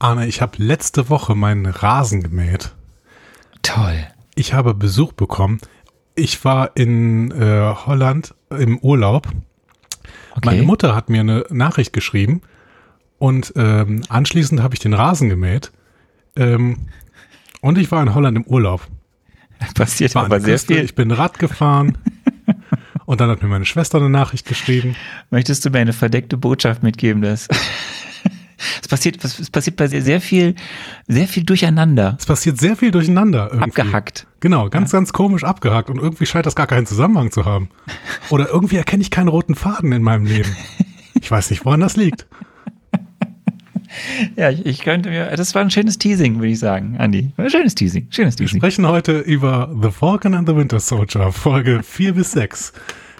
Arne, ich habe letzte Woche meinen Rasen gemäht. Toll. Ich habe Besuch bekommen. Ich war in äh, Holland im Urlaub. Okay. Meine Mutter hat mir eine Nachricht geschrieben und ähm, anschließend habe ich den Rasen gemäht. Ähm, und ich war in Holland im Urlaub. Passiert aber sehr Küste, viel. Ich bin Rad gefahren. und dann hat mir meine Schwester eine Nachricht geschrieben. Möchtest du mir eine verdeckte Botschaft mitgeben, dass es passiert, es passiert bei sehr, sehr viel, sehr viel Durcheinander. Es passiert sehr viel durcheinander. Irgendwie. Abgehackt. Genau, ganz, ganz komisch abgehackt und irgendwie scheint das gar keinen Zusammenhang zu haben. Oder irgendwie erkenne ich keinen roten Faden in meinem Leben. Ich weiß nicht, woran das liegt. Ja, ich, ich könnte mir, das war ein schönes Teasing, würde ich sagen, Andi. Schönes Teasing, schönes Wir Teasing. sprechen heute über The Falcon and the Winter Soldier, Folge 4 bis 6.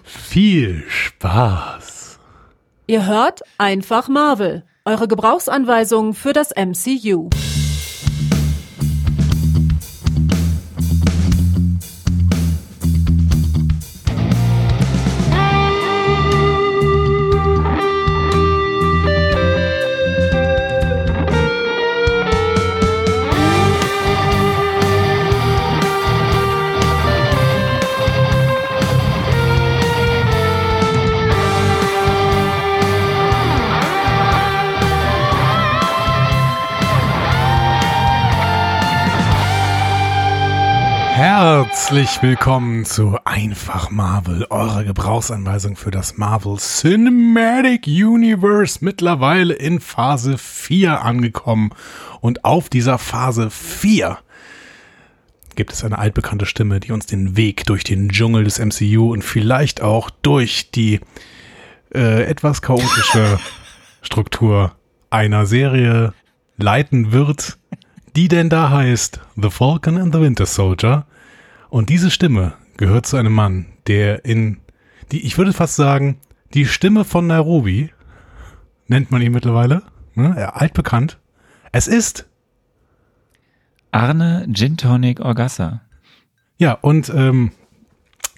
Viel Spaß. Ihr hört einfach Marvel, eure Gebrauchsanweisung für das MCU. Herzlich willkommen zu Einfach Marvel, eurer Gebrauchsanweisung für das Marvel Cinematic Universe, mittlerweile in Phase 4 angekommen. Und auf dieser Phase 4 gibt es eine altbekannte Stimme, die uns den Weg durch den Dschungel des MCU und vielleicht auch durch die äh, etwas chaotische Struktur einer Serie leiten wird, die denn da heißt The Falcon and the Winter Soldier. Und diese Stimme gehört zu einem Mann, der in die, ich würde fast sagen, die Stimme von Nairobi, nennt man ihn mittlerweile, ne, er altbekannt. Es ist, Arne Gin Tonic Orgassa. ja, und ähm,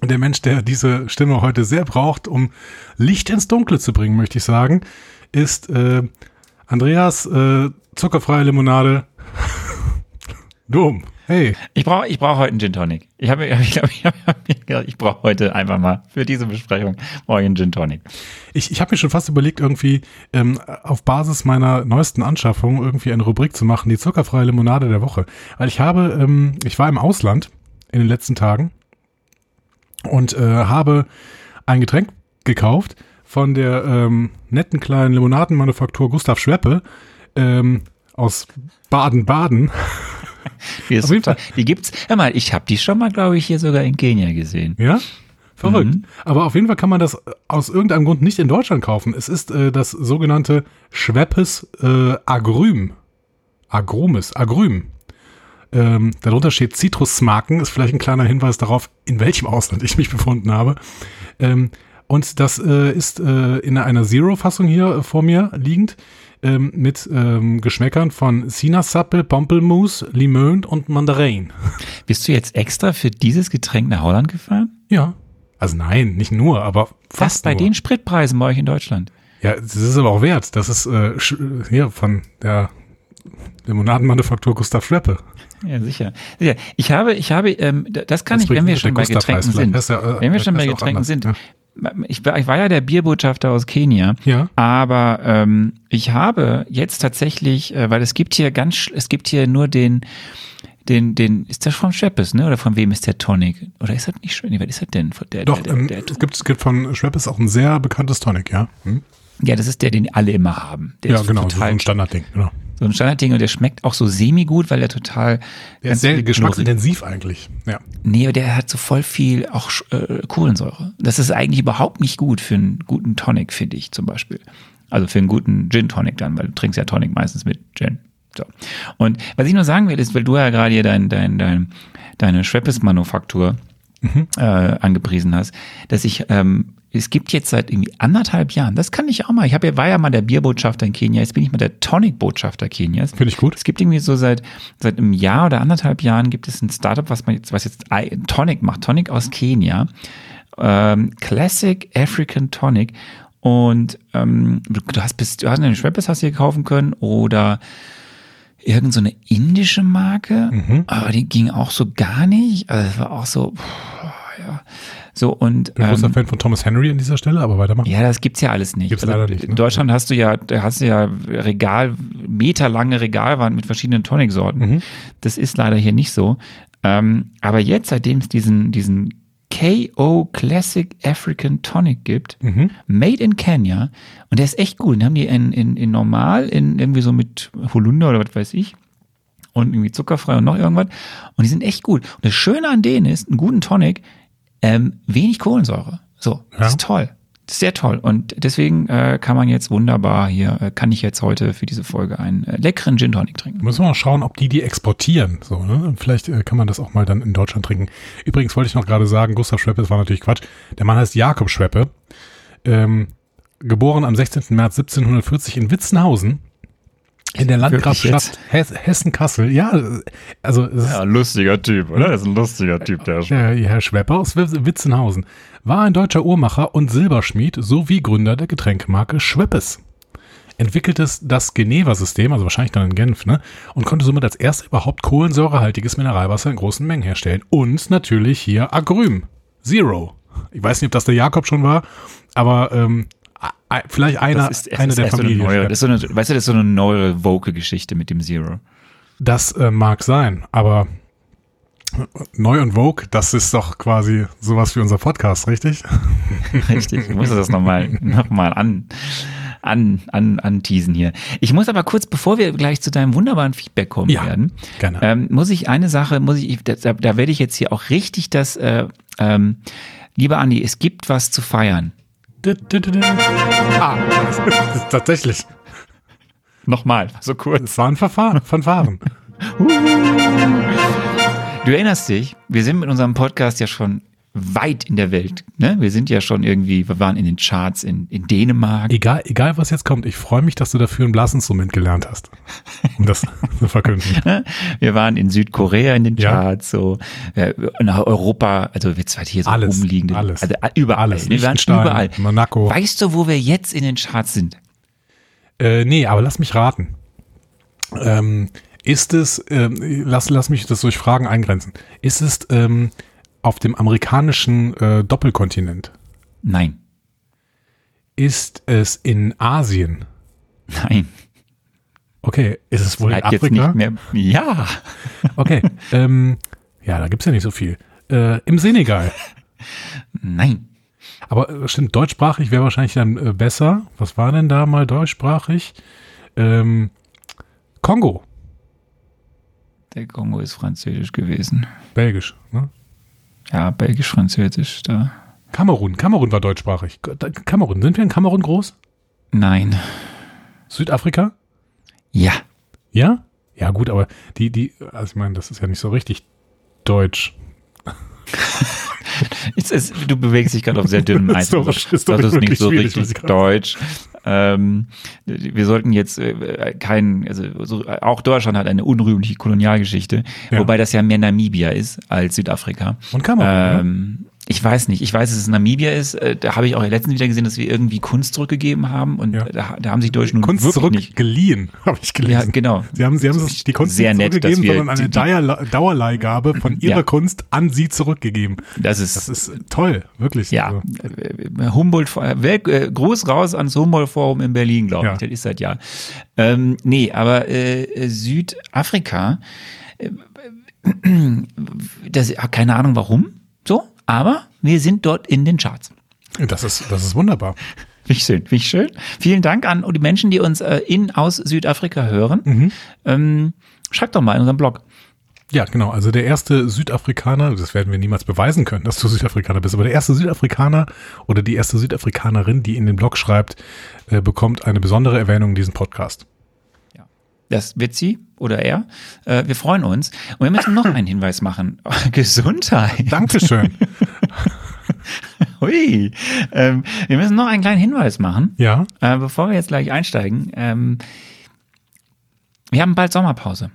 der Mensch, der diese Stimme heute sehr braucht, um Licht ins Dunkle zu bringen, möchte ich sagen, ist äh, Andreas äh, zuckerfreie Limonade. Dom. Hey. Ich brauche ich brauch heute einen Gin Tonic. Ich habe ich ich, hab, ich brauche heute einfach mal für diese Besprechung einen Gin Tonic. Ich, ich habe mir schon fast überlegt, irgendwie ähm, auf Basis meiner neuesten Anschaffung irgendwie eine Rubrik zu machen, die zuckerfreie Limonade der Woche. Weil ich habe, ähm, ich war im Ausland in den letzten Tagen und äh, habe ein Getränk gekauft von der ähm, netten kleinen Limonadenmanufaktur Gustav Schweppe ähm, aus Baden-Baden. Die, ist Auf jeden super. die gibt's. Hör mal, ich habe die schon mal, glaube ich, hier sogar in Kenia gesehen. Ja? Verrückt. Mhm. Aber auf jeden Fall kann man das aus irgendeinem Grund nicht in Deutschland kaufen. Es ist äh, das sogenannte Schweppes äh, Agrüm. Agrumes, Agrüm. Ähm, darunter steht Zitrusmarken, ist vielleicht ein kleiner Hinweis darauf, in welchem Ausland ich mich befunden habe. Ähm, und das äh, ist äh, in einer Zero-Fassung hier äh, vor mir liegend ähm, mit ähm, Geschmäckern von Sinaasappel, Pompelmus, Limön und Mandarin. Bist du jetzt extra für dieses Getränk nach Holland gefahren? Ja. Also nein, nicht nur, aber fast Fast bei nur. den Spritpreisen bei euch in Deutschland. Ja, das ist aber auch wert. Das ist äh, sch- hier von der Limonadenmanufaktur Gustav Schweppe. Ja, sicher. sicher. Ich habe, ich habe, ähm, das kann Das ich, wenn wir schon bei Getränken sind. äh, wenn wir schon bei Getränken sind. Ich, war, ich war ja der Bierbotschafter aus Kenia. Ja. Aber ähm, ich habe jetzt tatsächlich, äh, weil es gibt hier ganz, es gibt hier nur den, den, den, ist das von Scheppes, ne? Oder von wem ist der Tonic? Oder ist das nicht schön? Was ist das denn? Der, Doch, der, ähm, der, der, es, gibt, es gibt von Schweppes auch ein sehr bekanntes Tonic, ja. Hm? ja, das ist der, den alle immer haben. Der Ja, genau, so total ein Standardding. Genau. So ein Standardding und der schmeckt auch so semi-gut, weil der total Der ist sehr geschmacksintensiv eigentlich. Ja. Nee, aber der hat so voll viel auch äh, Kohlensäure. Das ist eigentlich überhaupt nicht gut für einen guten Tonic, finde ich zum Beispiel. Also für einen guten Gin Tonic dann, weil du trinkst ja Tonic meistens mit Gin. So. Und was ich nur sagen will, ist, weil du ja gerade hier dein, dein, dein, deine Schweppes-Manufaktur äh, angepriesen hast, dass ich, ähm, es gibt jetzt seit irgendwie anderthalb Jahren, das kann ich auch mal, ich hab war ja mal der Bierbotschafter in Kenia, jetzt bin ich mal der Tonic-Botschafter Kenias. Finde ich gut. Es gibt irgendwie so seit, seit einem Jahr oder anderthalb Jahren gibt es ein Startup, was man jetzt, was jetzt Tonic macht, Tonic aus Kenia. Ähm, Classic African Tonic. Und ähm, du, hast bis, du hast eine Schweppes hast du hier kaufen können oder irgend so eine indische Marke, Mhm. aber die ging auch so gar nicht. Also es war auch so, pff, ja. So und Ich bin großer ähm, Fan von Thomas Henry an dieser Stelle, aber weitermachen. ja, das gibt's ja alles nicht. Gibt's leider nicht, ne? In Deutschland hast du ja, da hast du ja Regal, meterlange Regalwand mit verschiedenen Tonic-Sorten. Mhm. Das ist leider hier nicht so. Ähm, aber jetzt, seitdem es diesen, diesen KO Classic African Tonic gibt, Mhm. made in Kenya, und der ist echt gut. Den haben die in, in, in normal, in irgendwie so mit Holunder oder was weiß ich. Und irgendwie zuckerfrei und noch irgendwas. Und die sind echt gut. Und das Schöne an denen ist, einen guten Tonic, ähm, wenig Kohlensäure. So, das Ja. ist toll. Das ist sehr toll. Und deswegen äh, kann man jetzt wunderbar hier, äh, kann ich jetzt heute für diese Folge einen äh, leckeren Gin Tonic trinken. Müssen wir mal schauen, ob die die exportieren. So, ne? Vielleicht äh, kann man das auch mal dann in Deutschland trinken. Übrigens wollte ich noch gerade sagen, Gustav Schweppe, das war natürlich Quatsch. Der Mann heißt Jakob Schweppe. Ähm, geboren am 16. März 1740 in Witzenhausen. In der Landgrafschaft Hes Hessen-Kassel. Ja, also ist lustiger Typ, oder? Das ist ein lustiger Typ, der Der Herr Schwepper aus Witz- Witzenhausen war ein deutscher Uhrmacher und Silberschmied sowie Gründer der Getränkemarke Schweppes. Entwickelte das Geneva-System, also wahrscheinlich dann in Genf, ne, und konnte somit als erster überhaupt kohlensäurehaltiges Mineralwasser in großen Mengen herstellen. Und natürlich hier Agrüm. Zero. Ich weiß nicht, ob das der Jakob schon war, aber ähm, vielleicht einer, Das ist, das eine ist der erst so eine Familie. neue, das ist so eine, weißt du, das ist so eine neue Woke-Geschichte mit dem Zero. Das äh, mag sein, aber neu und Vogue, das ist doch quasi sowas wie unser Podcast, richtig? Richtig, ich muss das nochmal noch mal an, an, an, anteasen hier. Ich muss aber kurz, bevor wir gleich zu deinem wunderbaren Feedback kommen Ja, werden, gerne. ähm, muss ich eine Sache, muss ich, da, da werde ich jetzt hier auch richtig das, äh, ähm, lieber Andi, es gibt was zu feiern. Ah, tatsächlich. Nochmal, so kurz. Es war ein Verfahren, Fanfaren. Du erinnerst dich, wir sind mit unserem Podcast ja schon weit in der Welt. Ne? Wir sind ja schon irgendwie, wir waren in den Charts in, in Dänemark. Egal, egal was jetzt kommt, ich freue mich, dass du dafür ein Blasinstrument gelernt hast. Um das zu verkünden. Ne? Wir waren in Südkorea in den Ja. Charts, so äh, nach Europa, also jetzt weit hier so Alles, umliegende, alles. also äh, überall. Alles. Wir waren überall. Monaco. Weißt du, wo wir jetzt in den Charts sind? Äh, nee, aber lass mich raten. Ähm, ist es, ähm, lass, lass mich das durch Fragen eingrenzen. Ist es ähm, auf dem amerikanischen äh, Doppelkontinent? Nein, Ist es in Asien? nein. Okay, ist es wohl in Afrika? mehr. Ja, Okay, ähm, ja, da gibt's ja nicht so viel. Äh, Im Senegal. nein. Aber äh, stimmt, deutschsprachig wäre wahrscheinlich dann äh, besser. Was war denn da mal deutschsprachig? Ähm, Kongo, Der Kongo ist französisch gewesen. belgisch. Ne? Ja, belgisch-französisch da. Kamerun, Kamerun war deutschsprachig. Kamerun, sind wir in Kamerun groß? Nein. Südafrika? Ja. Ja? Ja, gut, aber die, die, also ich meine, das ist ja nicht so richtig deutsch. Ist, du bewegst dich gerade auf sehr dünnem Eis. Das ist nicht so richtig deutsch. Ähm, wir sollten jetzt äh, kein, also so, auch Deutschland hat eine unrühmliche Kolonialgeschichte, Ja. wobei das ja mehr Namibia ist als Südafrika. Und Kamerun? Ähm, ich weiß nicht. Ich weiß, dass es Namibia ist. Äh, Da habe ich auch letztens wieder gesehen, dass wir irgendwie Kunst zurückgegeben haben und Ja. da, da haben sich Deutsche nun Kunst zurückgeliehen, habe ich gelesen. Ja, genau. Sie haben, sie haben sich die Kunst Sehr nicht nett, zurückgegeben, sondern eine die- Dauerle- Dauerleihgabe von ihrer Ja. Kunst an sie zurückgegeben. Das ist, Das ist toll, wirklich. ja, Also, Humboldt, äh, äh, Gruß raus ans Humboldt-Forum in Berlin, glaube Ja. ich. Das ist das ja. Ähm, nee, aber äh, Südafrika, äh, das, keine Ahnung warum, so, aber wir sind dort in den Charts. das ist, das ist wunderbar. Finde ich schön, finde ich schön. Vielen Dank an die Menschen, die uns äh, in, aus Südafrika hören. Mhm. Ähm, schreibt doch mal in unserem Blog. Ja, genau. Also der erste Südafrikaner, das werden wir niemals beweisen können, dass du Südafrikaner bist, aber der erste Südafrikaner oder die erste Südafrikanerin, die in den Blog schreibt, äh, bekommt eine besondere Erwähnung in diesem Podcast. Das wird sie oder er. Äh, wir freuen uns. Und wir müssen noch einen Hinweis machen. Gesundheit. Dankeschön. Hui. Ähm, wir müssen noch einen kleinen Hinweis machen, ja, äh, bevor wir jetzt gleich einsteigen. Ähm, wir haben bald Sommerpause.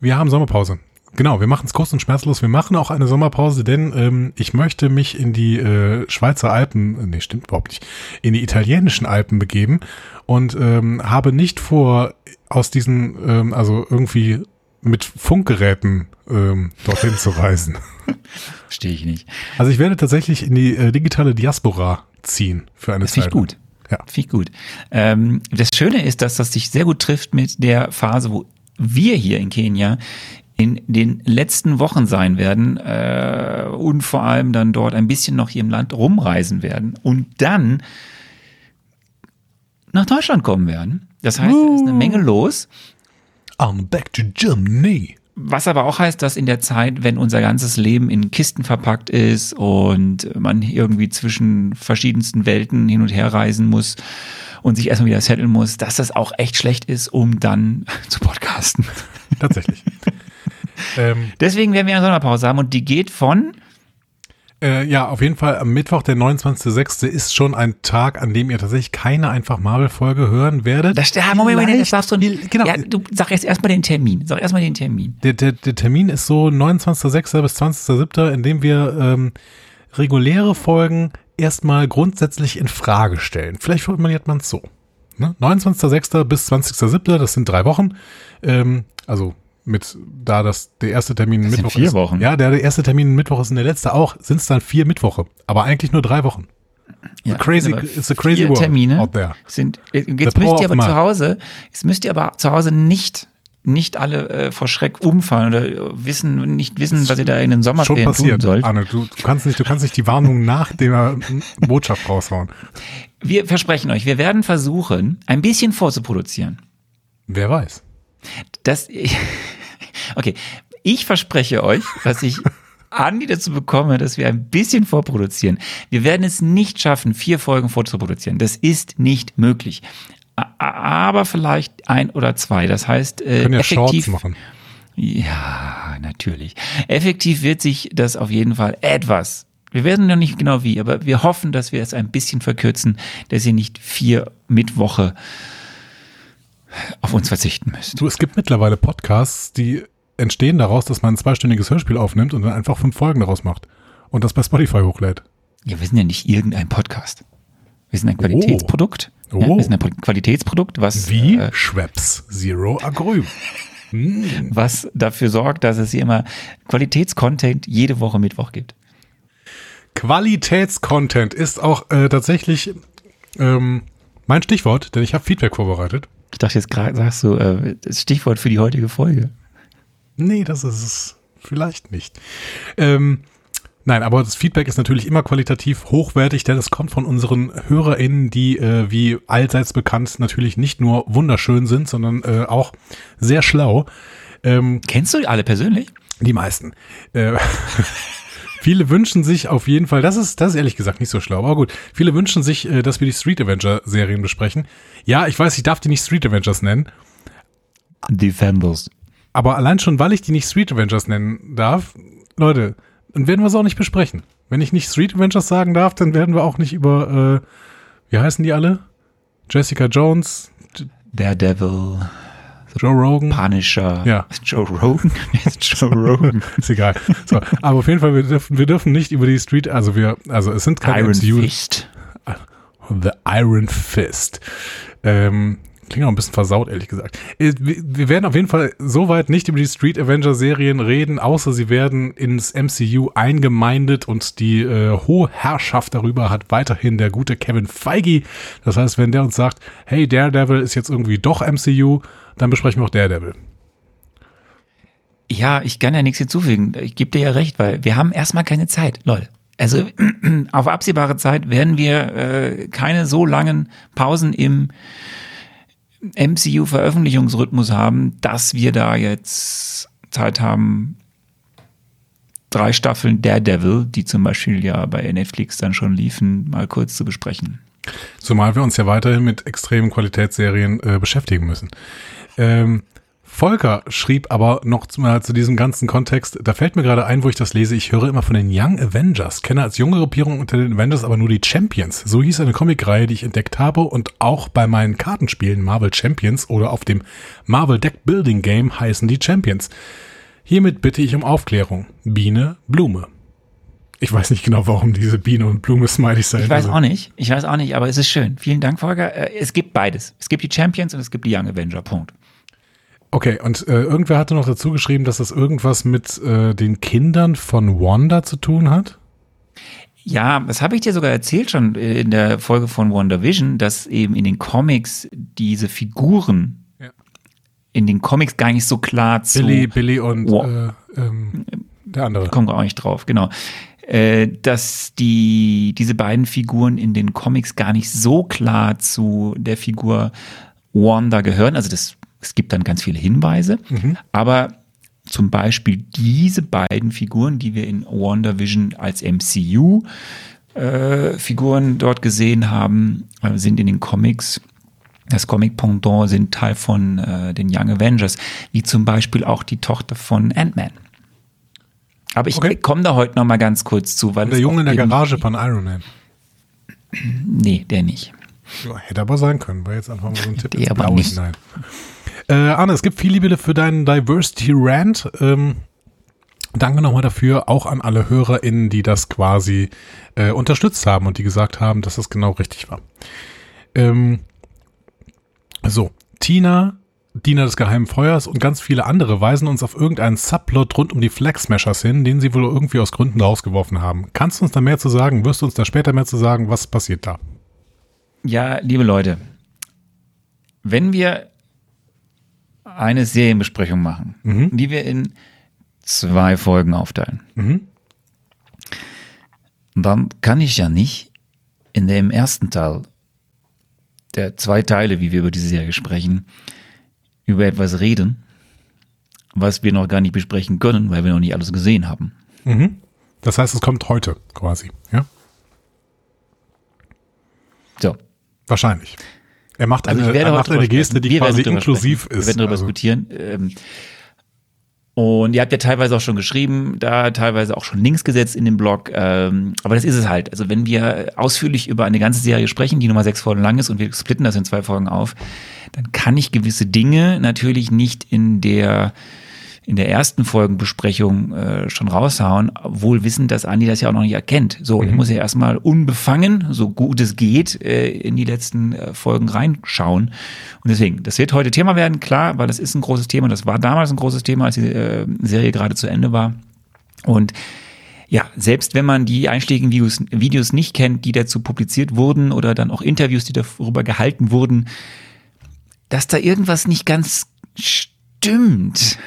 wir haben Sommerpause. genau, wir machen es kurz und schmerzlos. Wir machen auch eine Sommerpause, denn ähm, ich möchte mich in die äh, Schweizer Alpen, äh, nee, stimmt überhaupt nicht, in die italienischen Alpen begeben und ähm, habe nicht vor, aus diesen, ähm, also irgendwie mit Funkgeräten ähm, dorthin zu reisen. Verstehe ich nicht. Also ich werde tatsächlich in die äh, digitale Diaspora ziehen für eine Das Zeit. ich gut. Ja. Finde ich gut. Ähm, das Schöne ist, dass das sich sehr gut trifft mit der Phase, wo wir hier in Kenia in den letzten Wochen sein werden äh, und vor allem dann dort ein bisschen noch hier im Land rumreisen werden und dann nach Deutschland kommen werden. Das heißt, es ist eine Menge los. I'm back to Germany. Was aber auch heißt, dass in der Zeit, wenn unser ganzes Leben in Kisten verpackt ist und man irgendwie zwischen verschiedensten Welten hin und her reisen muss und sich erstmal wieder setteln muss, dass das auch echt schlecht ist, um dann zu podcasten. Tatsächlich. ähm, Deswegen werden wir eine Sommerpause haben und die geht von Äh, ja, auf jeden Fall am Mittwoch, der 29.06. ist schon ein Tag, an dem ihr tatsächlich keine einfach Marvel-Folge hören werdet. Das, ja, Moment, Moment, das darfst du nicht. Genau. Ja, du sag jetzt erstmal den Termin. Sag erstmal den Termin. Der, der, der Termin ist so 29.06. bis 20.07., in dem wir ähm, reguläre Folgen erstmal grundsätzlich in Frage stellen. Vielleicht formuliert man es so. Ne? 29.06. bis 20.07., das sind drei Wochen. Ähm, also mit, da das der erste Termin Das Mittwoch vier ist. Wochen. Ja, der, der erste Termin Mittwoch ist und der letzte auch, sind es dann vier Mittwoche. Aber eigentlich nur drei Wochen. Ja, crazy- it's a crazy vier world Termine out there. sind. Jetzt The müsst ihr aber man. zu Hause, jetzt müsst ihr aber zu Hause nicht nicht alle äh, vor Schreck umfallen oder äh, wissen nicht wissen, was ihr da in den Schon Sommerferien tun passiert, sollt. Arne. Du, du kannst nicht, du kannst nicht die Warnung nach der Botschaft raushauen. Wir versprechen euch, wir werden versuchen, ein bisschen vorzuproduzieren. Wer weiß. Das, okay, ich verspreche euch, dass ich Andi dazu bekomme, dass wir ein bisschen vorproduzieren. Wir werden es nicht schaffen, vier Folgen vorzuproduzieren. Das ist nicht möglich. Aber vielleicht ein oder zwei. Das heißt, äh, Können ja Shorts effektiv, machen. Ja, natürlich. Effektiv wird sich das auf jeden Fall etwas. Wir werden noch nicht genau wie, aber wir hoffen, dass wir es ein bisschen verkürzen, dass ihr nicht vier Mittwoche auf uns verzichten müsst. Du, es gibt mittlerweile Podcasts, die entstehen daraus, dass man ein zweistündiges Hörspiel aufnimmt und dann einfach fünf Folgen daraus macht und das bei Spotify hochlädt. Ja, wir sind ja nicht irgendein Podcast. Wir sind ein Qualitätsprodukt. Oh. Ja, wir sind ein Pro- Qualitätsprodukt, was, Wie äh, Schweppes Zero Agrüm. was dafür sorgt, dass es hier immer Qualitätscontent jede Woche Mittwoch gibt. Qualitätscontent ist auch äh, tatsächlich ähm, mein Stichwort, denn ich habe Feedback vorbereitet. Ich dachte jetzt gerade, sagst du, äh, das Stichwort für die heutige Folge. Nee, das ist es vielleicht nicht. Ähm, nein, aber das Feedback ist natürlich immer qualitativ hochwertig, denn es kommt von unseren HörerInnen, die, äh, wie allseits bekannt, natürlich nicht nur wunderschön sind, sondern äh, auch sehr schlau. Ähm, Kennst du alle persönlich? die meisten. Äh, viele wünschen sich auf jeden Fall, das ist, das ist ehrlich gesagt nicht so schlau, aber gut. Viele wünschen sich, äh, dass wir die Street Avenger Serien besprechen. Ja, ich weiß, ich darf die nicht Street Avengers nennen, Defenders. Aber allein schon, weil ich die nicht Street Avengers nennen darf, Leute, dann werden wir es auch nicht besprechen. Wenn ich nicht Street Avengers sagen darf, dann werden wir auch nicht über, äh, wie heißen die alle? Jessica Jones, Daredevil, Joe Rogan. Punisher. Ja. Joe Rogan? Ist Joe Rogan. Ist egal. So, aber auf jeden Fall, wir dürfen, wir dürfen nicht über die Street, also wir, also es sind keine Iron MCU. Fist. The Iron Fist. Ähm, klingt auch ein bisschen versaut, ehrlich gesagt. Äh, Wir werden auf jeden Fall soweit nicht über die Street Avenger Serien reden, außer sie werden ins MCU eingemeindet und die äh, hohe Herrschaft darüber hat weiterhin der gute Kevin Feige. Das heißt, wenn der uns sagt, hey, Daredevil ist jetzt irgendwie doch MCU, dann besprechen wir auch Daredevil. Ja, ich kann ja nichts hinzufügen. Ich gebe dir ja recht, weil wir haben erstmal keine Zeit, Leute. Also auf absehbare Zeit werden wir äh, keine so langen Pausen im MCU-Veröffentlichungsrhythmus haben, dass wir da jetzt Zeit haben, drei Staffeln Daredevil, die zum Beispiel ja bei Netflix dann schon liefen, mal kurz zu besprechen. Zumal wir uns ja weiterhin mit extremen Qualitätsserien äh, beschäftigen müssen. Ähm, Volker schrieb aber noch zu, mal zu diesem ganzen Kontext, da fällt mir gerade ein, wo ich das lese, ich höre immer von den Young Avengers, kenne als junge Gruppierung unter den Avengers aber nur die Champions. So hieß eine Comicreihe, die ich entdeckt habe und auch bei meinen Kartenspielen Marvel Champions oder auf dem Marvel Deck Building Game heißen die Champions. Hiermit bitte ich um Aufklärung. Biene, Blume. Ich weiß nicht genau, warum diese Biene und Blume Smileys sein. Ich weiß auch nicht. Ich weiß auch nicht, aber es ist schön. Vielen Dank, Volker. Äh, Es gibt beides. Es gibt die Champions und es gibt die Young Avenger. Punkt. Okay, und äh, irgendwer hatte noch dazu geschrieben, dass das irgendwas mit äh, den Kindern von Wanda zu tun hat. Ja, das habe ich dir sogar erzählt schon äh, in der Folge von WandaVision, dass eben in den Comics diese Figuren Ja. in den Comics gar nicht so klar zu Billy, Billy und äh, ähm, der andere. kommen wir auch nicht drauf, genau. Äh, dass die, diese beiden Figuren in den Comics gar nicht so klar zu der Figur Wanda gehören. Also das, es gibt dann ganz viele Hinweise, aber zum Beispiel diese beiden Figuren, die wir in WandaVision als MCU äh, Figuren dort gesehen haben, äh, sind in den Comics das Comic-Pendant sind Teil von äh, den Young Avengers, wie zum Beispiel auch die Tochter von Ant-Man. Aber ich Okay. komme da heute noch mal ganz kurz zu, weil Der Junge in der Garage von Iron Man. Nee, der nicht. Ja, hätte aber sein können, war jetzt einfach mal so ein Tipp Der aber nicht. hinein. Äh, Arne, es gibt viel Liebe für deinen Diversity Rant. Ähm, danke nochmal dafür, auch an alle HörerInnen, die das quasi äh, unterstützt haben und die gesagt haben, dass das genau richtig war. Ähm, so, Tina, Diener des Geheimen Feuers und ganz viele andere weisen uns auf irgendeinen Subplot rund um die Flag Smashers hin, den sie wohl irgendwie aus Gründen rausgeworfen haben. Kannst du uns da mehr zu sagen? Wirst du uns da später mehr zu sagen? Was passiert da? Ja, liebe Leute, wenn wir eine Serienbesprechung machen, die wir in zwei Folgen aufteilen, dann kann ich ja nicht in dem ersten Teil der zwei Teile, wie wir über diese Serie sprechen, über etwas reden, was wir noch gar nicht besprechen können, weil wir noch nicht alles gesehen haben. Das heißt, es kommt heute quasi, ja? So. Wahrscheinlich. Er macht Also eine, werde er macht eine Geste, die quasi inklusiv sprechen. ist. Wir werden darüber Also, diskutieren. Ähm, und ihr habt ja teilweise auch schon geschrieben, da teilweise auch schon Links gesetzt in dem Blog. Ähm, aber das ist es halt. Also wenn wir ausführlich über eine ganze Serie sprechen, die Nummer sechs Folgen lang ist und wir splitten das in zwei Folgen auf, dann kann ich gewisse Dinge natürlich nicht in der in der ersten Folgenbesprechung äh, schon raushauen, wohl wissend, dass Andi das ja auch noch nicht erkennt. So, ich muss ja erstmal unbefangen, so gut es geht, äh, in die letzten äh, Folgen reinschauen. Und deswegen, das wird heute Thema werden, klar, weil das ist ein großes Thema. Das war damals ein großes Thema, als die äh, Serie gerade zu Ende war. Und ja, selbst wenn man die einschlägigen Videos, Videos nicht kennt, die dazu publiziert wurden oder dann auch Interviews, die darüber gehalten wurden, dass da irgendwas nicht ganz stimmt,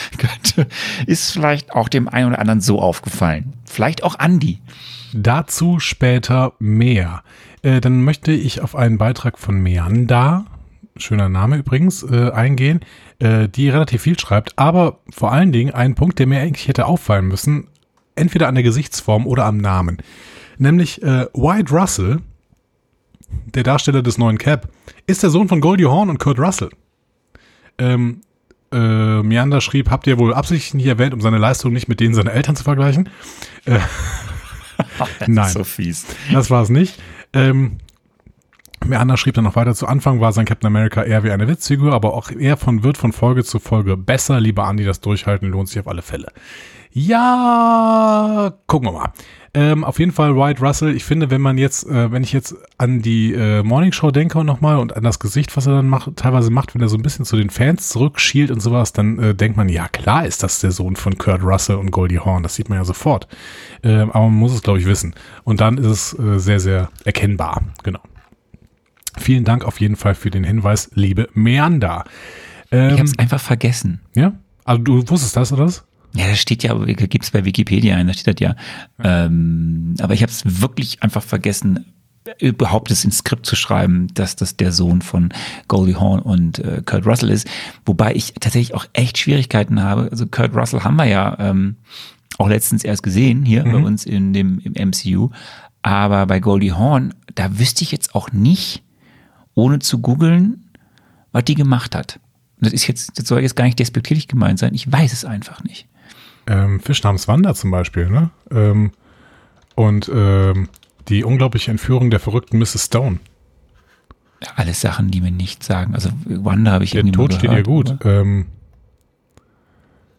könnte, ist vielleicht auch dem einen oder anderen so aufgefallen. Vielleicht auch Andi. Dazu später mehr. Äh, dann möchte ich auf einen Beitrag von Meanda, schöner Name übrigens, äh, eingehen, äh, die relativ viel schreibt, aber vor allen Dingen ein Punkt, der mir eigentlich hätte auffallen müssen, entweder an der Gesichtsform oder am Namen. Nämlich äh, White Russell, der Darsteller des neuen Cap, ist der Sohn von Goldie Hawn und Kurt Russell. Ähm, äh, Meander schrieb, habt ihr wohl absichtlich nicht erwähnt, um seine Leistung nicht mit denen seiner Eltern zu vergleichen? Nein. So fies. Das war es nicht. Ähm, Meander schrieb dann noch weiter, zu Anfang war sein Captain America eher wie eine Witzfigur, aber auch er von, wird von Folge zu Folge besser. Lieber Andi, das Durchhalten lohnt sich auf alle Fälle. Ja, gucken wir mal. Ähm, auf jeden Fall White Russell. Ich finde, wenn man jetzt, äh, wenn ich jetzt an die äh, Morning Show denke und nochmal und an das Gesicht, was er dann macht, teilweise macht, wenn er so ein bisschen zu den Fans zurückschielt und sowas, dann äh, denkt man, ja klar ist das der Sohn von Kurt Russell und Goldie Hawn. Das sieht man ja sofort. Ähm, aber man muss es, glaube ich, wissen. Und dann ist es äh, sehr, sehr erkennbar. Genau. Vielen Dank auf jeden Fall für den Hinweis, liebe Meander. Ähm, Ich habe es einfach vergessen. ja? Also du wusstest das, oder was? Ja, das steht ja, gibt es bei Wikipedia ein, da steht das ja. Ähm, aber ich habe es wirklich einfach vergessen, überhaupt es ins Skript zu schreiben, dass das der Sohn von Goldie Hawn und äh, Kurt Russell ist. Wobei ich tatsächlich auch echt Schwierigkeiten habe. Also Kurt Russell haben wir ja ähm, auch letztens erst gesehen hier bei uns in dem im MCU. Aber bei Goldie Hawn, da wüsste ich jetzt auch nicht, ohne zu googeln, was die gemacht hat. Und Das ist jetzt, das soll jetzt gar nicht despektierlich gemeint sein. Ich weiß es einfach nicht. Ähm, Fisch namens Wanda zum Beispiel, ne? Ähm, und ähm, die unglaubliche Entführung der verrückten Mrs. Stone. Ja, Alles Sachen, die mir nichts sagen. Also Wanda habe ich Der irgendwie mal Tod steht ihr gehört, gut. Ähm,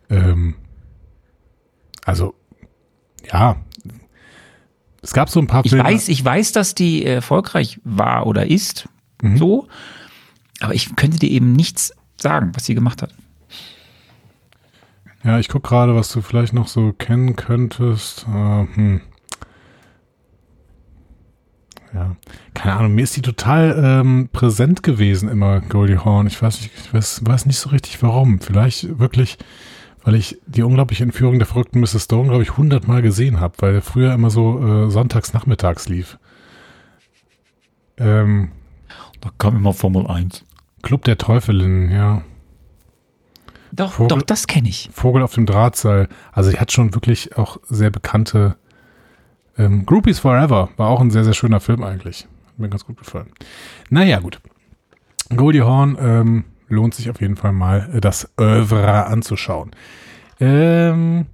Ähm, also, ja. Es gab so ein paar Ich weiß, ich weiß, dass die erfolgreich war oder ist. Mhm. So. Aber ich könnte dir eben nichts sagen, was sie gemacht hat. Ja, ich guck gerade, was du vielleicht noch so kennen könntest. Äh, hm. Ja, keine Ahnung, mir ist die total ähm, präsent gewesen immer, Goldie Horn. Ich weiß nicht, ich weiß, weiß nicht so richtig warum. Vielleicht wirklich, weil ich die unglaubliche Entführung der verrückten Mrs. Stone, glaube ich, hundertmal gesehen habe, weil der früher immer so äh, sonntags nachmittags lief. Ähm, Da kam immer Formel 1. Club der Teufelinnen, ja. Doch, Vogel- doch, das kenne ich. Vogel auf dem Drahtseil. Also die hat schon wirklich auch sehr bekannte ähm, Groupies Forever. War auch ein sehr, sehr schöner Film eigentlich. Hat mir ganz gut gefallen. Naja, gut. Goldie Horn ähm, lohnt sich auf jeden Fall mal, äh, das Oeuvre anzuschauen. Ähm,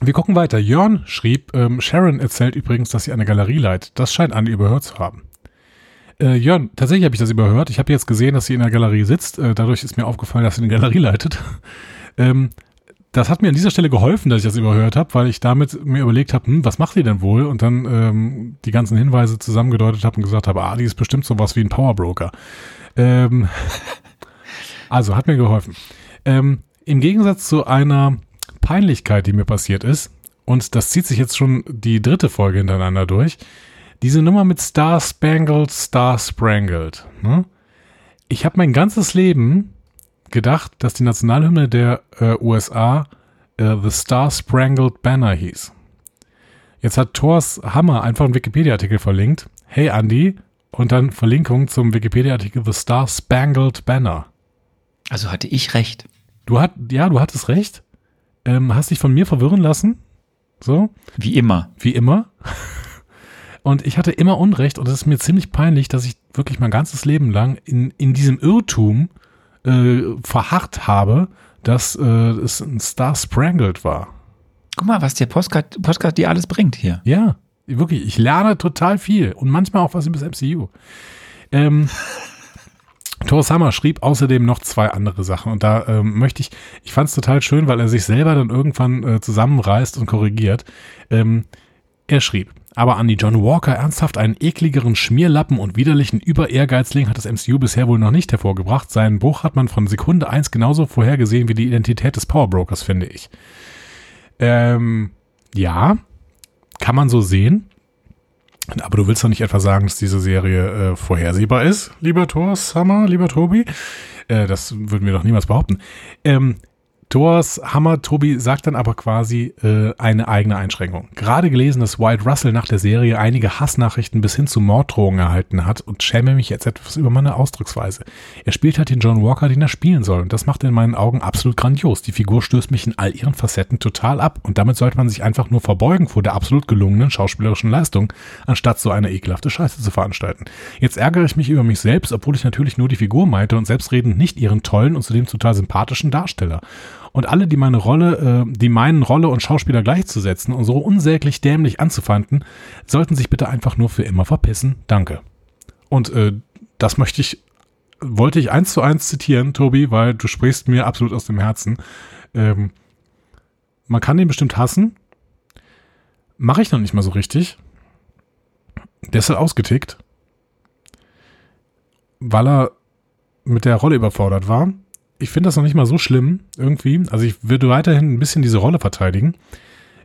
wir gucken weiter. Jörn schrieb, ähm, Sharon erzählt übrigens, dass sie eine Galerie leitet. Das scheint Andi überhört zu haben. Äh, Jörn, tatsächlich habe ich das überhört. Ich habe jetzt gesehen, dass sie in der Galerie sitzt. Äh, dadurch ist mir aufgefallen, dass sie eine Galerie leitet. ähm, das hat mir an dieser Stelle geholfen, dass ich das überhört habe, weil ich damit mir überlegt habe, hm, was macht die denn wohl? Und dann ähm, die ganzen Hinweise zusammengedeutet habe und gesagt habe, ah, die ist bestimmt sowas wie ein Powerbroker. Ähm, also hat mir geholfen. Ähm, Im Gegensatz zu einer Peinlichkeit, die mir passiert ist, und das zieht sich jetzt schon die dritte Folge hintereinander durch, diese Nummer mit Star Spangled, Star Sprangled. Ne? Ich habe mein ganzes Leben gedacht, dass die Nationalhymne der äh, USA äh, The Star Sprangled Banner hieß. Jetzt hat Thors Hammer einfach einen Wikipedia-Artikel verlinkt. Hey Andy, und dann Verlinkung zum Wikipedia-Artikel The Star Spangled Banner. Also hatte ich recht. Du hat, ja, du hattest recht. Ähm, hast dich von mir verwirren lassen. So, Wie immer. wie immer. Und ich hatte immer Unrecht und es ist mir ziemlich peinlich, dass ich wirklich mein ganzes Leben lang in, in diesem Irrtum äh, verharrt habe, dass äh, es ein Star Sprangled war. Guck mal, was der Postcard, Postcard dir alles bringt hier. Ja, wirklich. Ich lerne total viel und manchmal auch was über das MCU. Ähm, Thor Summer schrieb außerdem noch zwei andere Sachen und da ähm, möchte ich, ich fand es total schön, weil er sich selber dann irgendwann äh, zusammenreißt und korrigiert. Ähm, er schrieb, aber Andy John Walker ernsthaft einen ekligeren Schmierlappen und widerlichen Überehrgeizling hat das MCU bisher wohl noch nicht hervorgebracht. Seinen Bruch hat man von Sekunde eins genauso vorhergesehen wie die Identität des Powerbrokers, finde ich. Ähm, ja, kann man so sehen. Aber du willst doch nicht etwa sagen, dass diese Serie äh, vorhersehbar ist, lieber Thor Summer, lieber Tobi? Äh, das würden wir doch niemals behaupten. Ähm, Thors Hammer Tobi sagt dann aber quasi äh, eine eigene Einschränkung. Gerade gelesen, dass White Russell nach der Serie einige Hassnachrichten bis hin zu Morddrohungen erhalten hat und schäme mich jetzt etwas über meine Ausdrucksweise. Er spielt halt den John Walker, den er spielen soll und das macht in meinen Augen absolut grandios. Die Figur stößt mich in all ihren Facetten total ab und damit sollte man sich einfach nur verbeugen vor der absolut gelungenen schauspielerischen Leistung, anstatt so eine ekelhafte Scheiße zu veranstalten. Jetzt ärgere ich mich über mich selbst, obwohl ich natürlich nur die Figur meinte und selbstredend nicht ihren tollen und zudem total sympathischen Darsteller. Und alle, die meine Rolle, äh, die meinen Rolle und Schauspieler gleichzusetzen und so unsäglich dämlich anzufanden, sollten sich bitte einfach nur für immer verpissen. Danke. Und äh, das möchte ich, wollte ich eins zu eins zitieren, Tobi, weil du sprichst mir absolut aus dem Herzen. Ähm, man kann den bestimmt hassen. Mache ich noch nicht mal so richtig. Halt ausgetickt. Weil er mit der Rolle überfordert war ich finde das noch nicht mal so schlimm irgendwie. Also ich würde weiterhin ein bisschen diese Rolle verteidigen.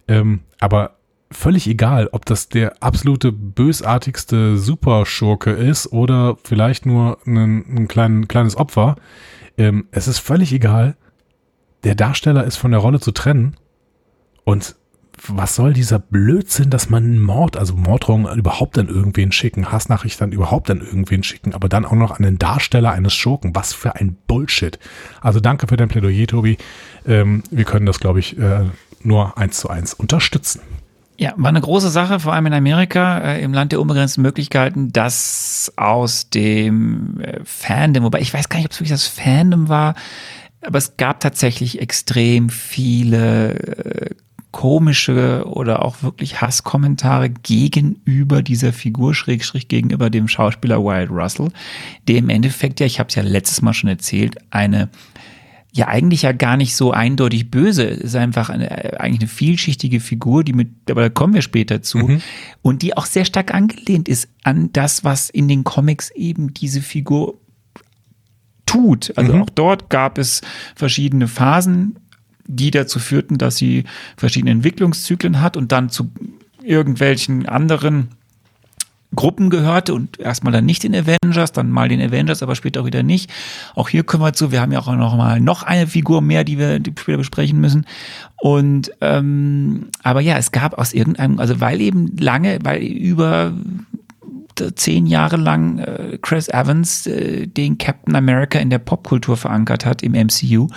Ähm, aber völlig egal, ob das der absolute bösartigste Superschurke ist oder vielleicht nur ein, ein klein, kleines Opfer. Ähm, es ist völlig egal. Der Darsteller ist von der Rolle zu trennen. Und was soll dieser Blödsinn, dass man Mord, also Morddrohungen überhaupt an irgendwen schicken, Hassnachrichten dann überhaupt an irgendwen schicken, aber dann auch noch an den Darsteller eines Schurken. Was für ein Bullshit. Also danke für dein Plädoyer, Tobi. Ähm, wir können das, glaube ich, äh, nur eins zu eins unterstützen. Ja, war eine große Sache, vor allem in Amerika, äh, im Land der unbegrenzten Möglichkeiten, dass aus dem äh, Fandom, wobei ich weiß gar nicht, ob es wirklich das Fandom war, aber es gab tatsächlich extrem viele äh, komische oder auch wirklich Hasskommentare gegenüber dieser Figur, Schrägstrich gegenüber dem Schauspieler Wyatt Russell, der im Endeffekt ja, ich habe es ja letztes Mal schon erzählt, eine ja eigentlich ja gar nicht so eindeutig böse. Ist einfach eine, eigentlich eine vielschichtige Figur, die mit, aber da kommen wir später zu. Mhm. Und die auch sehr stark angelehnt ist an das, was in den Comics eben diese Figur tut. Also Mhm. auch dort gab es verschiedene Phasen, die dazu führten, dass sie verschiedene Entwicklungszyklen hat und dann zu irgendwelchen anderen Gruppen gehörte und erstmal dann nicht den Avengers, dann mal den Avengers, aber später auch wieder nicht. Auch hier kommen wir zu, wir haben ja auch noch mal noch eine Figur mehr, die wir später besprechen müssen. Und ähm, aber ja, es gab aus irgendeinem, also weil eben lange, weil über zehn Jahre lang äh, Chris Evans äh, den Captain America in der Popkultur verankert hat im MCU,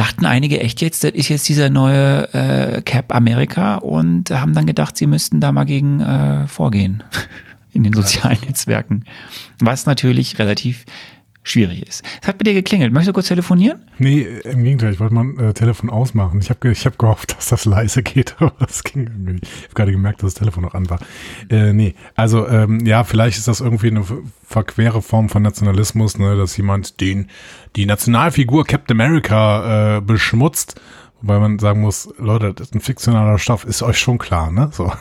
dachten einige echt jetzt, das ist jetzt dieser neue äh, Cap America und haben dann gedacht, sie müssten da mal gegen äh, vorgehen in den sozialen Netzwerken. Was natürlich relativ schwierig ist. Es hat bei dir geklingelt. Möchtest du kurz telefonieren? Nee, im Gegenteil, ich wollte mal äh, Telefon ausmachen. Ich habe ich hab gehofft, dass das leise geht, aber das ging irgendwie. nicht. Ich habe gerade gemerkt, dass das Telefon noch an war. Äh, nee, also ähm, ja, vielleicht ist das irgendwie eine ver- verquere Form von Nationalismus, ne, dass jemand den die Nationalfigur Captain America äh, beschmutzt, wobei man sagen muss, Leute, das ist ein fiktionaler Stoff, ist euch schon klar, ne? So.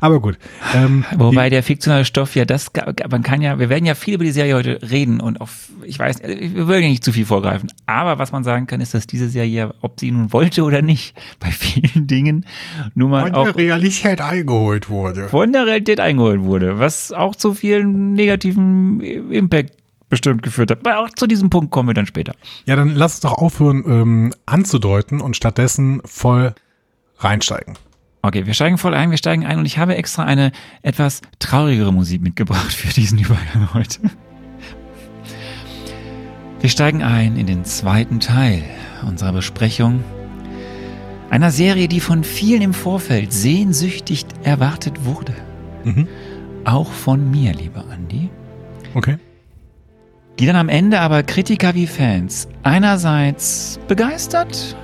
Aber gut. Ähm, Wobei der fiktionale Stoff ja das, man kann ja, wir werden ja viel über die Serie heute reden und auf, ich weiß, wir wollen ja nicht zu viel vorgreifen. Aber was man sagen kann, ist, dass diese Serie, ob sie nun wollte oder nicht, bei vielen Dingen nur mal von auch der Realität eingeholt wurde. von der Realität eingeholt wurde, was auch zu vielen negativen Impact bestimmt geführt hat. Aber auch zu diesem Punkt kommen wir dann später. Ja, dann lass es doch aufhören ähm, anzudeuten und stattdessen voll reinsteigen. Okay, wir steigen voll ein, wir steigen ein und ich habe extra eine etwas traurigere Musik mitgebracht für diesen Übergang heute. Wir steigen ein in den zweiten Teil unserer Besprechung einer Serie, die von vielen im Vorfeld sehnsüchtig erwartet wurde. Mhm. Auch von mir, lieber Andi. Okay. Die dann am Ende aber Kritiker wie Fans einerseits begeistert,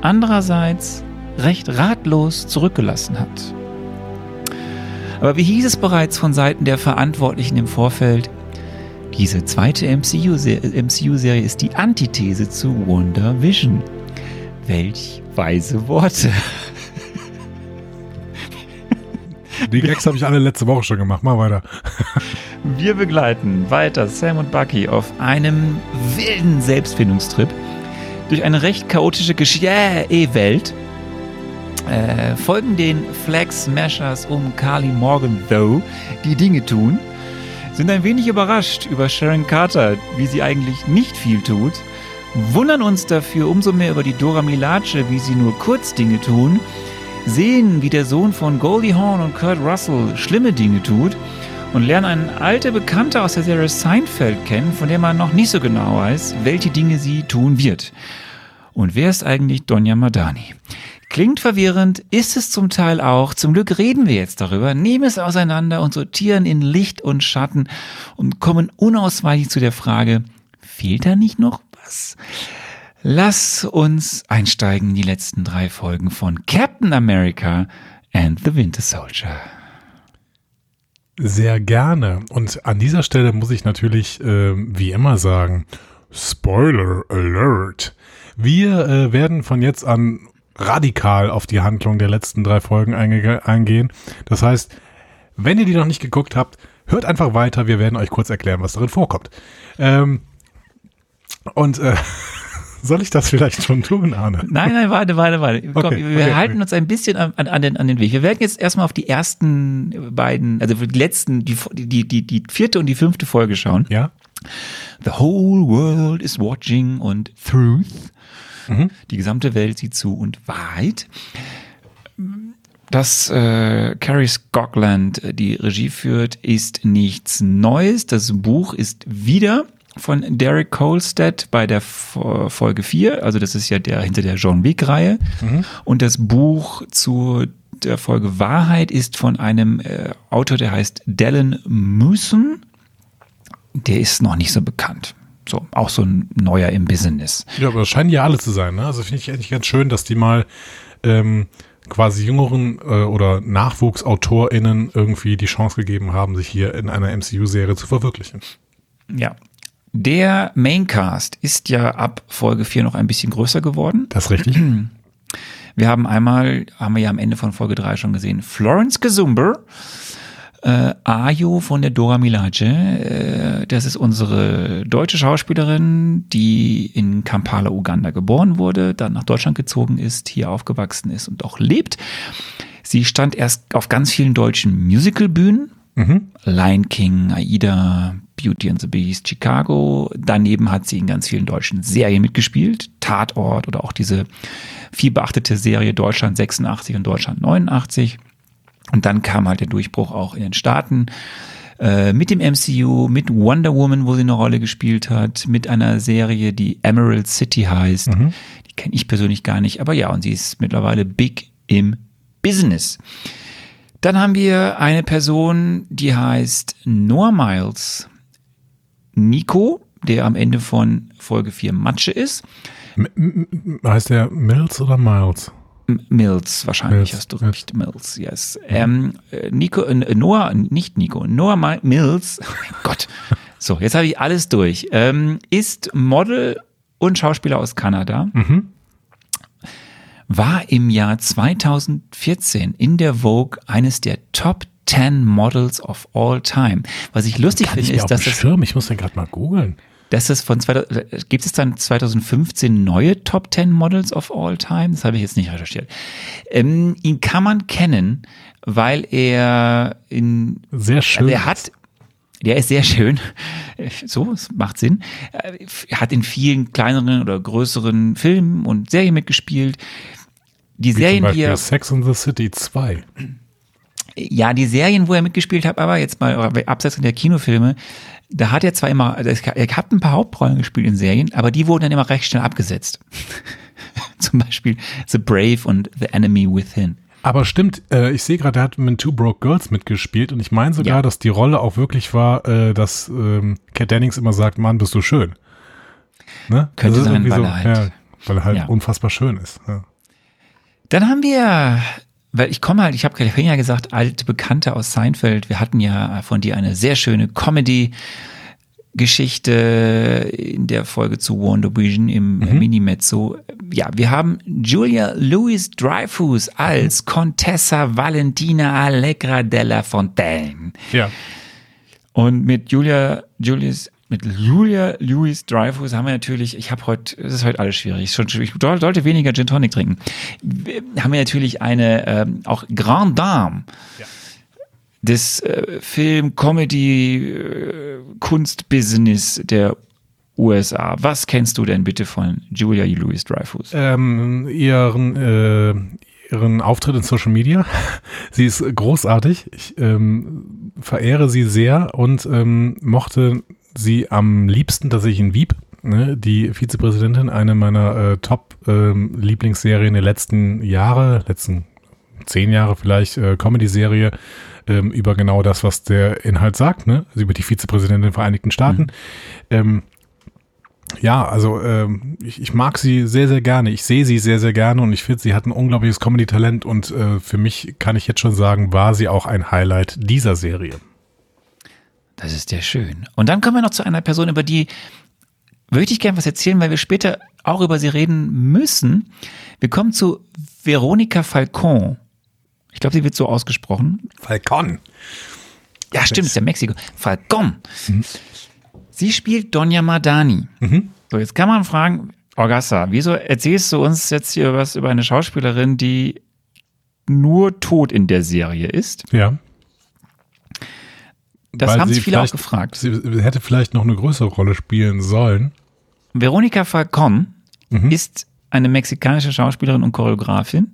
andererseits recht ratlos zurückgelassen hat. Aber wie hieß es bereits von Seiten der Verantwortlichen im Vorfeld, diese zweite MCU-Serie MCU ist die Antithese zu Wonder Vision. Welch weise Worte. Die Gags habe ich alle letzte Woche schon gemacht. Mal weiter. Wir begleiten weiter Sam und Bucky auf einem wilden Selbstfindungstrip durch eine recht chaotische Gesch-E-Welt. Äh, folgen den Flag Smashers um Carly Morgan, though, die Dinge tun. Sind ein wenig überrascht über Sharon Carter, wie sie eigentlich nicht viel tut. Wundern uns dafür umso mehr über die Dora Milace, wie sie nur kurz Dinge tun. Sehen, wie der Sohn von Goldie Hawn und Kurt Russell schlimme Dinge tut und lernen eine alte Bekannte aus der Serie Seinfeld kennen, von der man noch nicht so genau weiß, welche Dinge sie tun wird. Und wer ist eigentlich Donja Madani? Klingt verwirrend, ist es zum Teil auch. Zum Glück reden wir jetzt darüber, nehmen es auseinander und sortieren in Licht und Schatten und kommen unausweichlich zu der Frage, fehlt da nicht noch was? Lass uns einsteigen in die letzten drei Folgen von Captain America and the Winter Soldier. Sehr gerne. Und an dieser Stelle muss ich natürlich, äh, wie immer sagen, Spoiler Alert. Wir äh, werden von jetzt an radikal auf die Handlung der letzten drei Folgen einge eingehen. Das heißt, wenn ihr die noch nicht geguckt habt, hört einfach weiter. Wir werden euch kurz erklären, was darin vorkommt. Ähm, und äh, soll ich das vielleicht schon tun, Arne? Nein, nein, warte, warte, warte. Komm, Okay, wir okay, halten okay. uns ein bisschen an, an, den, an den Weg. Wir werden jetzt erstmal auf die ersten beiden, also die letzten, die, die, die, die vierte und die fünfte Folge schauen. Ja? The whole world is watching und Truth. Mhm. Die gesamte Welt sieht zu und Wahrheit. Dass äh, Carrie Scotland äh, die Regie führt, ist nichts Neues. Das Buch ist wieder von Derek Kolstad bei der Fo- Folge 4. Also das ist ja der hinter der John Wick-Reihe. Und das Buch zu der Folge Wahrheit ist von einem äh, Autor, der heißt Dallin Mooson der ist noch nicht so bekannt. So, auch so ein neuer im Business. Ja, aber das scheinen ja alle zu sein. Ne? Also finde ich eigentlich ganz schön, dass die mal ähm, quasi jüngeren äh, oder NachwuchsautorInnen irgendwie die Chance gegeben haben, sich hier in einer MCU-Serie zu verwirklichen. Ja. Der Maincast ist ja ab Folge 4 noch ein bisschen größer geworden. Das ist richtig. Wir haben einmal, haben wir ja am Ende von Folge 3 schon gesehen, Florence Gesumber, äh, Ayo von der Dora Milaje. Äh, das ist unsere deutsche Schauspielerin, die in Kampala, Uganda geboren wurde, dann nach Deutschland gezogen ist, hier aufgewachsen ist und auch lebt. Sie stand erst auf ganz vielen deutschen Musicalbühnen. Mhm. Lion King, Aida, Beauty and the Beast, Chicago. Daneben hat sie in ganz vielen deutschen Serien mitgespielt. Tatort oder auch diese viel beachtete Serie Deutschland 86 und Deutschland 89. Und dann kam halt der Durchbruch auch in den Staaten äh, mit dem MCU, mit Wonder Woman, wo sie eine Rolle gespielt hat, mit einer Serie, die Emerald City heißt. Mhm. Die kenne ich persönlich gar nicht, aber ja, und sie ist mittlerweile big im Business. Dann haben wir eine Person, die heißt Noah Miles. Nico, der am Ende von Folge 4 Matsche ist. M heißt der Mills oder Miles? Mills, wahrscheinlich Mills, hast du recht. Mills, yes. Ähm, äh, Nico, äh, Noah, nicht Nico, Noah Mills, oh Gott. So, jetzt habe ich alles durch. Ähm, ist Model und Schauspieler aus Kanada. Mhm. War im Jahr 2014 in der Vogue eines der Top 10 Models of all time. Was ich lustig finde, ist, dass das. Schirm. Ich muss den gerade mal googeln. Das ist von gibt es dann 2015 neue Top 10 Models of all time? Das habe ich jetzt nicht recherchiert. Ähm, ihn kann man kennen, weil er in sehr schön. Also er hat der ist sehr schön. So, es macht Sinn. Er hat in vielen kleineren oder größeren Filmen und Serien mitgespielt. Die Wie Serien, die er. Sex in the City 2. Ja, die Serien, wo er mitgespielt hat, aber jetzt mal abseits der Kinofilme, da hat er zwar immer, er hat ein paar Hauptrollen gespielt in Serien, aber die wurden dann immer recht schnell abgesetzt. Zum Beispiel The Brave und The Enemy Within. Aber stimmt, äh, ich sehe gerade, er hat mit Two Broke Girls mitgespielt und ich meine sogar, ja. dass die Rolle auch wirklich war, äh, dass ähm, Cat Dennings immer sagt, Mann, bist du schön. Ne? Könnte sein, weil, so, er halt, ja, weil er halt ja. unfassbar schön ist. Dann haben wir weil ich komme halt, ich habe ja gesagt, alte Bekannte aus Seinfeld. Wir hatten ja von dir eine sehr schöne Comedy. Geschichte in der Folge zu Wonder Vision im mhm. Minimezzo. Ja, wir haben Julia Louis Dreyfus als Contessa Valentina Allegra della Fontaine. Ja. Und mit Julia Julius mit Julia Louis Dreyfus haben wir natürlich, ich habe heute, es ist heute alles schwierig, schon, ich sollte weniger Gin Tonic trinken. Haben wir natürlich eine ähm, auch Grand Dame. Ja des äh, Film, Comedy, äh, Kunstbusiness der USA. Was kennst du denn bitte von Julia Louis Dreyfus? Ähm, ihren, äh, ihren Auftritt in Social Media. sie ist großartig. Ich ähm, verehre sie sehr und ähm, mochte sie am liebsten tatsächlich in Wieb, ne, die Vizepräsidentin, eine meiner äh, Top-Lieblingsserien ähm, der letzten Jahre, letzten zehn Jahre vielleicht, äh, Comedy-Serie ähm, über genau das, was der Inhalt sagt, ne? Also über die Vizepräsidentin der Vereinigten Staaten. Mhm. Ähm, ja, also ähm, ich, ich mag sie sehr, sehr gerne. Ich sehe sie sehr, sehr gerne und ich finde, sie hat ein unglaubliches Comedy-Talent und äh, für mich kann ich jetzt schon sagen, war sie auch ein Highlight dieser Serie. Das ist sehr schön. Und dann kommen wir noch zu einer Person, über die würde ich gerne was erzählen, weil wir später auch über sie reden müssen. Wir kommen zu Veronika Falcon. Ich glaube, sie wird so ausgesprochen. Falcon. Ja, stimmt, ist ja Mexiko. Falcon. Mhm. Sie spielt Donja Madani. Mhm. So, jetzt kann man fragen, Orgassa, wieso erzählst du uns jetzt hier was über eine Schauspielerin, die nur tot in der Serie ist? Ja. Das haben sich viele auch gefragt. Sie hätte vielleicht noch eine größere Rolle spielen sollen. Veronica Falcon mhm. ist eine mexikanische Schauspielerin und Choreografin,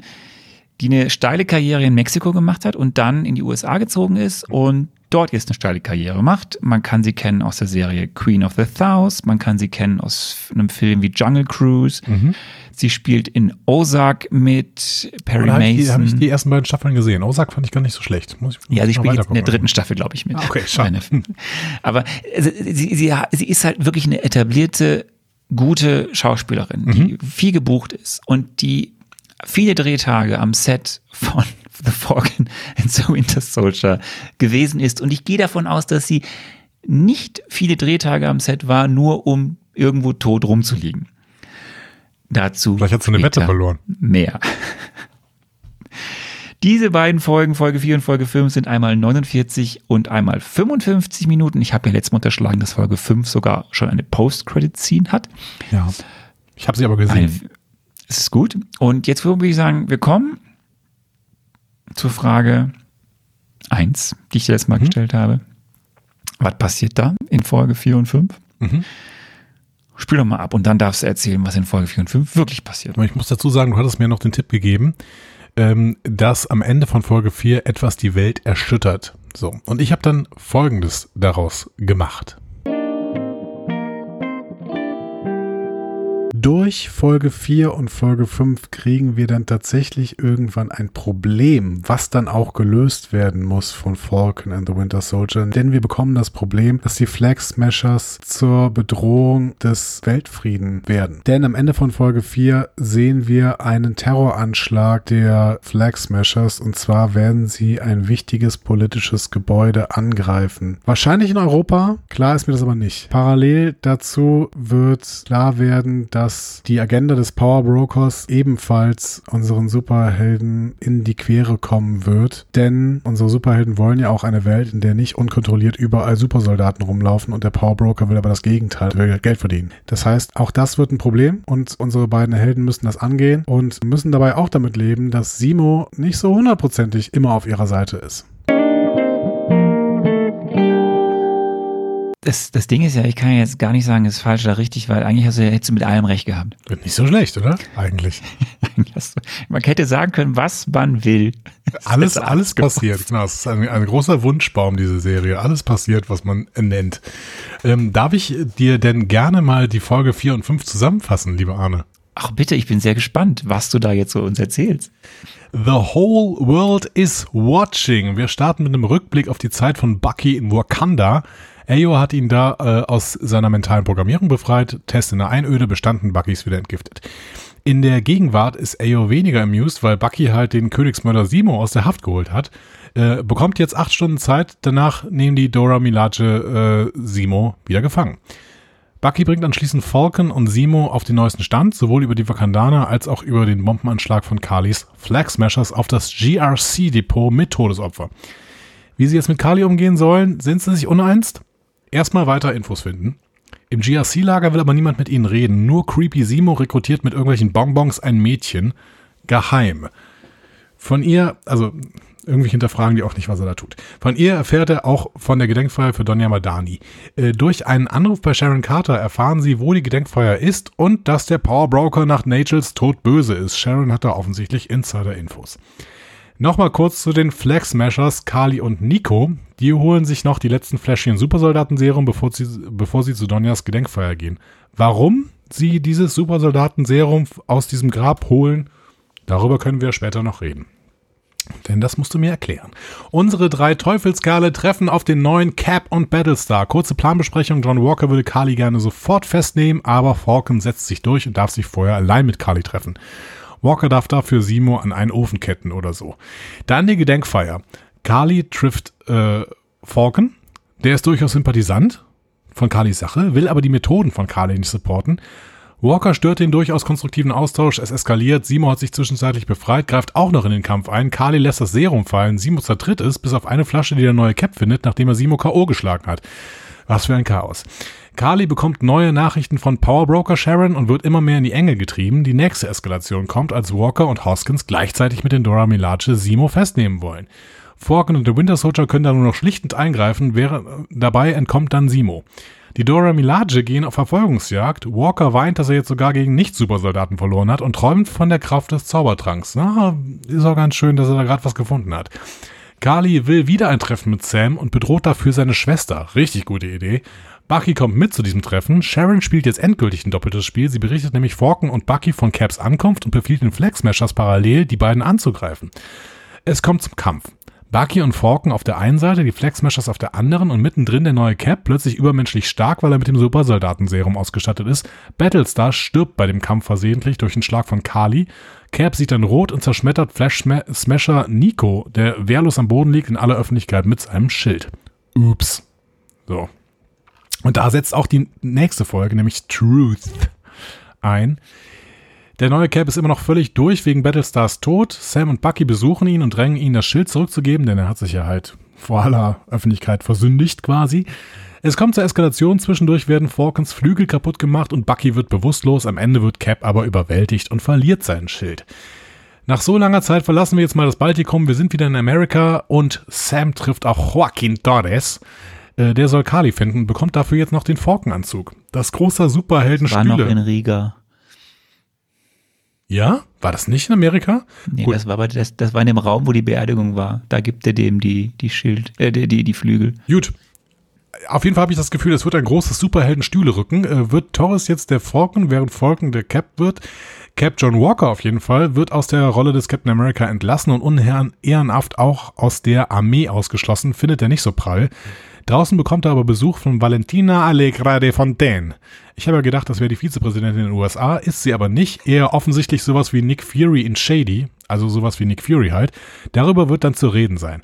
die eine steile Karriere in Mexiko gemacht hat und dann in die USA gezogen ist und dort jetzt eine steile Karriere macht. Man kann sie kennen aus der Serie Queen of the South, man kann sie kennen aus einem Film wie Jungle Cruise. Mhm. Sie spielt in Ozark mit Perry Oder Mason. Habe ich die ersten beiden Staffeln gesehen. Ozark fand ich gar nicht so schlecht. Muss ich, muss ja, sie spielt jetzt in der dritten Staffel, glaube ich, mit. Ah, okay, schade. Aber sie, sie, sie ist halt wirklich eine etablierte, gute Schauspielerin, die mhm. viel gebucht ist und die viele Drehtage am Set von The Falcon and the Winter Soldier gewesen ist. Und ich gehe davon aus, dass sie nicht viele Drehtage am Set war, nur um irgendwo tot rumzuliegen. Dazu. Vielleicht hat sie eine Wette verloren. Mehr. Diese beiden Folgen, Folge 4 und Folge 5, sind einmal 49 und einmal 55 Minuten. Ich habe ja letztes Mal unterschlagen, dass Folge 5 sogar schon eine Post-Credit-Scene hat. Ja. Ich habe sie aber gesehen. Eine, es ist gut. Und jetzt würde ich sagen, wir kommen zur Frage 1, die ich letztes Mal mhm. gestellt habe. Was passiert da in Folge 4 und 5? Mhm. Spiel doch mal ab und dann darfst du erzählen, was in Folge 4 und 5 wirklich passiert. Ich muss dazu sagen, du hattest mir noch den Tipp gegeben, ähm, dass am Ende von Folge 4 etwas die Welt erschüttert. So. Und ich habe dann Folgendes daraus gemacht. Durch Folge 4 und Folge 5 kriegen wir dann tatsächlich irgendwann ein Problem, was dann auch gelöst werden muss von Falcon and the Winter Soldier. Denn wir bekommen das Problem, dass die Flag Smashers zur Bedrohung des Weltfrieden werden. Denn am Ende von Folge 4 sehen wir einen Terroranschlag der Flag Smashers und zwar werden sie ein wichtiges politisches Gebäude angreifen. Wahrscheinlich in Europa, klar ist mir das aber nicht. Parallel dazu wird klar werden, dass dass die Agenda des Power Brokers ebenfalls unseren Superhelden in die Quere kommen wird. Denn unsere Superhelden wollen ja auch eine Welt, in der nicht unkontrolliert überall Supersoldaten rumlaufen und der Power Broker will aber das Gegenteil, will Geld verdienen. Das heißt, auch das wird ein Problem und unsere beiden Helden müssen das angehen und müssen dabei auch damit leben, dass Simo nicht so hundertprozentig immer auf ihrer Seite ist. Das, das Ding ist ja, ich kann jetzt gar nicht sagen, es ist falsch oder richtig, weil eigentlich hast du, hättest du mit allem recht gehabt. Wird nicht so schlecht, oder? Eigentlich. man hätte sagen können, was man will. Alles, alles passiert. Genau, es ist ein, ein, großer Wunschbaum, diese Serie. Alles passiert, was man nennt. Ähm, darf ich dir denn gerne mal die Folge 4 und 5 zusammenfassen, lieber Arne? Ach bitte, ich bin sehr gespannt, was du da jetzt so uns erzählst. The whole world is watching. Wir starten mit einem Rückblick auf die Zeit von Bucky in Wakanda. Ayo hat ihn da äh, aus seiner mentalen Programmierung befreit, Test in der Einöde bestanden, Bucky ist wieder entgiftet. In der Gegenwart ist Ayo weniger amused, weil Bucky halt den Königsmörder Simo aus der Haft geholt hat. Äh, bekommt jetzt acht Stunden Zeit, danach nehmen die Dora Milaje äh, Simo wieder gefangen. Bucky bringt anschließend Falcon und Simo auf den neuesten Stand, sowohl über die Wakandaner als auch über den Bombenanschlag von Kalis Flag Smashers auf das GRC-Depot mit Todesopfer. Wie sie jetzt mit Kali umgehen sollen, sind sie sich uneins erstmal weiter Infos finden. Im GRC-Lager will aber niemand mit ihnen reden. Nur Creepy Simo rekrutiert mit irgendwelchen Bonbons ein Mädchen. Geheim. Von ihr, also irgendwie hinterfragen die auch nicht, was er da tut. Von ihr erfährt er auch von der Gedenkfeier für Donja Madani. Äh, durch einen Anruf bei Sharon Carter erfahren sie, wo die Gedenkfeier ist und dass der Powerbroker nach Nachels Tod böse ist. Sharon hat da offensichtlich Insider-Infos. Nochmal kurz zu den Flag Smashers, Kali und Nico. Die holen sich noch die letzten Fläschchen Supersoldatenserum, bevor sie, bevor sie zu Donjas Gedenkfeier gehen. Warum sie dieses Supersoldatenserum aus diesem Grab holen, darüber können wir später noch reden. Denn das musst du mir erklären. Unsere drei Teufelskerle treffen auf den neuen Cap und Battlestar. Kurze Planbesprechung. John Walker würde Kali gerne sofort festnehmen, aber Falcon setzt sich durch und darf sich vorher allein mit Kali treffen. Walker darf dafür Simo an einen Ofen ketten oder so. Dann die Gedenkfeier. Kali trifft äh, Falcon. Der ist durchaus Sympathisant von Kalis Sache, will aber die Methoden von Kali nicht supporten. Walker stört den durchaus konstruktiven Austausch, es eskaliert, Simo hat sich zwischenzeitlich befreit, greift auch noch in den Kampf ein, Kali lässt das Serum fallen, Simo zertritt es, bis auf eine Flasche, die der neue Cap findet, nachdem er Simo K.O. geschlagen hat. Was für ein Chaos. Kali bekommt neue Nachrichten von Powerbroker Sharon und wird immer mehr in die Enge getrieben. Die nächste Eskalation kommt, als Walker und Hoskins gleichzeitig mit den Dora Milaje Simo festnehmen wollen. Falcon und der Winter Soldier können da nur noch schlichtend eingreifen, während, dabei entkommt dann Simo. Die Dora Milaje gehen auf Verfolgungsjagd. Walker weint, dass er jetzt sogar gegen Nicht-Supersoldaten verloren hat und träumt von der Kraft des Zaubertranks. Na, ist auch ganz schön, dass er da gerade was gefunden hat. Kali will wieder ein Treffen mit Sam und bedroht dafür seine Schwester. Richtig gute Idee. Bucky kommt mit zu diesem Treffen. Sharon spielt jetzt endgültig ein doppeltes Spiel. Sie berichtet nämlich Falcon und Bucky von Caps Ankunft und befiehlt den Flex Smashers parallel, die beiden anzugreifen. Es kommt zum Kampf. Bucky und Falcon auf der einen Seite, die Flex Smashers auf der anderen und mittendrin der neue Cap, plötzlich übermenschlich stark, weil er mit dem Supersoldatenserum ausgestattet ist. Battlestar stirbt bei dem Kampf versehentlich durch einen Schlag von Kali. Cap sieht dann rot und zerschmettert Flash Smasher Nico, der wehrlos am Boden liegt, in aller Öffentlichkeit mit seinem Schild. Ups. So. Und da setzt auch die nächste Folge, nämlich Truth, ein. Der neue Cap ist immer noch völlig durch wegen Battlestars Tod. Sam und Bucky besuchen ihn und drängen ihn, das Schild zurückzugeben, denn er hat sich ja halt vor aller Öffentlichkeit versündigt quasi. Es kommt zur Eskalation, zwischendurch werden Falcons Flügel kaputt gemacht und Bucky wird bewusstlos, am Ende wird Cap aber überwältigt und verliert sein Schild. Nach so langer Zeit verlassen wir jetzt mal das Baltikum, wir sind wieder in Amerika und Sam trifft auch Joaquin Torres. Äh, der soll Kali finden, bekommt dafür jetzt noch den Falcon-Anzug. Das große Superheldenstühle. War noch in Riga. Ja? War das nicht in Amerika? Nee, Gut. das war, aber das, das war in dem Raum, wo die Beerdigung war. Da gibt er dem die, die Schild, äh, die, die, die Flügel. Gut. Auf jeden Fall habe ich das Gefühl, es wird ein großes Superhelden-Stühle-Rücken. Äh, wird Torres jetzt der Falcon, während Falcon der Cap wird? Cap John Walker auf jeden Fall wird aus der Rolle des Captain America entlassen und unehrenhaft auch aus der Armee ausgeschlossen. Findet er nicht so prall. Draußen bekommt er aber Besuch von Valentina Allegra de Fontaine. Ich habe ja gedacht, das wäre die Vizepräsidentin in den USA, ist sie aber nicht. Eher offensichtlich sowas wie Nick Fury in Shady, also sowas wie Nick Fury halt. Darüber wird dann zu reden sein.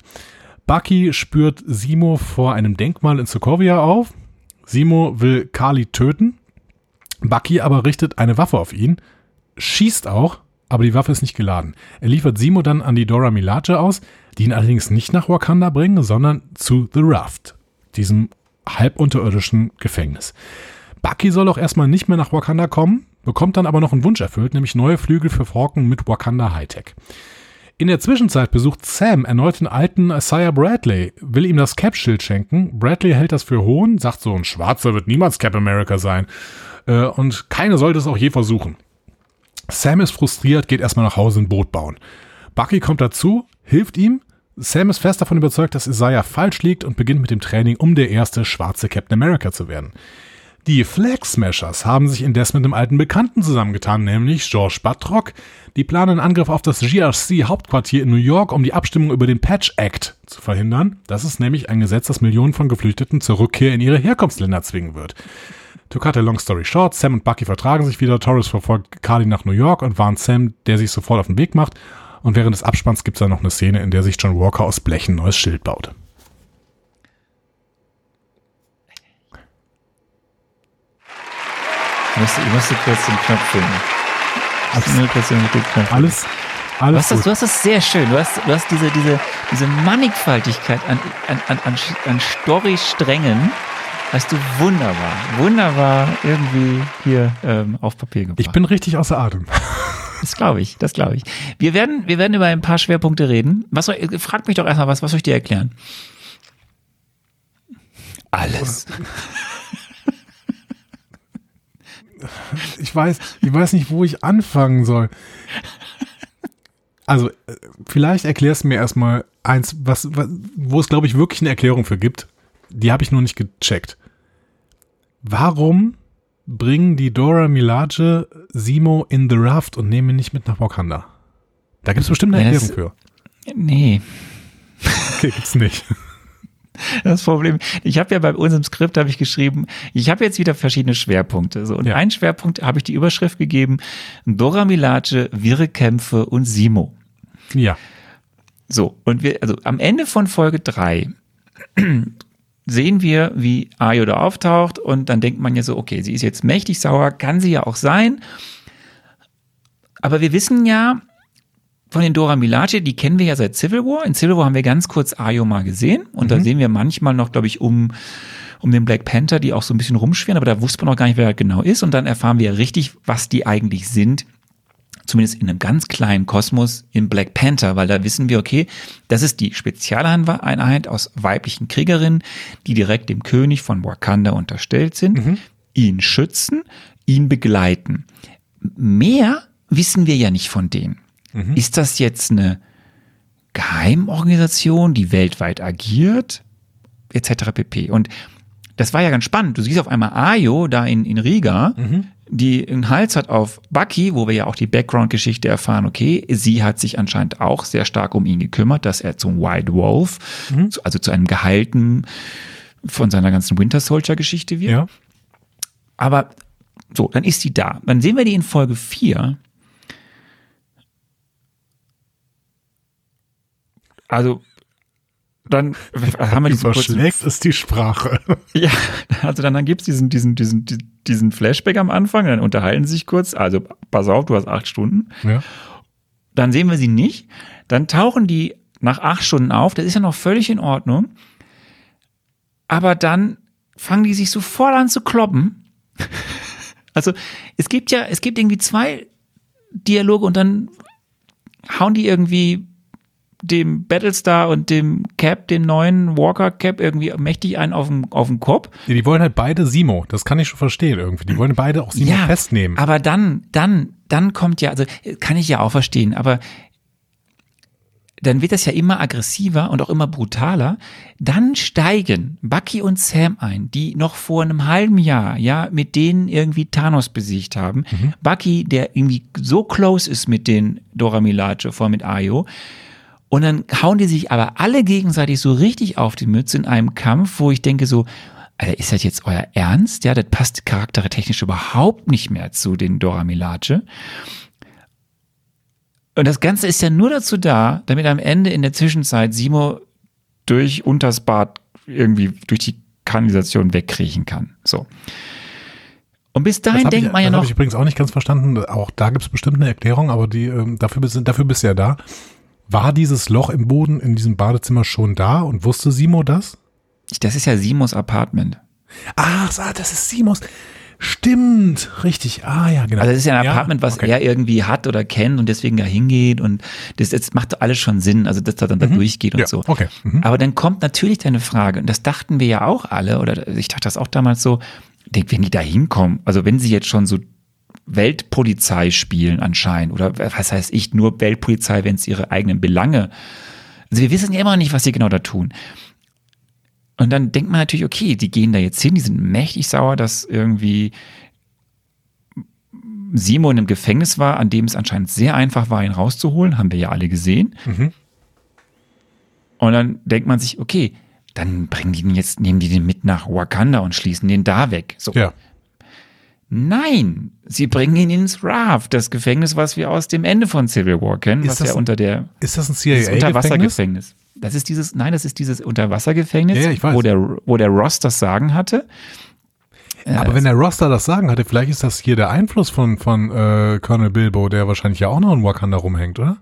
Bucky spürt Simo vor einem Denkmal in Sokovia auf. Simo will Kali töten. Bucky aber richtet eine Waffe auf ihn, schießt auch, aber die Waffe ist nicht geladen. Er liefert Simo dann an die Dora Milaje aus, die ihn allerdings nicht nach Wakanda bringen, sondern zu The Raft, diesem halbunterirdischen Gefängnis. Bucky soll auch erstmal nicht mehr nach Wakanda kommen, bekommt dann aber noch einen Wunsch erfüllt, nämlich neue Flügel für Falcon mit Wakanda Hightech. In der Zwischenzeit besucht Sam erneut den alten Isaiah Bradley, will ihm das Cap-Schild schenken. Bradley hält das für hohn, sagt so, ein Schwarzer wird niemals Cap America sein. Äh, und keine sollte es auch je versuchen. Sam ist frustriert, geht erstmal nach Hause ein Boot bauen. Bucky kommt dazu, hilft ihm. Sam ist fest davon überzeugt, dass Isaiah falsch liegt und beginnt mit dem Training, um der erste schwarze Captain America zu werden. Die Flag Smashers haben sich indes mit einem alten Bekannten zusammengetan, nämlich George Batrock. Die planen einen Angriff auf das GRC-Hauptquartier in New York, um die Abstimmung über den Patch Act zu verhindern. Das ist nämlich ein Gesetz, das Millionen von Geflüchteten zur Rückkehr in ihre Herkunftsländer zwingen wird. To cut a long story short, Sam und Bucky vertragen sich wieder, Torres verfolgt Carly nach New York und warnt Sam, der sich sofort auf den Weg macht. Und während des Abspanns gibt es dann noch eine Szene, in der sich John Walker aus Blech ein neues Schild baut. Ich musste, ich musste kurz den Knopf finden. Den Knopf Alles, Du alles hast, das, du hast das sehr schön. Du hast, du hast diese, diese, diese Mannigfaltigkeit an, an, an, an, an Story-Strängen hast du wunderbar, wunderbar irgendwie hier ähm, auf Papier gebracht. Ich bin richtig außer Atem. Das glaube ich, das glaube ich. Wir werden, wir werden über ein paar Schwerpunkte reden. Was soll, frag mich doch erstmal was, was soll ich dir erklären? Alles. Ich weiß, ich weiß nicht, wo ich anfangen soll. Also, äh, vielleicht erklärst du mir erstmal eins, was, was wo es, glaube ich, wirklich eine Erklärung für gibt. Die habe ich nur nicht gecheckt. Warum bringen die Dora Milaje Simo in The Raft und nehmen ihn nicht mit nach Wakanda? Da gibt es bestimmt eine Erklärung für. Nee. Okay, gibt's nicht. Das Problem, ich habe ja bei uns im Skript habe ich geschrieben, ich habe jetzt wieder verschiedene Schwerpunkte. So, und Ja. ein Schwerpunkt habe ich die Überschrift gegeben: Dora Milaje, wirre Kämpfe und Simo. Ja. So, und wir, also am Ende von Folge drei sehen wir, wie Ayo da auftaucht und dann denkt man ja so, okay, sie ist jetzt mächtig sauer, kann sie ja auch sein. Aber wir wissen ja von den Dora Milaje, die kennen wir ja seit Civil War. In Civil War haben wir ganz kurz Ayo mal gesehen und da sehen wir manchmal noch, glaube ich, um um den Black Panther, die auch so ein bisschen rumschwirren, aber da wusste man noch gar nicht, wer er genau ist. Und dann erfahren wir ja richtig, was die eigentlich sind zumindest in einem ganz kleinen Kosmos in Black Panther, weil da wissen wir, okay, das ist die Spezialeinheit aus weiblichen Kriegerinnen, die direkt dem König von Wakanda unterstellt sind, ihn schützen, ihn begleiten. Mehr wissen wir ja nicht von denen. Ist das jetzt eine Geheimorganisation, die weltweit agiert, etc. pp. Und das war ja ganz spannend. Du siehst auf einmal Ayo da in, in Riga, die einen Hals hat auf Bucky, wo wir ja auch die Background-Geschichte erfahren, okay, sie hat sich anscheinend auch sehr stark um ihn gekümmert, dass er zum White Wolf, zu- also zu einem Gehalten von seiner ganzen Winter Soldier-Geschichte wird. Ja. Aber so, dann ist sie da. Dann sehen wir die in Folge 4. Also, dann haben wir diesen kurzen Verschlägt ist die Sprache. Ja, also dann, dann gibt's diesen, diesen, diesen, diesen Flashback am Anfang, dann unterhalten sie sich kurz, also pass auf, du hast acht Stunden. Ja. Dann sehen wir sie nicht, dann tauchen die nach acht Stunden auf, das ist ja noch völlig in Ordnung. Aber dann fangen die sich sofort an zu kloppen. Also es gibt ja, es gibt irgendwie zwei Dialoge und dann hauen die irgendwie dem Battlestar und dem Cap, dem neuen Walker Cap, irgendwie mächtig einen auf den, auf den Kopf. Die, die wollen halt beide Simo. Das kann ich schon verstehen irgendwie. Die wollen beide auch Simo festnehmen. Aber dann, dann, dann kommt ja, also kann ich ja auch verstehen, aber dann wird das ja immer aggressiver und auch immer brutaler. Dann steigen Bucky und Sam ein, die noch vor einem halben Jahr, ja, mit denen irgendwie Thanos besiegt haben. Bucky, der irgendwie so close ist mit den Dora Milaje, vor mit Ayo. Und dann hauen die sich aber alle gegenseitig so richtig auf die Mütze in einem Kampf, wo ich denke so, Alter, ist das jetzt euer Ernst? Ja, das passt charaktertechnisch überhaupt nicht mehr zu den Dora Milaje. Und das Ganze ist ja nur dazu da, damit am Ende in der Zwischenzeit Simo durch unters Bad irgendwie durch die Kanalisation wegkriechen kann. So. Und bis Das dahin denkt ich, man ja das noch, habe ich übrigens auch nicht ganz verstanden. Auch da gibt es bestimmt eine Erklärung, aber die ähm, dafür bist, dafür bist du ja da. War dieses Loch im Boden in diesem Badezimmer schon da und wusste Simo das? das ist ja Simos Apartment. Ach, das ist Simos. Stimmt, richtig. Ah ja, genau. Also das ist ja ein Apartment, was okay. er irgendwie hat oder kennt und deswegen da hingeht und das, das macht alles schon Sinn, also dass er dann da durchgeht und Mhm. Ja, so. okay. Mhm. Aber dann kommt natürlich deine Frage, und das dachten wir ja auch alle, oder ich dachte das auch damals so, wenn die da hinkommen, also wenn sie jetzt schon so Weltpolizei spielen anscheinend, oder was heißt ich, nur Weltpolizei, wenn es ihre eigenen Belange, also wir wissen ja immer nicht, was sie genau da tun. Und dann denkt man natürlich, okay, die gehen da jetzt hin, die sind mächtig sauer, dass irgendwie Simo in einem Gefängnis war, an dem es anscheinend sehr einfach war, ihn rauszuholen, haben wir ja alle gesehen. Und dann denkt man sich, okay, dann bringen die den jetzt, nehmen die den mit nach Wakanda und schließen den da weg. So. ja. Nein, sie bringen ihn ins Raft, das Gefängnis, was wir aus dem Ende von Civil War kennen, Ist was das ja ein unter der Ist das ein dieses CIA-Gefängnis? Unterwassergefängnis. Das ist dieses, nein, das ist dieses Unterwassergefängnis, Ja, ja, wo der, wo der Ross das Sagen hatte. Aber wenn der Roster das sagen hatte, vielleicht ist das hier der Einfluss von, von äh, Colonel Bilbo, der wahrscheinlich ja auch noch in Wakanda rumhängt, oder?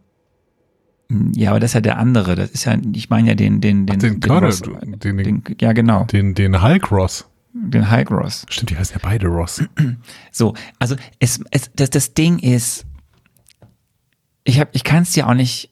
Ja, aber das ist ja der andere. Das ist ja, ich meine ja den, den, den, den Colonel, Ross, den- den- den, ja genau, Den, den Hulk Ross. Den Hulk Ross. Stimmt, die heißen ja beide Ross. So, also es, es, das, das Ding ist, ich hab, ich kann es dir auch nicht.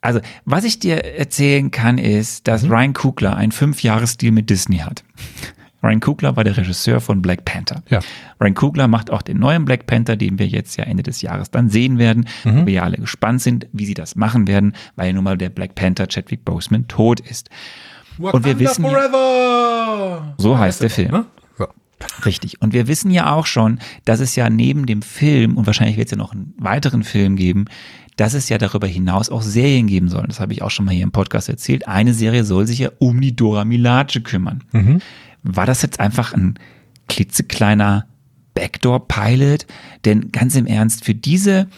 Also, was ich dir erzählen kann, ist, dass Mhm. Ryan Coogler einen Fünfjahresdeal mit Disney hat. Ryan Coogler war der Regisseur von Black Panther. Ja. Ryan Coogler macht auch den neuen Black Panther, den wir jetzt ja Ende des Jahres dann sehen werden. Mhm. wo Wir ja alle gespannt sind, wie sie das machen werden, weil ja nun mal der Black Panther Chadwick Boseman tot ist. Und wir wissen ja- Forever! So heißt der Film. Ne? So. Richtig. Und wir wissen ja auch schon, dass es ja neben dem Film, und wahrscheinlich wird es ja noch einen weiteren Film geben, dass es ja darüber hinaus auch Serien geben soll. Das habe ich auch schon mal hier im Podcast erzählt. Eine Serie soll sich ja um die Dora Milaje kümmern. War das jetzt einfach ein klitzekleiner Backdoor-Pilot? Denn ganz im Ernst, für diese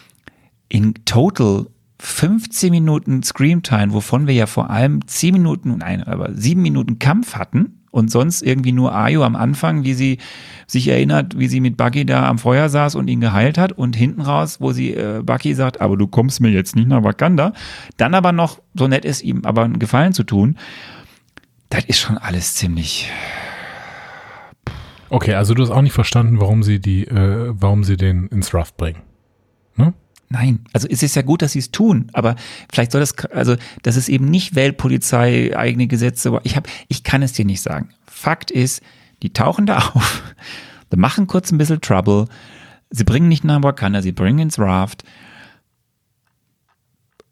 in total 15 Minuten Screamtime, wovon wir ja vor allem 10 Minuten und ein, aber 7 Minuten Kampf hatten und sonst irgendwie nur Ayo am Anfang, wie sie sich erinnert, wie sie mit Bucky da am Feuer saß und ihn geheilt hat und hinten raus, wo sie äh, Bucky sagt, aber du kommst mir jetzt nicht nach Wakanda, dann aber noch so nett ist, ihm aber einen Gefallen zu tun. Das ist schon alles ziemlich Okay, also du hast auch nicht verstanden, warum sie die, äh, warum sie den ins Rough bringen. Ne? Nein, also es ist ja gut, dass sie es tun, aber vielleicht soll das, also das ist eben nicht Weltpolizei, eigene Gesetze. Ich hab, ich kann es dir nicht sagen. Fakt ist, die tauchen da auf, die machen kurz ein bisschen Trouble, sie bringen nicht nach Wakanda, sie bringen ins Raft.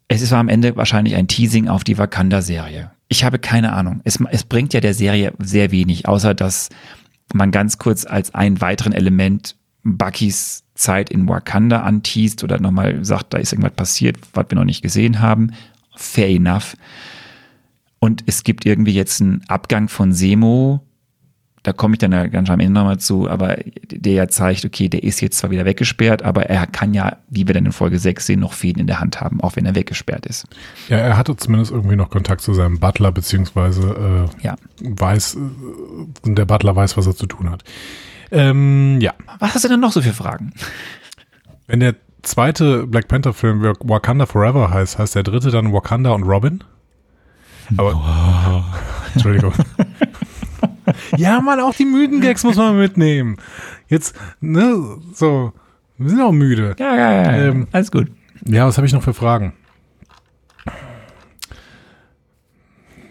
Es ist am Ende wahrscheinlich ein Teasing auf die Wakanda-Serie. Ich habe keine Ahnung. Es, es bringt ja der Serie sehr wenig, außer dass man ganz kurz als ein weiteren Element Buckys Zeit in Wakanda anteast oder nochmal sagt, da ist irgendwas passiert, was wir noch nicht gesehen haben. Fair enough. Und es gibt irgendwie jetzt einen Abgang von Semo, da komme ich dann ja ganz am Ende nochmal zu, aber der ja zeigt, okay, der ist jetzt zwar wieder weggesperrt, aber er kann ja, wie wir dann in Folge 6 sehen, noch Fäden in der Hand haben, auch wenn er weggesperrt ist. Ja, er hatte zumindest irgendwie noch Kontakt zu seinem Butler, beziehungsweise äh, Ja. weiß, äh, der Butler weiß, was er zu tun hat. Ähm, ja, Was hast du denn noch so für Fragen? wenn der zweite Black Panther-Film Wak- Wakanda Forever heißt, heißt der dritte dann Wakanda und Robin? Aber, Entschuldigung. ja, man, auch die müden Gags muss man mitnehmen. Jetzt, ne, so, wir sind auch müde. Ja, ja, ja, ja. Ähm, alles gut. Ja, was habe ich noch für Fragen?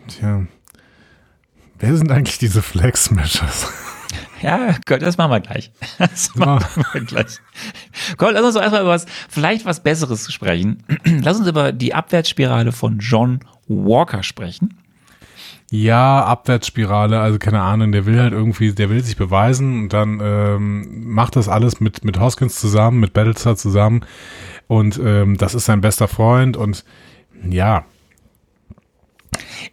Tja. Wer sind eigentlich diese Flag Smashers? Ja, Gott, das machen wir gleich. Das machen wir gleich. Komm, lass uns doch erstmal über was, vielleicht was Besseres sprechen. Lass uns über die Abwärtsspirale von John Walker sprechen. Ja, Abwärtsspirale, also keine Ahnung, der will halt irgendwie, der will sich beweisen und dann ähm, macht das alles mit, mit Hoskins zusammen, mit Battlestar zusammen und ähm, das ist sein bester Freund und ja,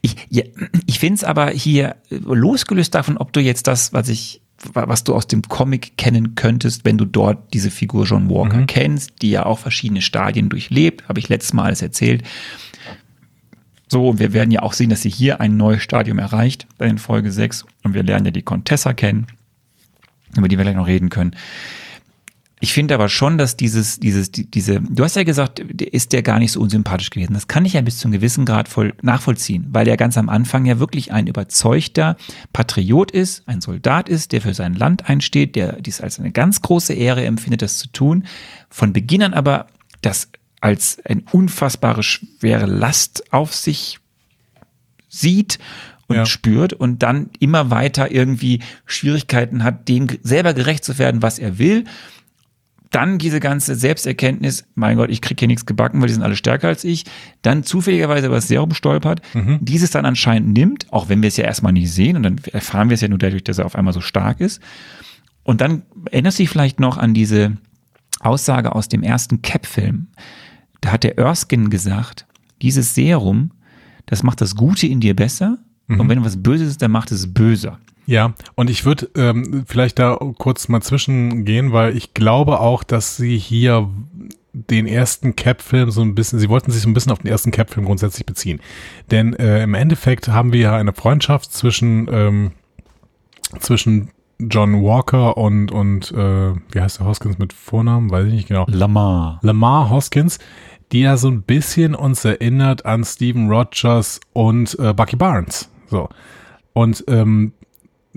Ich, ja, ich finde es aber hier losgelöst davon, ob du jetzt das, was ich, was du aus dem Comic kennen könntest, wenn du dort diese Figur John Walker kennst, die ja auch verschiedene Stadien durchlebt, habe ich letztes Mal alles erzählt. So, und wir werden ja auch sehen, dass sie hier ein neues Stadium erreicht den Folge 6 und wir lernen ja die Contessa kennen, über die wir gleich noch reden können. Ich finde aber schon, dass dieses, dieses, die- diese, du hast ja gesagt, ist der gar nicht so unsympathisch gewesen. Das kann ich ja bis zu einem gewissen Grad voll nachvollziehen, weil er ganz am Anfang ja wirklich ein überzeugter Patriot ist, ein Soldat ist, der für sein Land einsteht, der dies als eine ganz große Ehre empfindet, das zu tun. Von Beginn an aber das als eine unfassbare schwere Last auf sich sieht und Ja. spürt und dann immer weiter irgendwie Schwierigkeiten hat, dem selber gerecht zu werden, was er will. Dann diese ganze Selbsterkenntnis, mein Gott, ich krieg hier nichts gebacken, weil die sind alle stärker als ich. Dann zufälligerweise über das Serum stolpert, dieses dann anscheinend nimmt, auch wenn wir es ja erstmal nicht sehen und dann erfahren wir es ja nur dadurch, dass er auf einmal so stark ist. Und dann erinnerst du dich vielleicht noch an diese Aussage aus dem ersten Cap-Film. Da hat der Erskine gesagt, dieses Serum, das macht das Gute in dir besser. Und wenn was Böses ist, dann macht es böser. Ja, und ich würde ähm, vielleicht da kurz mal zwischengehen, weil ich glaube auch, dass sie hier den ersten Cap-Film so ein bisschen, sie wollten sich so ein bisschen auf den ersten Cap-Film grundsätzlich beziehen. Denn äh, im Endeffekt haben wir ja eine Freundschaft zwischen, ähm, zwischen John Walker und, und äh, wie heißt der Hoskins mit Vornamen? Weiß ich nicht genau. Lamar. Lamar Hoskins, die ja so ein bisschen uns erinnert an Steven Rogers und äh, Bucky Barnes. So. Und ähm,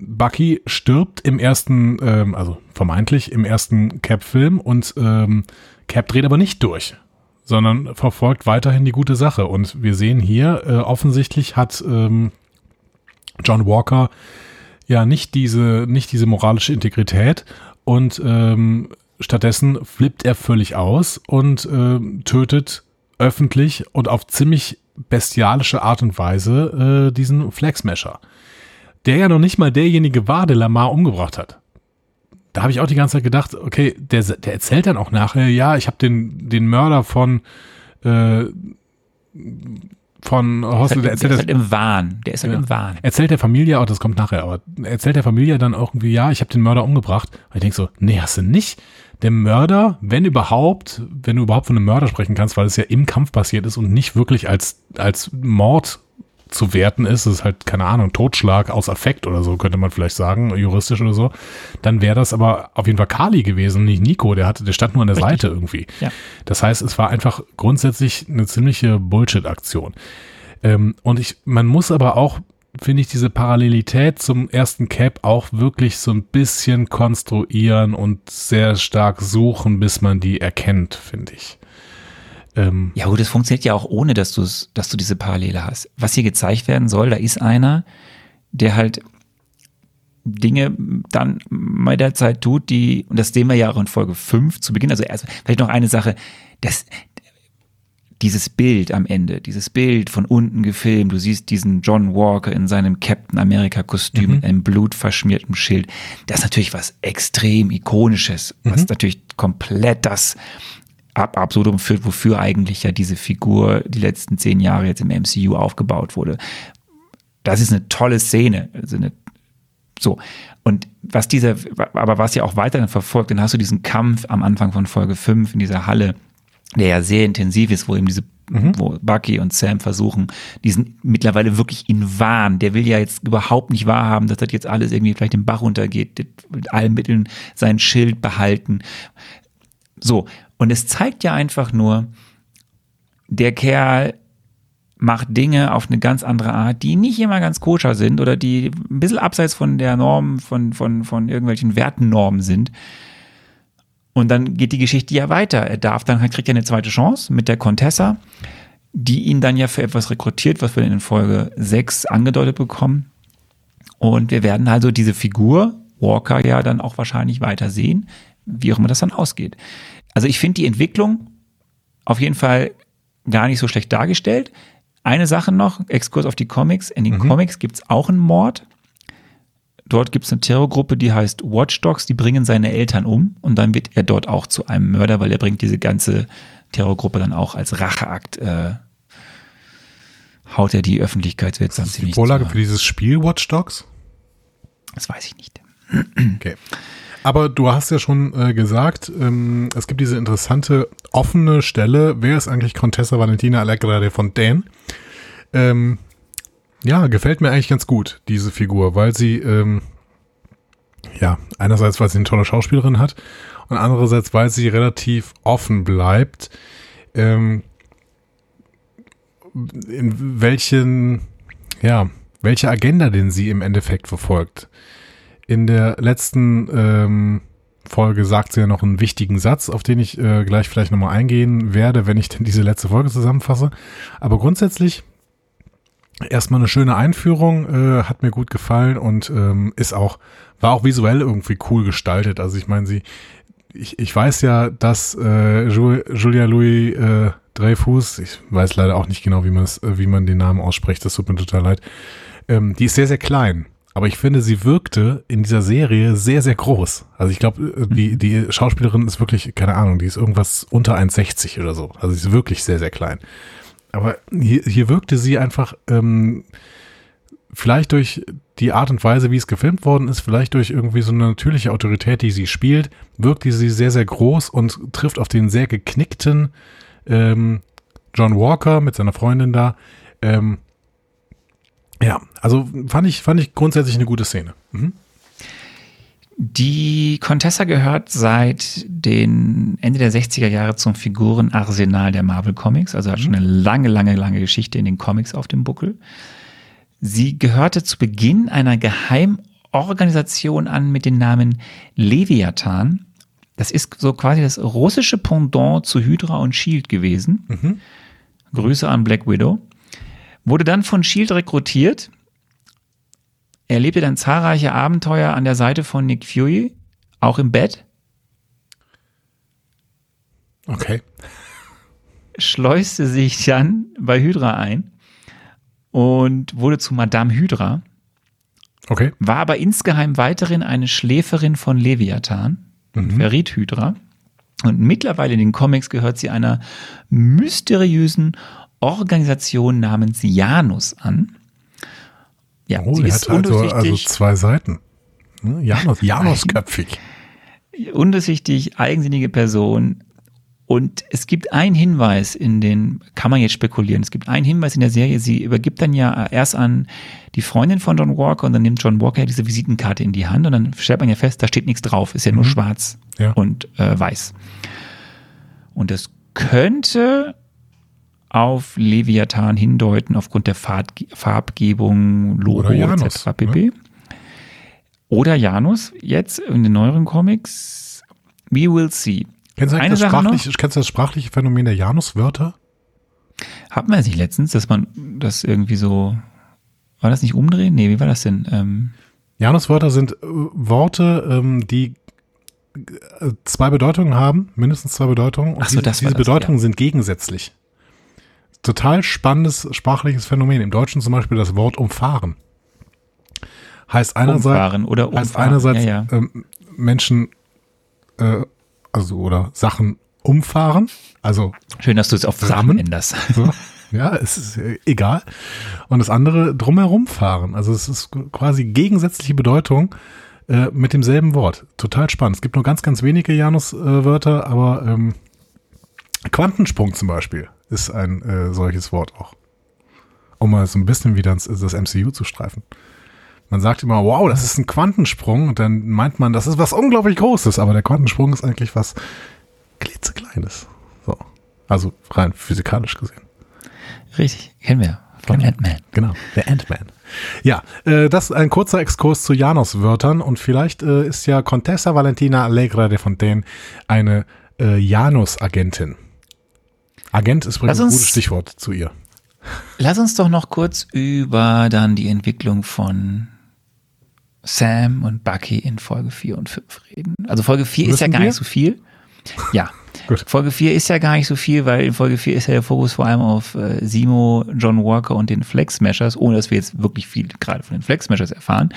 Bucky stirbt im ersten, ähm, also vermeintlich im ersten Cap-Film und ähm, Cap dreht aber nicht durch, sondern verfolgt weiterhin die gute Sache. Und wir sehen hier, äh, offensichtlich hat ähm, John Walker ja nicht diese, nicht diese moralische Integrität und ähm, stattdessen flippt er völlig aus und ähm, tötet öffentlich und auf ziemlich bestialische Art und Weise äh, diesen Flag Smasher, der ja noch nicht mal derjenige war, der Lamar umgebracht hat. Da habe ich auch die ganze Zeit gedacht, okay, der, der erzählt dann auch nachher, ja, ich habe den, den Mörder von äh, von Hostel, der Der ist erzählt das, halt im Wahn. Der ist halt Ja. im Wahn. erzählt der Familie, auch das kommt nachher, aber erzählt der Familie dann auch irgendwie, ja, ich habe den Mörder umgebracht. Und ich denk so, nee, hast du nicht. Der Mörder, wenn überhaupt, wenn du überhaupt von einem Mörder sprechen kannst, weil es ja im Kampf passiert ist und nicht wirklich als, als Mord zu werten ist, es ist halt, keine Ahnung, Totschlag aus Affekt oder so, könnte man vielleicht sagen, juristisch oder so, dann wäre das aber auf jeden Fall Kali gewesen, nicht Nico, der hatte, der stand nur an der Richtig. Seite irgendwie. Ja. Das heißt, es war einfach grundsätzlich eine ziemliche Bullshit-Aktion. Ähm, und ich, man muss aber auch, finde ich, diese Parallelität zum ersten Cap auch wirklich so ein bisschen konstruieren und sehr stark suchen, bis man die erkennt, finde ich. Ähm, Ja, gut, das funktioniert ja auch ohne, dass du dass du diese Parallele hast. Was hier gezeigt werden soll, da ist einer, der halt Dinge dann mit der Zeit tut, die, und das sehen wir ja auch in Folge 5 zu Beginn, also erst, vielleicht noch eine Sache, das, dieses Bild am Ende, dieses Bild von unten gefilmt, du siehst diesen John Walker in seinem Captain America Kostüm mit einem blutverschmierten Schild, das ist natürlich was extrem ikonisches, was natürlich komplett das ab absurdum führt, wofür eigentlich ja diese Figur die letzten zehn Jahre jetzt im MCU aufgebaut wurde. Das ist eine tolle Szene, also eine So. Und was dieser, aber was ja auch weiterhin verfolgt, dann hast du diesen Kampf am Anfang von Folge 5 in dieser Halle, der ja sehr intensiv ist, wo eben diese, wo Bucky und Sam versuchen, diesen mittlerweile wirklich in Wahn, der will ja jetzt überhaupt nicht wahrhaben, dass das jetzt alles irgendwie vielleicht den Bach runtergeht, mit allen Mitteln sein Schild behalten. So. Und es zeigt ja einfach nur, der Kerl macht Dinge auf eine ganz andere Art, die nicht immer ganz koscher sind oder die ein bisschen abseits von der Norm, von, von, von irgendwelchen Wertennormen sind. Und dann geht die Geschichte ja weiter. Er darf dann, kriegt er eine zweite Chance mit der Contessa, die ihn dann ja für etwas rekrutiert, was wir in Folge 6 angedeutet bekommen. Und wir werden also diese Figur, Walker, ja dann auch wahrscheinlich weiter sehen, wie auch immer das dann ausgeht. Also ich finde die Entwicklung auf jeden Fall gar nicht so schlecht dargestellt. Eine Sache noch, Exkurs auf die Comics. In den Mhm. Comics gibt's auch einen Mord. Dort gibt's eine Terrorgruppe, die heißt Watch Dogs, die bringen seine Eltern um und dann wird er dort auch zu einem Mörder, weil er bringt diese ganze Terrorgruppe dann auch als Racheakt, äh, haut er die Öffentlichkeitswirksam ist die ziemlich Vorlage für dieses Spiel Watch Dogs? Das weiß ich nicht. Okay. Aber du hast ja schon äh, gesagt, ähm, es gibt diese interessante offene Stelle. Wer ist eigentlich Contessa Valentina Allegra de Fontaine? Ähm, ja, gefällt mir eigentlich ganz gut, diese Figur, weil sie, ähm, ja, einerseits, weil sie eine tolle Schauspielerin hat und andererseits, weil sie relativ offen bleibt, ähm, in welchen, ja, welche Agenda denn sie im Endeffekt verfolgt. In der letzten ähm, Folge sagt sie ja noch einen wichtigen Satz, auf den ich äh, gleich vielleicht nochmal eingehen werde, wenn ich denn diese letzte Folge zusammenfasse. Aber grundsätzlich erstmal eine schöne Einführung, äh, hat mir gut gefallen und ähm, ist auch, war auch visuell irgendwie cool gestaltet. Also ich meine, sie, ich, ich weiß ja, dass äh, Ju- Julia Louis äh, Dreyfus, ich weiß leider auch nicht genau, wie man es, äh, wie man den Namen ausspricht, das tut mir total leid, ähm, die ist sehr, sehr klein. Aber ich finde, sie wirkte in dieser Serie sehr, sehr groß. Also ich glaube, die, die Schauspielerin ist wirklich, keine Ahnung, die ist irgendwas unter 1,60 oder so. Also sie ist wirklich sehr, sehr klein. Aber hier, hier wirkte sie einfach, ähm, vielleicht durch die Art und Weise, wie es gefilmt worden ist, vielleicht durch irgendwie so eine natürliche Autorität, die sie spielt, wirkte sie sehr, sehr groß und trifft auf den sehr geknickten ähm, John Walker mit seiner Freundin da. Ähm, ja, also fand ich, fand ich grundsätzlich eine gute Szene. Mhm. Die Contessa gehört seit den Ende der 60er Jahre zum Figurenarsenal der Marvel Comics, also hat schon eine lange, lange, lange Geschichte in den Comics auf dem Buckel. Sie gehörte zu Beginn einer Geheimorganisation an mit dem Namen Leviathan. Das ist so quasi das russische Pendant zu Hydra und Shield gewesen. Grüße an Black Widow. Wurde dann von Shield rekrutiert, erlebte dann zahlreiche Abenteuer an der Seite von Nick Fury, auch im Bett, Okay. schleuste sich dann bei Hydra ein und wurde zu Madame Hydra, Okay. war aber insgeheim weiterhin eine Schläferin von Leviathan und verriet Hydra. Und mittlerweile in den Comics gehört sie einer mysteriösen Organisation namens Janus an. Ja, Oh, sie ist hat also, also zwei Seiten. Hm, Janus, Janusköpfig. undurchsichtig, eigensinnige Person. Und es gibt einen Hinweis in den, kann man jetzt spekulieren, es gibt einen Hinweis in der Serie, sie übergibt dann ja erst an die Freundin von John Walker und dann nimmt John Walker diese Visitenkarte in die Hand und dann stellt man ja fest, da steht nichts drauf, ist ja nur schwarz Ja. und äh, weiß. Und das könnte auf Leviathan hindeuten aufgrund der Farb Farbgebung, Logo Oder Janus, etc. pp. Oder Janus, jetzt in den neueren Comics. We will see. Kennst du, Eine das Sache noch. sprachliche, kennst du das sprachliche Phänomen der Januswörter? Hatten wir das nicht letztens, dass man das irgendwie so, war das nicht umdrehen? Nee, wie war das denn? Ähm, Januswörter sind äh, Worte, ähm, die äh, zwei Bedeutungen haben, mindestens zwei Bedeutungen. Und so, diese, diese Bedeutungen sind gegensätzlich. Total spannendes sprachliches Phänomen. Im Deutschen zum Beispiel das Wort umfahren. Heißt einerseits, umfahren oder heißt umfahren. einerseits ja, ja. Ähm, Menschen, äh, also oder Sachen umfahren, also Schön, dass du es auf Sachen Rammen? änderst. so. Ja, es ist äh, egal. Und das andere drumherum fahren. Also es ist quasi gegensätzliche Bedeutung äh, mit demselben Wort. Total spannend. Es gibt nur ganz, ganz wenige Janus-Wörter, aber ähm, Quantensprung zum Beispiel ist ein äh, solches Wort auch. Um mal so ein bisschen wieder ins, das MCU zu streifen. Man sagt immer, wow, das ist ein Quantensprung und dann meint man, das ist was unglaublich Großes, aber der Quantensprung ist eigentlich was klitzekleines. So. Also rein physikalisch gesehen. Richtig, kennen wir. Von Ant-Man. Genau, der Ant-Man. Ja, äh, das ist ein kurzer Exkurs zu Janus-Wörtern und vielleicht äh, ist ja Contessa Valentina Allegra de Fontaine eine äh, Janus-Agentin. Agent ist übrigens Lass ein uns- gutes Stichwort zu ihr. Lass uns doch noch kurz über dann die Entwicklung von Sam und Bucky in Folge 4 und 5 reden. Also Folge 4 ist ja Müssen gar wir? nicht so viel. Ja. Gut. Folge 4 ist ja gar nicht so viel, weil in Folge 4 ist ja der Fokus vor allem auf äh, Simo, John Walker und den Flex Smashers, ohne dass wir jetzt wirklich viel gerade von den Flex Smashers erfahren.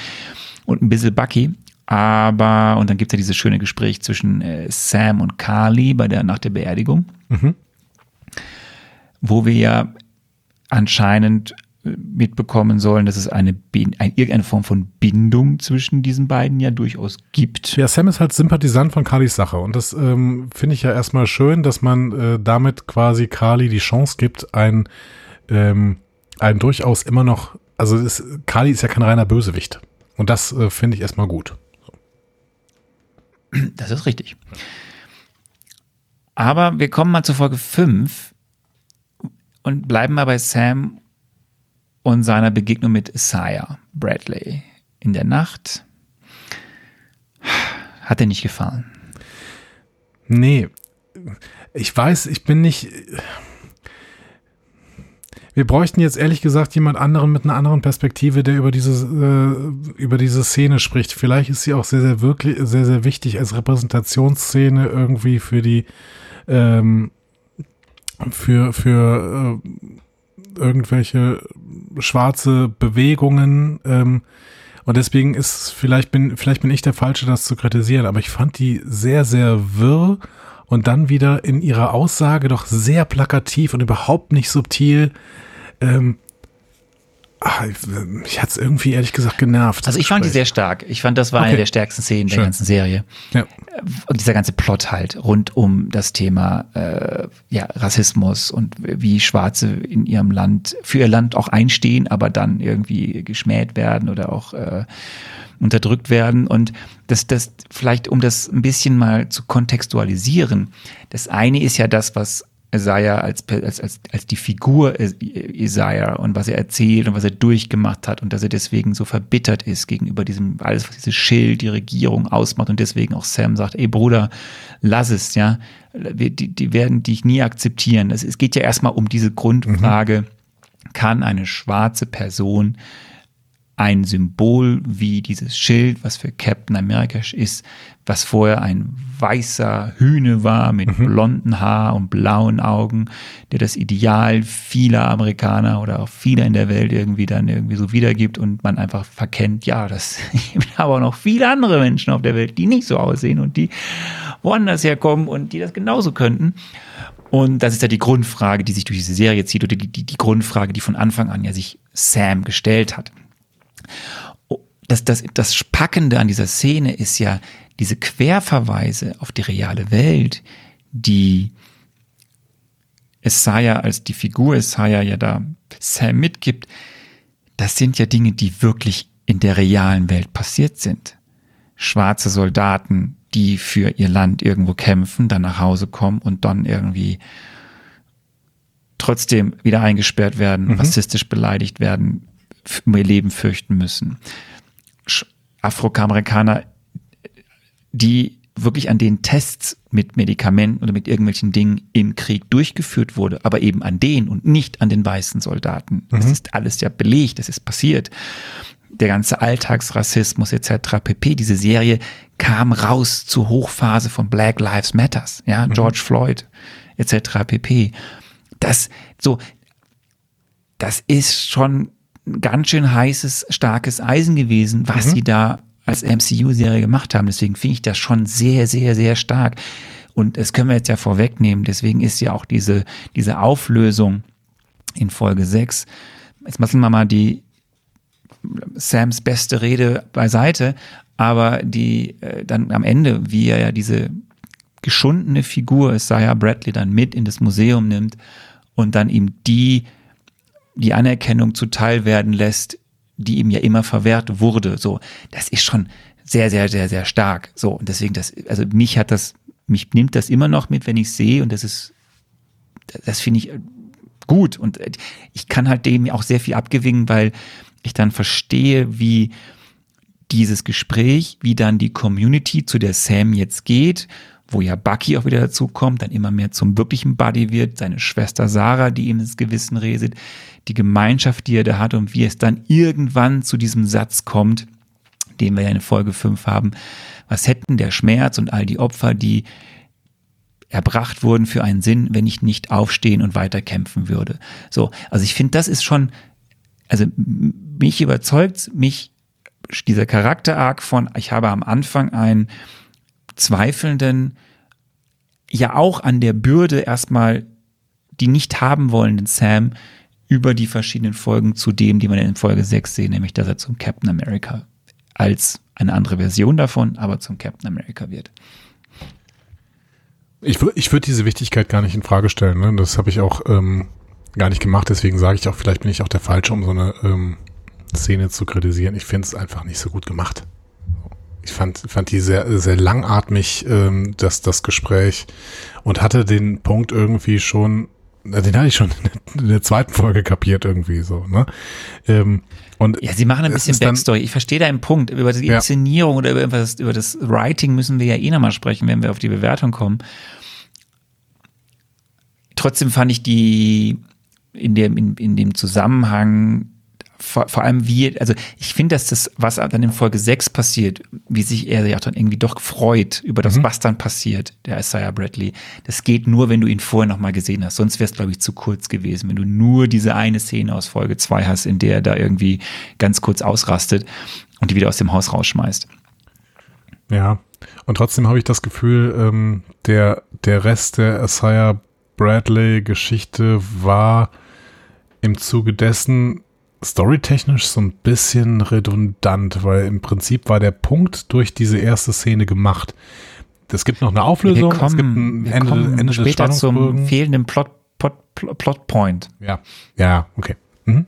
Und ein bisschen Bucky. Aber, und dann gibt es ja dieses schöne Gespräch zwischen äh, Sam und Carly bei der, nach der Beerdigung, wo wir ja anscheinend äh, mitbekommen sollen, dass es eine, Bin- ein, irgendeine Form von Bindung zwischen diesen beiden ja durchaus gibt. Ja, Sam ist halt Sympathisant von Carlys Sache und das ähm, finde ich ja erstmal schön, dass man äh, damit quasi Carly die Chance gibt, ein, ähm, ein durchaus immer noch, also es, Carly ist ja kein reiner Bösewicht und das äh, finde ich erstmal gut. Das ist richtig. Aber wir kommen mal zu Folge 5 und bleiben mal bei Sam und seiner Begegnung mit Isaiah Bradley in der Nacht. Hat er nicht gefallen. Nee, ich weiß, ich bin nicht. Wir bräuchten jetzt ehrlich gesagt jemand anderen mit einer anderen Perspektive, der über diese, äh, über diese Szene spricht. Vielleicht ist sie auch sehr, sehr wirklich, sehr, sehr wichtig als Repräsentationsszene irgendwie für die, ähm, für, für äh, irgendwelche schwarze Bewegungen. Ähm, und deswegen ist vielleicht bin, vielleicht bin ich der Falsche, das zu kritisieren, aber ich fand die sehr, sehr wirr und dann wieder in ihrer Aussage doch sehr plakativ und überhaupt nicht subtil. Ähm, ah, ich hatte es irgendwie ehrlich gesagt genervt. Also ich fand die sehr stark. Ich fand, das war eine Okay. der stärksten Szenen der Schön. ganzen Serie. Ja. Und dieser ganze Plot halt rund um das Thema äh, ja, Rassismus und wie Schwarze in ihrem Land, für ihr Land auch einstehen, aber dann irgendwie geschmäht werden oder auch äh, unterdrückt werden. Und das, das vielleicht, um das ein bisschen mal zu kontextualisieren, das eine ist ja das, was Isaiah als, als, als, als die Figur Is- Isaiah und was er erzählt und was er durchgemacht hat und dass er deswegen so verbittert ist gegenüber diesem, alles, was dieses Schild, die Regierung ausmacht und deswegen auch Sam sagt, ey Bruder, lass es, ja. Wir, die, die werden dich nie akzeptieren. Es, es geht ja erstmal um diese Grundfrage, kann eine schwarze Person ein Symbol wie dieses Schild, was für Captain America ist, was vorher ein weißer Hühne war mit blonden Haar und blauen Augen, der das Ideal vieler Amerikaner oder auch vieler in der Welt irgendwie dann irgendwie so wiedergibt und man einfach verkennt, ja, das gibt aber auch noch viele andere Menschen auf der Welt, die nicht so aussehen und die woanders herkommen und die das genauso könnten. Und das ist ja die Grundfrage, die sich durch diese Serie zieht oder die, die, die Grundfrage, die von Anfang an ja sich Sam gestellt hat das, das, das Spackende an dieser Szene ist ja diese Querverweise auf die reale Welt, die Isaiah als die Figur Isaiah ja da Sam mitgibt. Das sind ja Dinge, die wirklich in der realen Welt passiert sind. Schwarze Soldaten, die für ihr Land irgendwo kämpfen, dann nach Hause kommen und dann irgendwie trotzdem wieder eingesperrt werden, rassistisch beleidigt werden, um ihr Leben fürchten müssen. Afroamerikaner, die wirklich an den Tests mit Medikamenten oder mit irgendwelchen Dingen im Krieg durchgeführt wurde, aber eben an denen und nicht an den weißen Soldaten. Das ist alles ja belegt, das ist passiert. Der ganze Alltagsrassismus etc. pp. Diese Serie kam raus zur Hochphase von Black Lives Matters, ja, George Floyd etc. pp. Das so, das ist schon ganz schön heißes, starkes Eisen gewesen, was sie da als MCU-Serie gemacht haben. Deswegen finde ich das schon sehr, sehr, sehr stark. Und das können wir jetzt ja vorwegnehmen. Deswegen ist ja auch diese, diese Auflösung in Folge 6. Jetzt lassen wir mal die Sams beste Rede beiseite, aber die äh, dann am Ende, wie er ja diese geschundene Figur Isaiah Bradley dann mit in das Museum nimmt und dann ihm die die Anerkennung zuteil werden lässt, die ihm ja immer verwehrt wurde. So, das ist schon sehr, sehr, sehr, sehr stark. So, und deswegen, das, also mich hat das, mich nimmt das immer noch mit, wenn ich sehe, und das ist, das finde ich gut. Und ich kann halt dem auch sehr viel abgewinnen, weil ich dann verstehe, wie dieses Gespräch, wie dann die Community, zu der Sam jetzt geht, wo ja Bucky auch wieder dazu kommt, dann immer mehr zum wirklichen Buddy wird, seine Schwester Sarah, die ihm ins Gewissen redet, die Gemeinschaft, die er da hat und wie es dann irgendwann zu diesem Satz kommt, den wir ja in Folge 5 haben, was hätten der Schmerz und all die Opfer, die erbracht wurden für einen Sinn, wenn ich nicht aufstehen und weiter kämpfen würde. So, also ich finde, das ist schon, also mich überzeugt, mich dieser Charakter-Arc von, ich habe am Anfang einen zweifelnden, ja auch an der Bürde erstmal die nicht haben wollenden Sam über die verschiedenen Folgen zu dem, die man in Folge 6 sehen, nämlich dass er zum Captain America als eine andere Version davon, aber zum Captain America wird. Ich, ich würde diese Wichtigkeit gar nicht in Frage stellen. Ne? Das habe ich auch ähm, gar nicht gemacht. Deswegen sage ich auch, vielleicht bin ich auch der Falsche, um so eine ähm, Szene zu kritisieren. Ich finde es einfach nicht so gut gemacht. Ich fand, fand die sehr, sehr langatmig, ähm, das, das Gespräch und hatte den Punkt irgendwie schon den hatte ich schon in der zweiten Folge kapiert irgendwie so, ne? Ähm, und ja, sie machen ein bisschen Backstory. Ich verstehe deinen Punkt. Über die Inszenierung ja. oder über das, über das Writing müssen wir ja eh nochmal sprechen, wenn wir auf die Bewertung kommen. Trotzdem fand ich die in dem, in, in dem Zusammenhang vor, vor allem wie, also ich finde, dass das, was dann in Folge 6 passiert, wie sich er ja dann irgendwie doch freut über das, mhm. was dann passiert, der Isaiah Bradley, das geht nur, wenn du ihn vorher nochmal gesehen hast. Sonst wäre es, glaube ich, zu kurz gewesen, wenn du nur diese eine Szene aus Folge 2 hast, in der er da irgendwie ganz kurz ausrastet und die wieder aus dem Haus rausschmeißt. Ja, und trotzdem habe ich das Gefühl, ähm, der, der Rest der Isaiah Bradley-Geschichte war im Zuge dessen storytechnisch so ein bisschen redundant, weil im Prinzip war der Punkt durch diese erste Szene gemacht. Es gibt noch eine Auflösung, kommen, es gibt ein Ende, Ende später des zum fehlenden Plot, Plot, Plot Point. Ja, ja, okay. Mhm.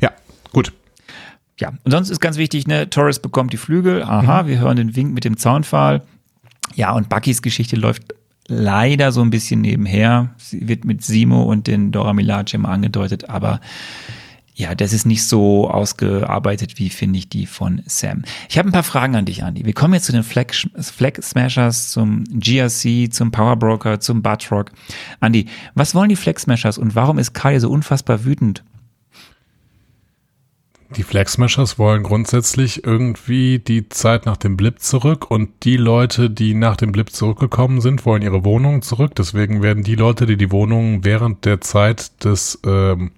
Ja, gut. Ja, und sonst ist ganz wichtig, ne, Torres bekommt die Flügel, aha, mhm. wir hören den Wink mit dem Zaunpfahl. Ja, und Buckys Geschichte läuft leider so ein bisschen nebenher. Sie wird mit Simo und den Dora Milaje immer angedeutet, aber ja, das ist nicht so ausgearbeitet wie, finde ich, die von Sam. Ich habe ein paar Fragen an dich, Andy. Wir kommen jetzt zu den Flag, Flag Smashers, zum GRC, zum Power Broker, zum Buttrock. Andy, was wollen die Flag Smashers und warum ist Kali so unfassbar wütend? Die Flag Smashers wollen grundsätzlich irgendwie die Zeit nach dem Blip zurück und die Leute, die nach dem Blip zurückgekommen sind, wollen ihre Wohnungen zurück. Deswegen werden die Leute, die die Wohnungen während der Zeit des ähm,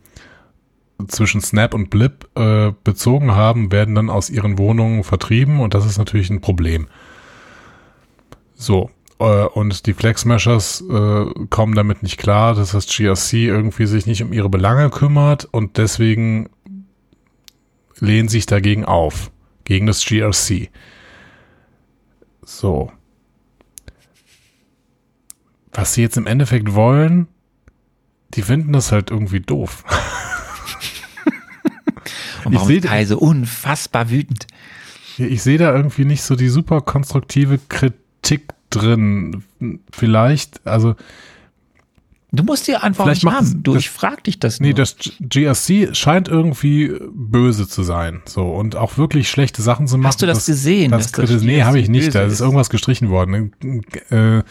zwischen Snap und Blip äh, bezogen haben, werden dann aus ihren Wohnungen vertrieben und das ist natürlich ein Problem. So, äh, und die Flex Smashers äh, kommen damit nicht klar, dass das GRC irgendwie sich nicht um ihre Belange kümmert und deswegen lehnen sich dagegen auf, gegen das GRC. So. Was sie jetzt im Endeffekt wollen, die finden das halt irgendwie doof. Und warum ich ist Kai so unfassbar wütend? Ich sehe da irgendwie nicht so die super konstruktive Kritik drin. Vielleicht, also Du musst dir einfach nicht haben. Du, das, ich frag dich das nur. Nee, das GRC scheint irgendwie böse zu sein. So, und auch wirklich schlechte Sachen zu machen. Hast du das, das gesehen? Das, das, das nee, habe ich nicht. Da ist irgendwas gestrichen worden. Äh,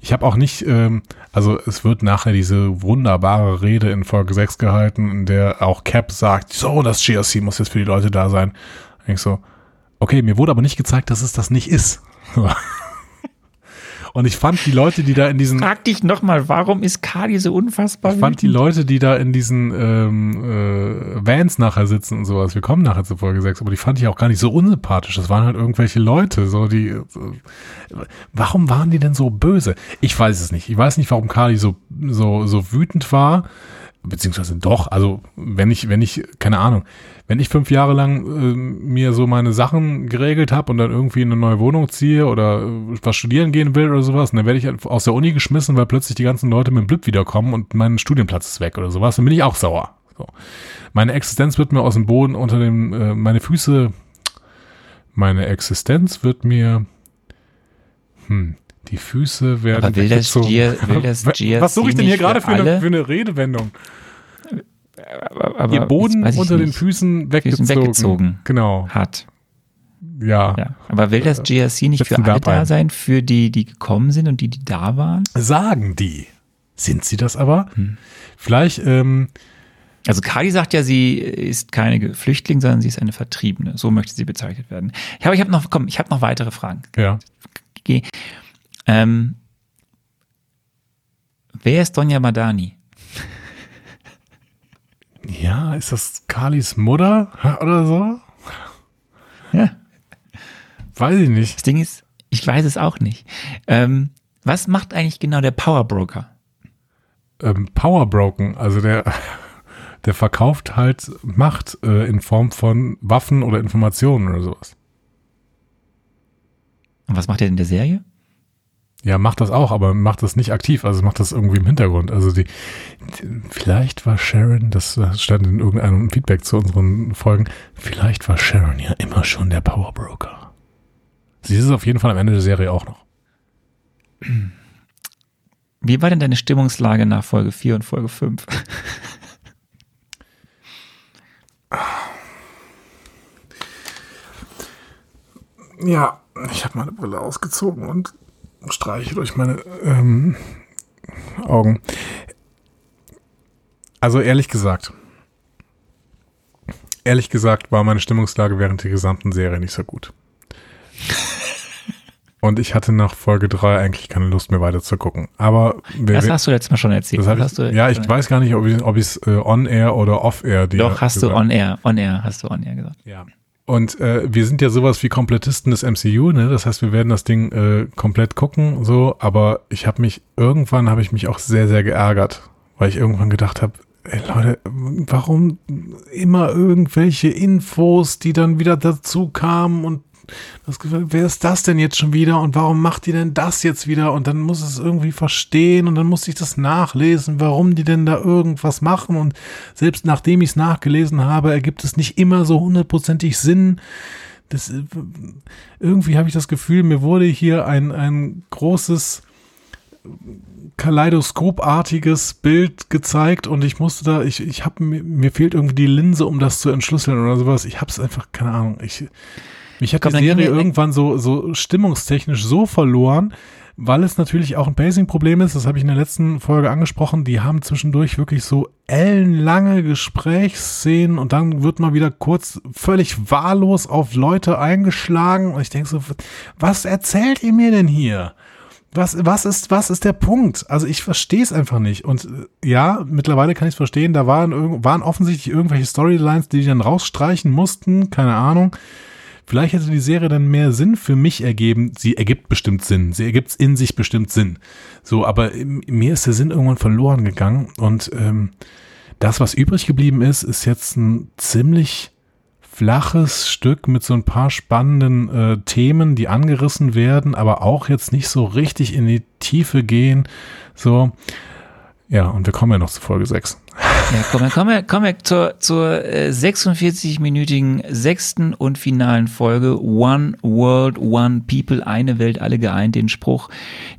ich habe auch nicht, ähm, also es wird nachher diese wunderbare Rede in Folge 6 gehalten, in der auch Cap sagt, so, das GRC muss jetzt für die Leute da sein. Und ich so, okay, mir wurde aber nicht gezeigt, dass es das nicht ist. Und ich fand die Leute, die da in diesen. Frag dich nochmal, warum ist Cardi so unfassbar? Ich fand die Leute, die da in diesen ähm, äh, Vans nachher sitzen und sowas, wir kommen nachher zu Folge 6, aber die fand ich auch gar nicht so unsympathisch. Das waren halt irgendwelche Leute, so die. So, warum waren die denn so böse? Ich weiß es nicht. Ich weiß nicht, warum Cardi so, so, so wütend war. Beziehungsweise doch, also wenn ich, wenn ich, keine Ahnung, wenn ich fünf Jahre lang äh, mir so meine Sachen geregelt habe und dann irgendwie in eine neue Wohnung ziehe oder äh, was studieren gehen will oder sowas, dann werde ich aus der Uni geschmissen, weil plötzlich die ganzen Leute mit dem Blip wiederkommen und mein Studienplatz ist weg oder sowas, dann bin ich auch sauer. So. Meine Existenz wird mir aus dem Boden unter dem, äh, meine Füße, meine Existenz wird mir, hm, die Füße werden Aber will das. Gia- will das GRC Was suche ich denn hier gerade für für eine, für eine Redewendung? Aber, aber Ihr Boden unter den. Füßen weggezogen. weggezogen. Genau, hat. ja. Ja. Aber will das GRC nicht für setzen da alle da sein, für die, die gekommen sind und die, die da waren? Sagen die. Sind sie das aber? Hm. Vielleicht, ähm, Also Kali sagt ja, sie ist keine Flüchtling, sondern sie ist eine Vertriebene. So möchte sie bezeichnet werden. Ich habe ich hab noch, komm, ich habe noch weitere Fragen. ja. Geh. Ähm, wer ist Donja Madani? Ja, ist das Kalis Mutter oder so? Ja. Weiß ich nicht. Das Ding ist, ich weiß es auch nicht. Ähm, was macht eigentlich genau der Power Broker? Ähm, Powerbroken, also der, der verkauft halt Macht äh, in Form von Waffen oder Informationen oder sowas. Und was macht er in der Serie? Ja, macht das auch, aber macht das nicht aktiv, also macht das irgendwie im Hintergrund. Also die, die vielleicht war Sharon, das stand in irgendeinem Feedback zu unseren Folgen, vielleicht war Sharon ja immer schon der Powerbroker. Sie ist es auf jeden Fall am Ende der Serie auch noch. Wie war denn deine Stimmungslage nach Folge 4 und Folge 5? Ja, ich habe meine Brille ausgezogen und streiche durch meine ähm, Augen. Also ehrlich gesagt, ehrlich gesagt war meine Stimmungslage während der gesamten Serie nicht so gut. Und ich hatte nach Folge 3 eigentlich keine Lust mehr weiter zu gucken. Aber Das hast du letztes Mal schon erzählt. das hast du, ich, ja, ich weiß gar nicht, ob ich ob es äh, on-air oder off-air dir Doch, hast du gesagt on air, on air, hast du on air gesagt. ja. Und äh, wir sind ja sowas wie Komplettisten des MCU, ne? Das heißt, wir werden das Ding äh, komplett gucken, so. Aber ich habe mich irgendwann habe ich mich auch sehr sehr geärgert, weil ich irgendwann gedacht habe, ey Leute, warum immer irgendwelche Infos, die dann wieder dazu kamen und das, Gefühl, wer ist das denn jetzt schon wieder und warum macht die denn das jetzt wieder und dann muss es irgendwie verstehen und dann muss ich das nachlesen, warum die denn da irgendwas machen und selbst nachdem ich es nachgelesen habe, ergibt es nicht immer so hundertprozentig Sinn. Das, äh, irgendwie habe ich das Gefühl, mir wurde hier ein, ein großes kaleidoskopartiges Bild gezeigt und ich musste da, ich, ich habe mir, mir fehlt irgendwie die Linse, um das zu entschlüsseln oder sowas. Ich habe es einfach, keine Ahnung, ich, mich hat Komm, die Serie irgendwann so, so stimmungstechnisch so verloren, weil es natürlich auch ein Pacing-Problem ist, das habe ich in der letzten Folge angesprochen, die haben zwischendurch wirklich so ellenlange Gesprächsszenen und dann wird mal wieder kurz völlig wahllos auf Leute eingeschlagen und ich denke so, was erzählt ihr mir denn hier? Was, was, ist, was ist der Punkt? Also ich verstehe es einfach nicht. Und äh, ja, mittlerweile kann ich es verstehen, da waren, waren offensichtlich irgendwelche Storylines, die die dann rausstreichen mussten, keine Ahnung. Vielleicht hätte die Serie dann mehr Sinn für mich ergeben. Sie ergibt bestimmt Sinn. Sie ergibt in sich bestimmt Sinn. So, aber mir ist der Sinn irgendwann verloren gegangen. Und ähm, das, was übrig geblieben ist, ist jetzt ein ziemlich flaches Stück mit so ein paar spannenden äh, Themen, die angerissen werden, aber auch jetzt nicht so richtig in die Tiefe gehen. So, ja, und wir kommen ja noch zu Folge 6. Ja, komm, dann kommen wir, kommen wir zur, zur äh, 46-minütigen sechsten und finalen Folge One World, One People, eine Welt, alle geeint. Den Spruch,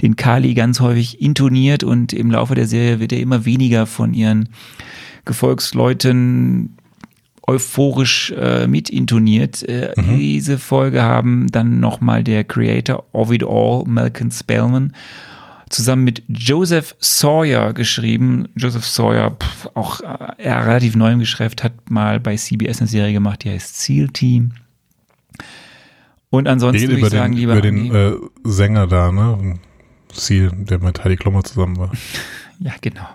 den Kali ganz häufig intoniert und im Laufe der Serie wird er immer weniger von ihren Gefolgsleuten euphorisch äh, mitintoniert. Äh, Diese Folge haben dann nochmal der Creator of it all, Malcolm Spellman, zusammen mit Joseph Sawyer geschrieben. Joseph Sawyer, pff, auch äh, relativ neu im Geschäft, hat mal bei CBS eine Serie gemacht, die heißt SEAL Team. Und ansonsten würde über ich sagen, den, lieber über den äh, Sänger da, ne? Ziel, der mit Heidi Klummer zusammen war. Ja, genau.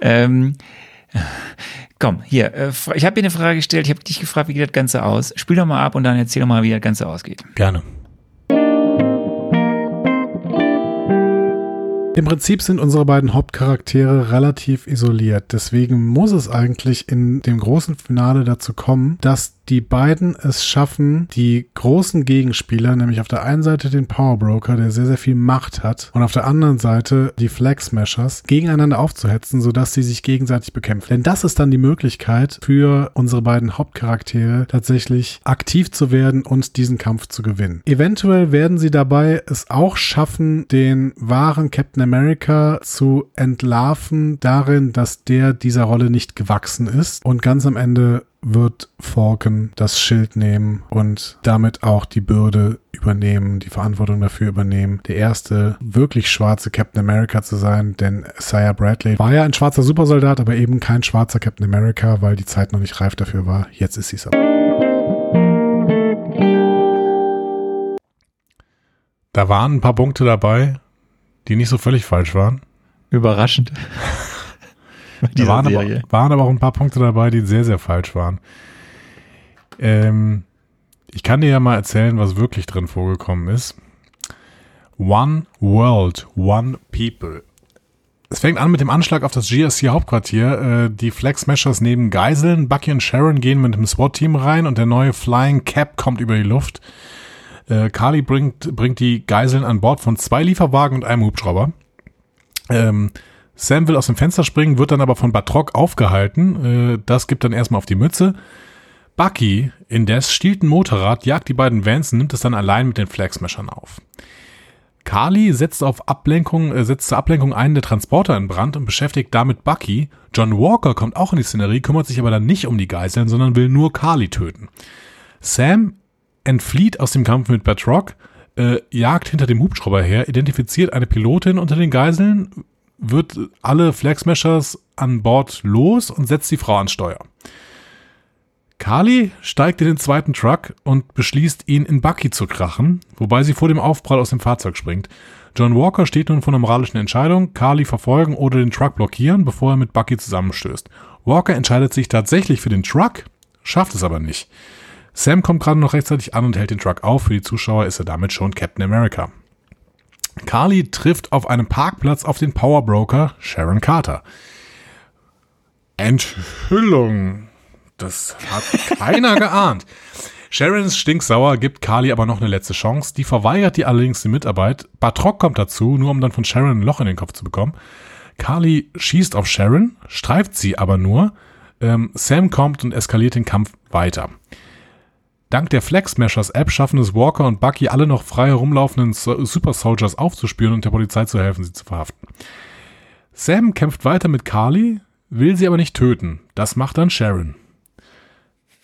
Ähm, komm, hier, äh, ich habe dir eine Frage gestellt, ich habe dich gefragt, wie geht das Ganze aus? Spiel doch mal ab und dann erzähl doch mal, wie das Ganze ausgeht. Gerne. Im Prinzip sind unsere beiden Hauptcharaktere relativ isoliert. Deswegen muss es eigentlich in dem großen Finale dazu kommen, dass die beiden es schaffen, die großen Gegenspieler, nämlich auf der einen Seite den Power Broker, der sehr, sehr viel Macht hat, und auf der anderen Seite die Flag Smashers, gegeneinander aufzuhetzen, sodass sie sich gegenseitig bekämpfen. Denn das ist dann die Möglichkeit für unsere beiden Hauptcharaktere tatsächlich aktiv zu werden und diesen Kampf zu gewinnen. Eventuell werden sie dabei es auch schaffen, den wahren Captain America zu entlarven darin, dass der dieser Rolle nicht gewachsen ist und ganz am Ende wird Falcon das Schild nehmen und damit auch die Bürde übernehmen, die Verantwortung dafür übernehmen, der erste wirklich schwarze Captain America zu sein, denn Isaiah Bradley war ja ein schwarzer Supersoldat, aber eben kein schwarzer Captain America, weil die Zeit noch nicht reif dafür war. Jetzt ist sie es aber. Da waren ein paar Punkte dabei, die nicht so völlig falsch waren. Überraschend. Da waren aber, waren aber auch ein paar Punkte dabei, die sehr, sehr falsch waren. Ähm, ich kann dir ja mal erzählen, was wirklich drin vorgekommen ist. One World, One People. Es fängt an mit dem Anschlag auf das GSC-Hauptquartier. Äh, die Flag Smashers nehmen Geiseln. Bucky und Sharon gehen mit dem SWAT-Team rein und der neue Flying Cap kommt über die Luft. Äh, Carly bringt, bringt die Geiseln an Bord von zwei Lieferwagen und einem Hubschrauber. Ähm, Sam will aus dem Fenster springen, wird dann aber von Batrock aufgehalten. Äh, das gibt dann erstmal auf die Mütze. Bucky indes stiehlt ein Motorrad, jagt die beiden Vans und nimmt es dann allein mit den Flagsmashern auf. Carly setzt auf Ablenkung, äh, setzt zur Ablenkung einen der Transporter in Brand und beschäftigt damit Bucky. John Walker kommt auch in die Szenerie, kümmert sich aber dann nicht um die Geiseln, sondern will nur Carly töten. Sam entflieht aus dem Kampf mit Batrock, äh, jagt hinter dem Hubschrauber her, identifiziert eine Pilotin unter den Geiseln, wird alle Flag Smashers an Bord los und setzt die Frau an Steuer. Carly steigt in den zweiten Truck und beschließt, ihn in Bucky zu krachen, wobei sie vor dem Aufprall aus dem Fahrzeug springt. John Walker steht nun vor einer moralischen Entscheidung, Carly verfolgen oder den Truck blockieren, bevor er mit Bucky zusammenstößt. Walker entscheidet sich tatsächlich für den Truck, schafft es aber nicht. Sam kommt gerade noch rechtzeitig an und hält den Truck auf. Für die Zuschauer ist er damit schon Captain America. Carly trifft auf einem Parkplatz auf den Powerbroker Sharon Carter. Enthüllung. Das hat keiner geahnt. Sharon ist stinksauer, gibt Carly aber noch eine letzte Chance. Die verweigert ihr allerdings die Mitarbeit. Batrock kommt dazu, nur um dann von Sharon ein Loch in den Kopf zu bekommen. Carly schießt auf Sharon, streift sie aber nur. Ähm, Sam kommt und eskaliert den Kampf weiter. Dank der Flag Smashers App schaffen es Walker und Bucky alle noch frei herumlaufenden Super Soldiers aufzuspüren und der Polizei zu helfen, sie zu verhaften. Sam kämpft weiter mit Carly, will sie aber nicht töten. Das macht dann Sharon.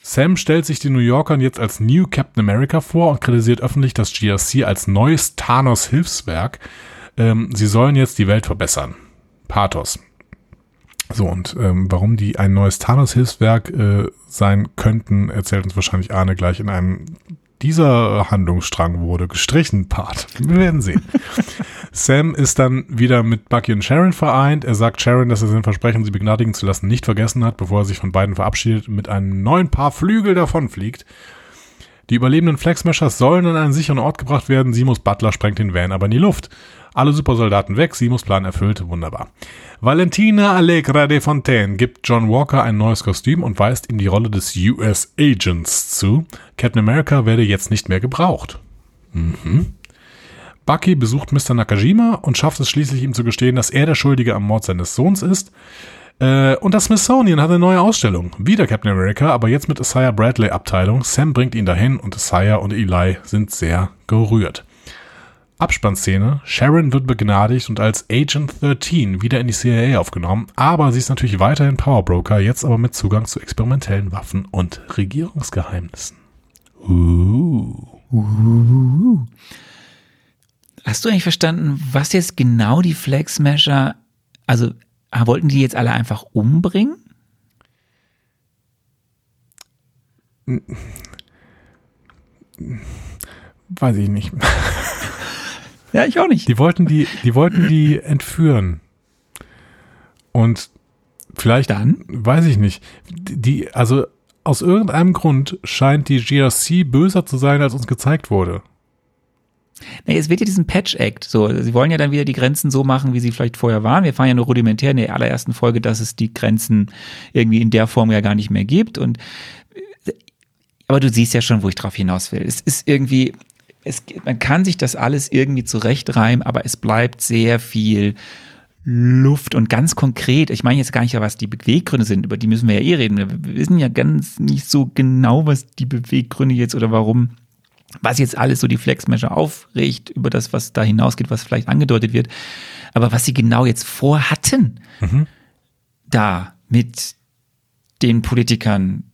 Sam stellt sich den New Yorkern jetzt als New Captain America vor und kritisiert öffentlich das GRC als neues Thanos-Hilfswerk. Ähm, sie sollen jetzt die Welt verbessern. Pathos. So, und ähm, warum die ein neues Thanos-Hilfswerk äh, sein könnten, erzählt uns wahrscheinlich Arne gleich in einem dieser Handlungsstrang wurde gestrichen, Part. Wir werden sehen. Sam ist dann wieder mit Bucky und Sharon vereint. Er sagt Sharon, dass er sein Versprechen, sie begnadigen zu lassen, nicht vergessen hat, bevor er sich von beiden verabschiedet und mit einem neuen Paar Flügel davonfliegt. Die überlebenden Flexmashers sollen an einen sicheren Ort gebracht werden. Simus Butler sprengt den Van aber in die Luft. Alle Supersoldaten weg, Simus Plan erfüllt, wunderbar. Valentina Allegra de Fontaine gibt John Walker ein neues Kostüm und weist ihm die Rolle des US Agents zu. Captain America werde jetzt nicht mehr gebraucht. Mhm. Bucky besucht Mr. Nakajima und schafft es schließlich ihm zu gestehen, dass er der Schuldige am Mord seines Sohns ist. Äh, und das Smithsonian hat eine neue Ausstellung. Wieder Captain America, aber jetzt mit Isaiah Bradley Abteilung. Sam bringt ihn dahin und Isaiah und Eli sind sehr gerührt. Abspannszene. Sharon wird begnadigt und als Agent 13 wieder in die CIA aufgenommen, aber sie ist natürlich weiterhin Powerbroker, jetzt aber mit Zugang zu experimentellen Waffen und Regierungsgeheimnissen. Uh. Uh. Hast du eigentlich verstanden, was jetzt genau die Flag Smasher, also wollten die jetzt alle einfach umbringen? Weiß ich nicht. Ja, ich auch nicht. Die wollten die, die wollten die entführen. Und vielleicht, dann, weiß ich nicht. Die, also aus irgendeinem Grund scheint die GRC böser zu sein, als uns gezeigt wurde. Nee, es wird ja diesen Patch-Act. So, sie wollen ja dann wieder die Grenzen so machen, wie sie vielleicht vorher waren. Wir fahren ja nur rudimentär in der allerersten Folge, dass es die Grenzen irgendwie in der Form ja gar nicht mehr gibt. Und aber du siehst ja schon, wo ich drauf hinaus will. Es ist irgendwie, es, man kann sich das alles irgendwie zurechtreimen, aber es bleibt sehr viel Luft und ganz konkret, ich meine jetzt gar nicht, was die Beweggründe sind, über die müssen wir ja eh reden. Wir wissen ja ganz nicht so genau, was die Beweggründe jetzt oder warum, was jetzt alles so die Flex-Measure aufregt, über das, was da hinausgeht, was vielleicht angedeutet wird. Aber was sie genau jetzt vorhatten, mhm. da mit den Politikern,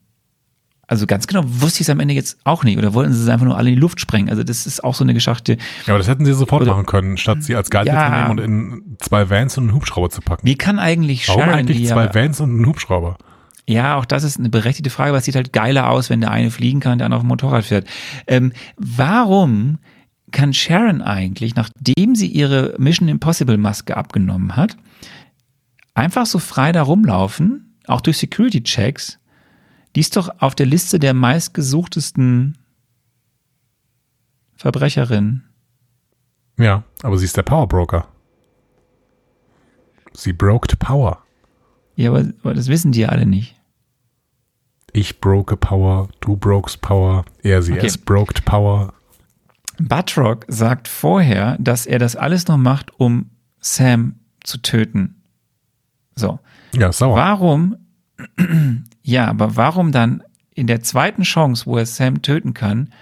also ganz genau wusste ich es am Ende jetzt auch nicht. Oder wollten sie es einfach nur alle in die Luft sprengen? Also das ist auch so eine Geschichte. Ja, aber das hätten sie sofort oder, machen können, statt sie als Geisel ja, zu nehmen und in zwei Vans und einen Hubschrauber zu packen. Wie kann eigentlich Warum Sharon, eigentlich zwei Vans und einen Hubschrauber? Ja, auch das ist eine berechtigte Frage, was sieht halt geiler aus, wenn der eine fliegen kann, der andere auf dem Motorrad fährt. Ähm, warum kann Sharon eigentlich, nachdem sie ihre Mission Impossible Maske abgenommen hat, einfach so frei da rumlaufen, auch durch Security Checks, die ist doch auf der Liste der meistgesuchtesten Verbrecherin. Ja, aber sie ist der Power Broker. Sie broked Power. Ja, aber, aber das wissen die ja alle nicht. Ich broke Power, du brokest Power, er, sie, okay. es broked Power. Batrock sagt vorher, dass er das alles noch macht, um Sam zu töten. So. Ja, sauer. Warum ja, aber warum dann in der zweiten Chance, wo er Sam töten kann,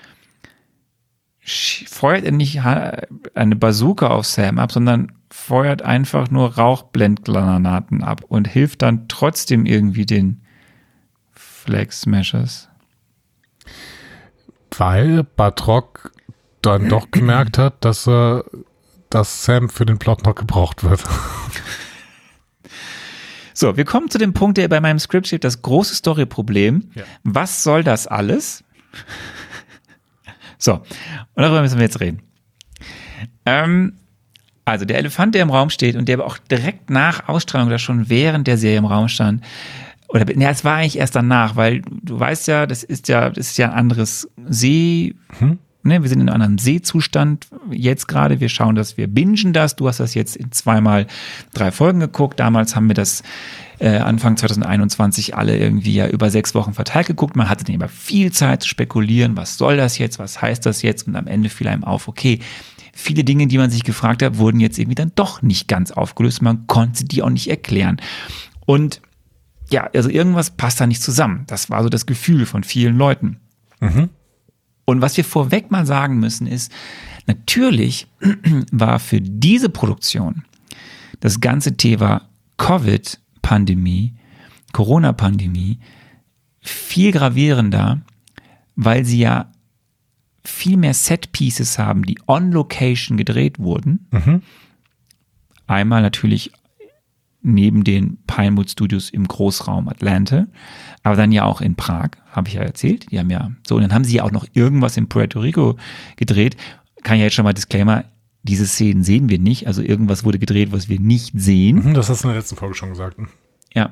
feuert er nicht eine Bazooka auf Sam ab, sondern feuert einfach nur Rauchblendgranaten ab und hilft dann trotzdem irgendwie den Flag Smashers. Weil Batrock dann doch gemerkt hat, dass er, dass Sam für den Plot noch gebraucht wird. So, wir kommen zu dem Punkt, der bei meinem Skript steht, das große Story-Problem. Ja. Was soll das alles? so, und darüber müssen wir jetzt reden. Ähm, also der Elefant, der im Raum steht und der aber auch direkt nach Ausstrahlung oder schon während der Serie im Raum stand, oder ne, es war eigentlich erst danach, weil du weißt ja, das ist ja, das ist ja ein anderes See, hm? Ne, wir sind in einem anderen Sehzustand jetzt gerade. Wir schauen, dass wir bingen das. Du hast das jetzt in zweimal drei Folgen geguckt. Damals haben wir das äh, Anfang 2021 alle irgendwie ja über sechs Wochen verteilt geguckt. Man hatte dann immer viel Zeit zu spekulieren. Was soll das jetzt? Was heißt das jetzt? Und am Ende fiel einem auf, okay, viele Dinge, die man sich gefragt hat, wurden jetzt irgendwie dann doch nicht ganz aufgelöst. Man konnte die auch nicht erklären. Und ja, also irgendwas passt da nicht zusammen. Das war so das Gefühl von vielen Leuten. Mhm. Und was wir vorweg mal sagen müssen ist, natürlich war für diese Produktion das ganze Thema Covid-Pandemie, Corona-Pandemie viel gravierender, weil sie ja viel mehr Set-Pieces haben, die on Location gedreht wurden. Mhm. Einmal natürlich neben den Pinewood Studios im Großraum Atlanta, aber dann ja auch in Prag, habe ich ja erzählt. Die haben ja so, und dann haben sie ja auch noch irgendwas in Puerto Rico gedreht. Kann ja jetzt schon mal Disclaimer, diese Szenen sehen wir nicht, also irgendwas wurde gedreht, was wir nicht sehen. Mhm, das hast du in der letzten Folge schon gesagt. Ja.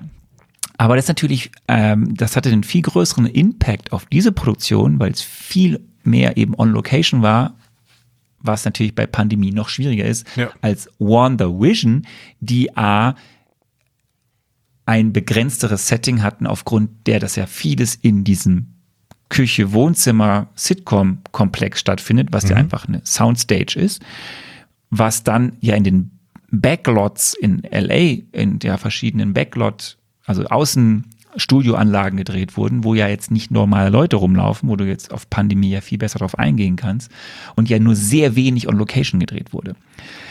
Aber das natürlich, ähm, das hatte einen viel größeren Impact auf diese Produktion, weil es viel mehr eben on Location war was natürlich bei Pandemie noch schwieriger ist, ja. als Wonder Vision, die A ein begrenzteres Setting hatten, aufgrund der das ja vieles in diesem Küche, Wohnzimmer, Sitcom-Komplex stattfindet, was mhm. ja einfach eine Soundstage ist, was dann ja in den Backlots in LA, in der verschiedenen Backlot, also Außenstudioanlagen gedreht wurden, wo ja jetzt nicht normale Leute rumlaufen, wo du jetzt auf Pandemie ja viel besser drauf eingehen kannst und ja nur sehr wenig on Location gedreht wurde.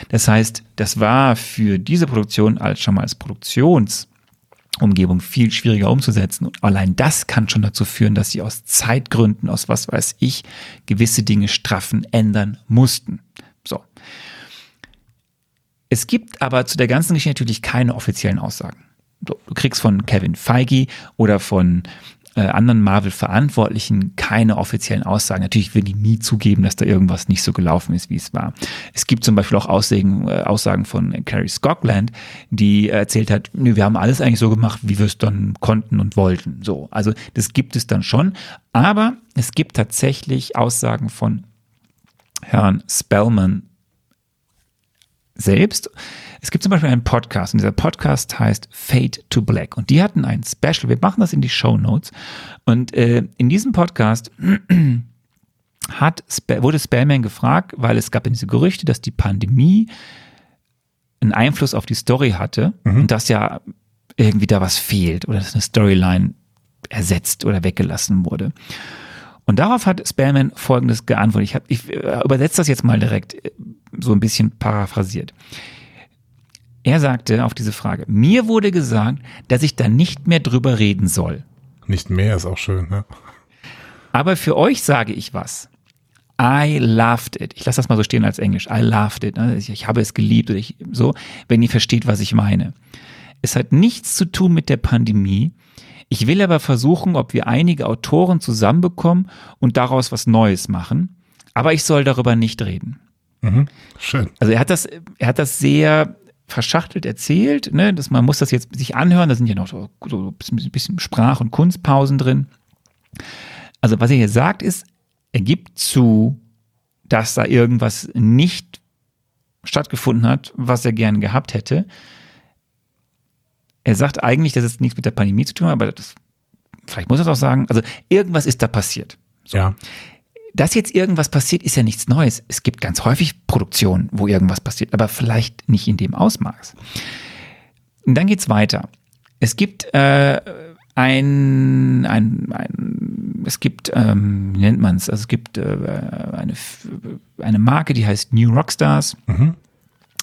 Das heißt, das war für diese Produktion als schon mal als Produktions Umgebung viel schwieriger umzusetzen. Und allein das kann schon dazu führen, dass sie aus Zeitgründen, aus was weiß ich, gewisse Dinge straffen, ändern mussten. So. Es gibt aber zu der ganzen Geschichte natürlich keine offiziellen Aussagen. Du kriegst von Kevin Feige oder von äh, anderen Marvel-Verantwortlichen keine offiziellen Aussagen. Natürlich würden die nie zugeben, dass da irgendwas nicht so gelaufen ist, wie es war. Es gibt zum Beispiel auch Aussagen, äh, Aussagen von Carrie Scotland, die erzählt hat, nö, wir haben alles eigentlich so gemacht, wie wir es dann konnten und wollten. So, also das gibt es dann schon. Aber es gibt tatsächlich Aussagen von Herrn Spellman selbst. Es gibt zum Beispiel einen Podcast und dieser Podcast heißt Fade to Black und die hatten ein Special. Wir machen das in die Show Notes und äh, in diesem Podcast hat, wurde Spellman gefragt, weil es gab diese Gerüchte, dass die Pandemie einen Einfluss auf die Story hatte mhm. und dass ja irgendwie da was fehlt oder dass eine Storyline ersetzt oder weggelassen wurde. Und darauf hat Spellman folgendes geantwortet. Ich, hab, ich äh, übersetze das jetzt mal direkt, äh, so ein bisschen paraphrasiert. Er sagte auf diese Frage, mir wurde gesagt, dass ich da nicht mehr drüber reden soll. Nicht mehr ist auch schön, ne? Aber für euch sage ich was. I loved it. Ich lasse das mal so stehen als Englisch. I loved it. Ne? Ich, habe es geliebt. Oder ich, so, wenn ihr versteht, was ich meine. Es hat nichts zu tun mit der Pandemie. Ich will aber versuchen, ob wir einige Autoren zusammenbekommen und daraus was Neues machen. Aber ich soll darüber nicht reden. Mhm. Schön. Also er hat das, er hat das sehr verschachtelt erzählt, ne, dass man muss das jetzt sich anhören. Da sind ja noch so, so ein bisschen Sprach- und Kunstpausen drin. Also was er hier sagt ist, er gibt zu, dass da irgendwas nicht stattgefunden hat, was er gerne gehabt hätte. Er sagt eigentlich, dass es nichts mit der Pandemie zu tun hat, aber das, vielleicht muss er es auch sagen. Also irgendwas ist da passiert. So. Ja. Dass jetzt irgendwas passiert, ist ja nichts Neues. Es gibt ganz häufig Produktionen, wo irgendwas passiert, aber vielleicht nicht in dem Ausmaß. Und dann geht's weiter. Es gibt äh, ein, ein, ein es gibt, ähm, wie nennt man es? Also es gibt äh, eine, eine Marke, die heißt New Rockstars. Mhm.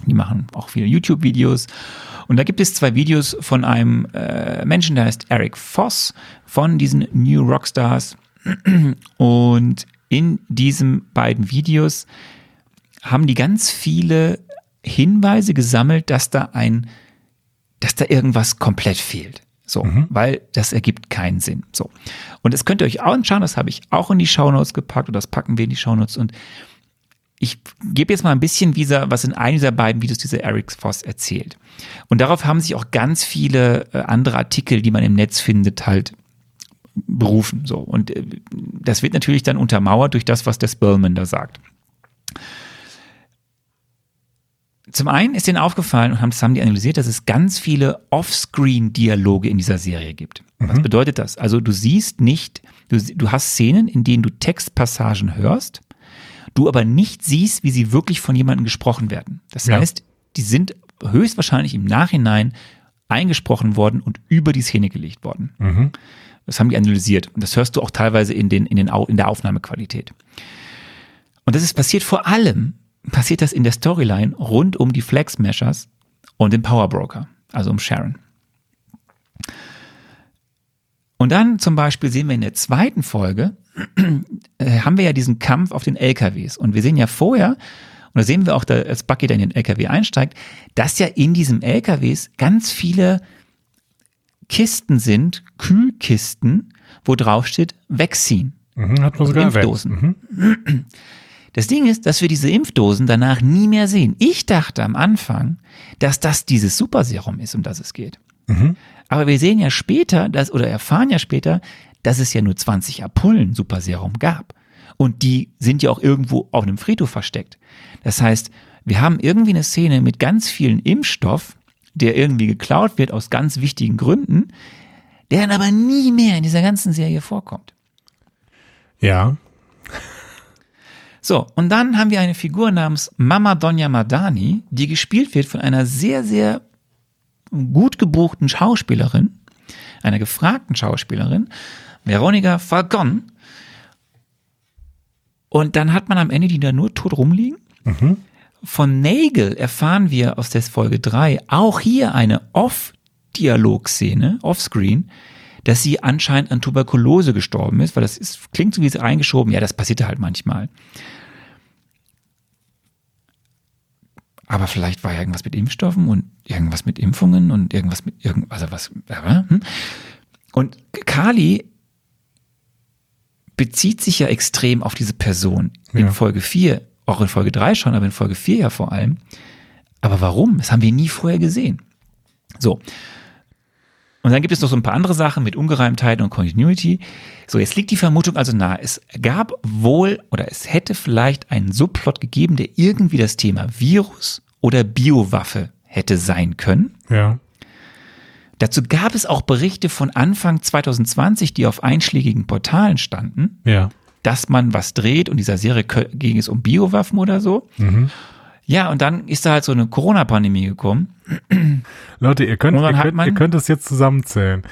Die machen auch viele YouTube-Videos. Und da gibt es zwei Videos von einem äh, Menschen, der heißt Eric Voss von diesen New Rockstars. Und in diesen beiden Videos haben die ganz viele Hinweise gesammelt, dass da ein, dass da irgendwas komplett fehlt. So, mhm. weil das ergibt keinen Sinn. So. Und das könnt ihr euch auch anschauen, das habe ich auch in die Shownotes gepackt oder das packen wir in die Shownotes und ich gebe jetzt mal ein bisschen, dieser, was in einem dieser beiden Videos dieser Eric Voss erzählt. Und darauf haben sich auch ganz viele äh, andere Artikel, die man im Netz findet, halt berufen. So. Und äh, das wird natürlich dann untermauert durch das, was der Spellman da sagt. Zum einen ist ihnen aufgefallen und haben, das haben die analysiert, dass es ganz viele Offscreen-Dialoge in dieser Serie gibt. Mhm. Was bedeutet das? Also du siehst nicht, du, du hast Szenen, in denen du Textpassagen hörst, du aber nicht siehst, wie sie wirklich von jemandem gesprochen werden. Das ja. heißt, die sind höchstwahrscheinlich im Nachhinein eingesprochen worden und über die Szene gelegt worden. Mhm. Das haben die analysiert. Und das hörst du auch teilweise in, den, in, den, in der Aufnahmequalität. Und das ist passiert vor allem, passiert das in der Storyline rund um die Flex Meshers und den Power Broker, also um Sharon. Und dann zum Beispiel sehen wir in der zweiten Folge, haben wir ja diesen Kampf auf den LKWs. Und wir sehen ja vorher, und da sehen wir auch, als Bucky da in den LKW einsteigt, dass ja in diesem LKWs ganz viele Kisten sind, Kühlkisten, wo drauf steht Vaccine. Mhm, hat man sogar Impfdosen. Mhm. Das Ding ist, dass wir diese Impfdosen danach nie mehr sehen. Ich dachte am Anfang, dass das dieses Superserum ist, um das es geht. Mhm. Aber wir sehen ja später, dass, oder erfahren ja später, dass es ja nur 20 Apullen Superserum gab. Und die sind ja auch irgendwo auf einem Friedhof versteckt. Das heißt, wir haben irgendwie eine Szene mit ganz vielen Impfstoff, der irgendwie geklaut wird aus ganz wichtigen Gründen, der dann aber nie mehr in dieser ganzen Serie vorkommt. Ja. So, und dann haben wir eine Figur namens Mama Donja Madani, die gespielt wird von einer sehr, sehr gut gebuchten Schauspielerin, einer gefragten Schauspielerin, Veronica Falcon. Und dann hat man am Ende die da nur tot rumliegen. Mhm. Von Nagel erfahren wir aus der Folge 3 auch hier eine Off-Dialog-Szene, Offscreen, dass sie anscheinend an Tuberkulose gestorben ist, weil das ist, klingt so wie sie eingeschoben. Ja, das passierte halt manchmal. Aber vielleicht war ja irgendwas mit Impfstoffen und irgendwas mit Impfungen und irgendwas mit irgendwas, also was. Hm? Und Kali bezieht sich ja extrem auf diese Person in ja. Folge 4 auch in Folge 3 schon, aber in Folge 4 ja vor allem. Aber warum? Das haben wir nie vorher gesehen. So. Und dann gibt es noch so ein paar andere Sachen mit Ungereimtheiten und Continuity. So, jetzt liegt die Vermutung also nahe. Es gab wohl oder es hätte vielleicht einen Subplot gegeben, der irgendwie das Thema Virus oder Biowaffe hätte sein können. Ja. Dazu gab es auch Berichte von Anfang 2020, die auf einschlägigen Portalen standen, Ja. dass man was dreht und dieser Serie ging es um Biowaffen oder so. Ja, und dann ist da halt so eine Corona-Pandemie gekommen. Leute, ihr könnt, ihr könnt, ihr könnt es jetzt zusammenzählen.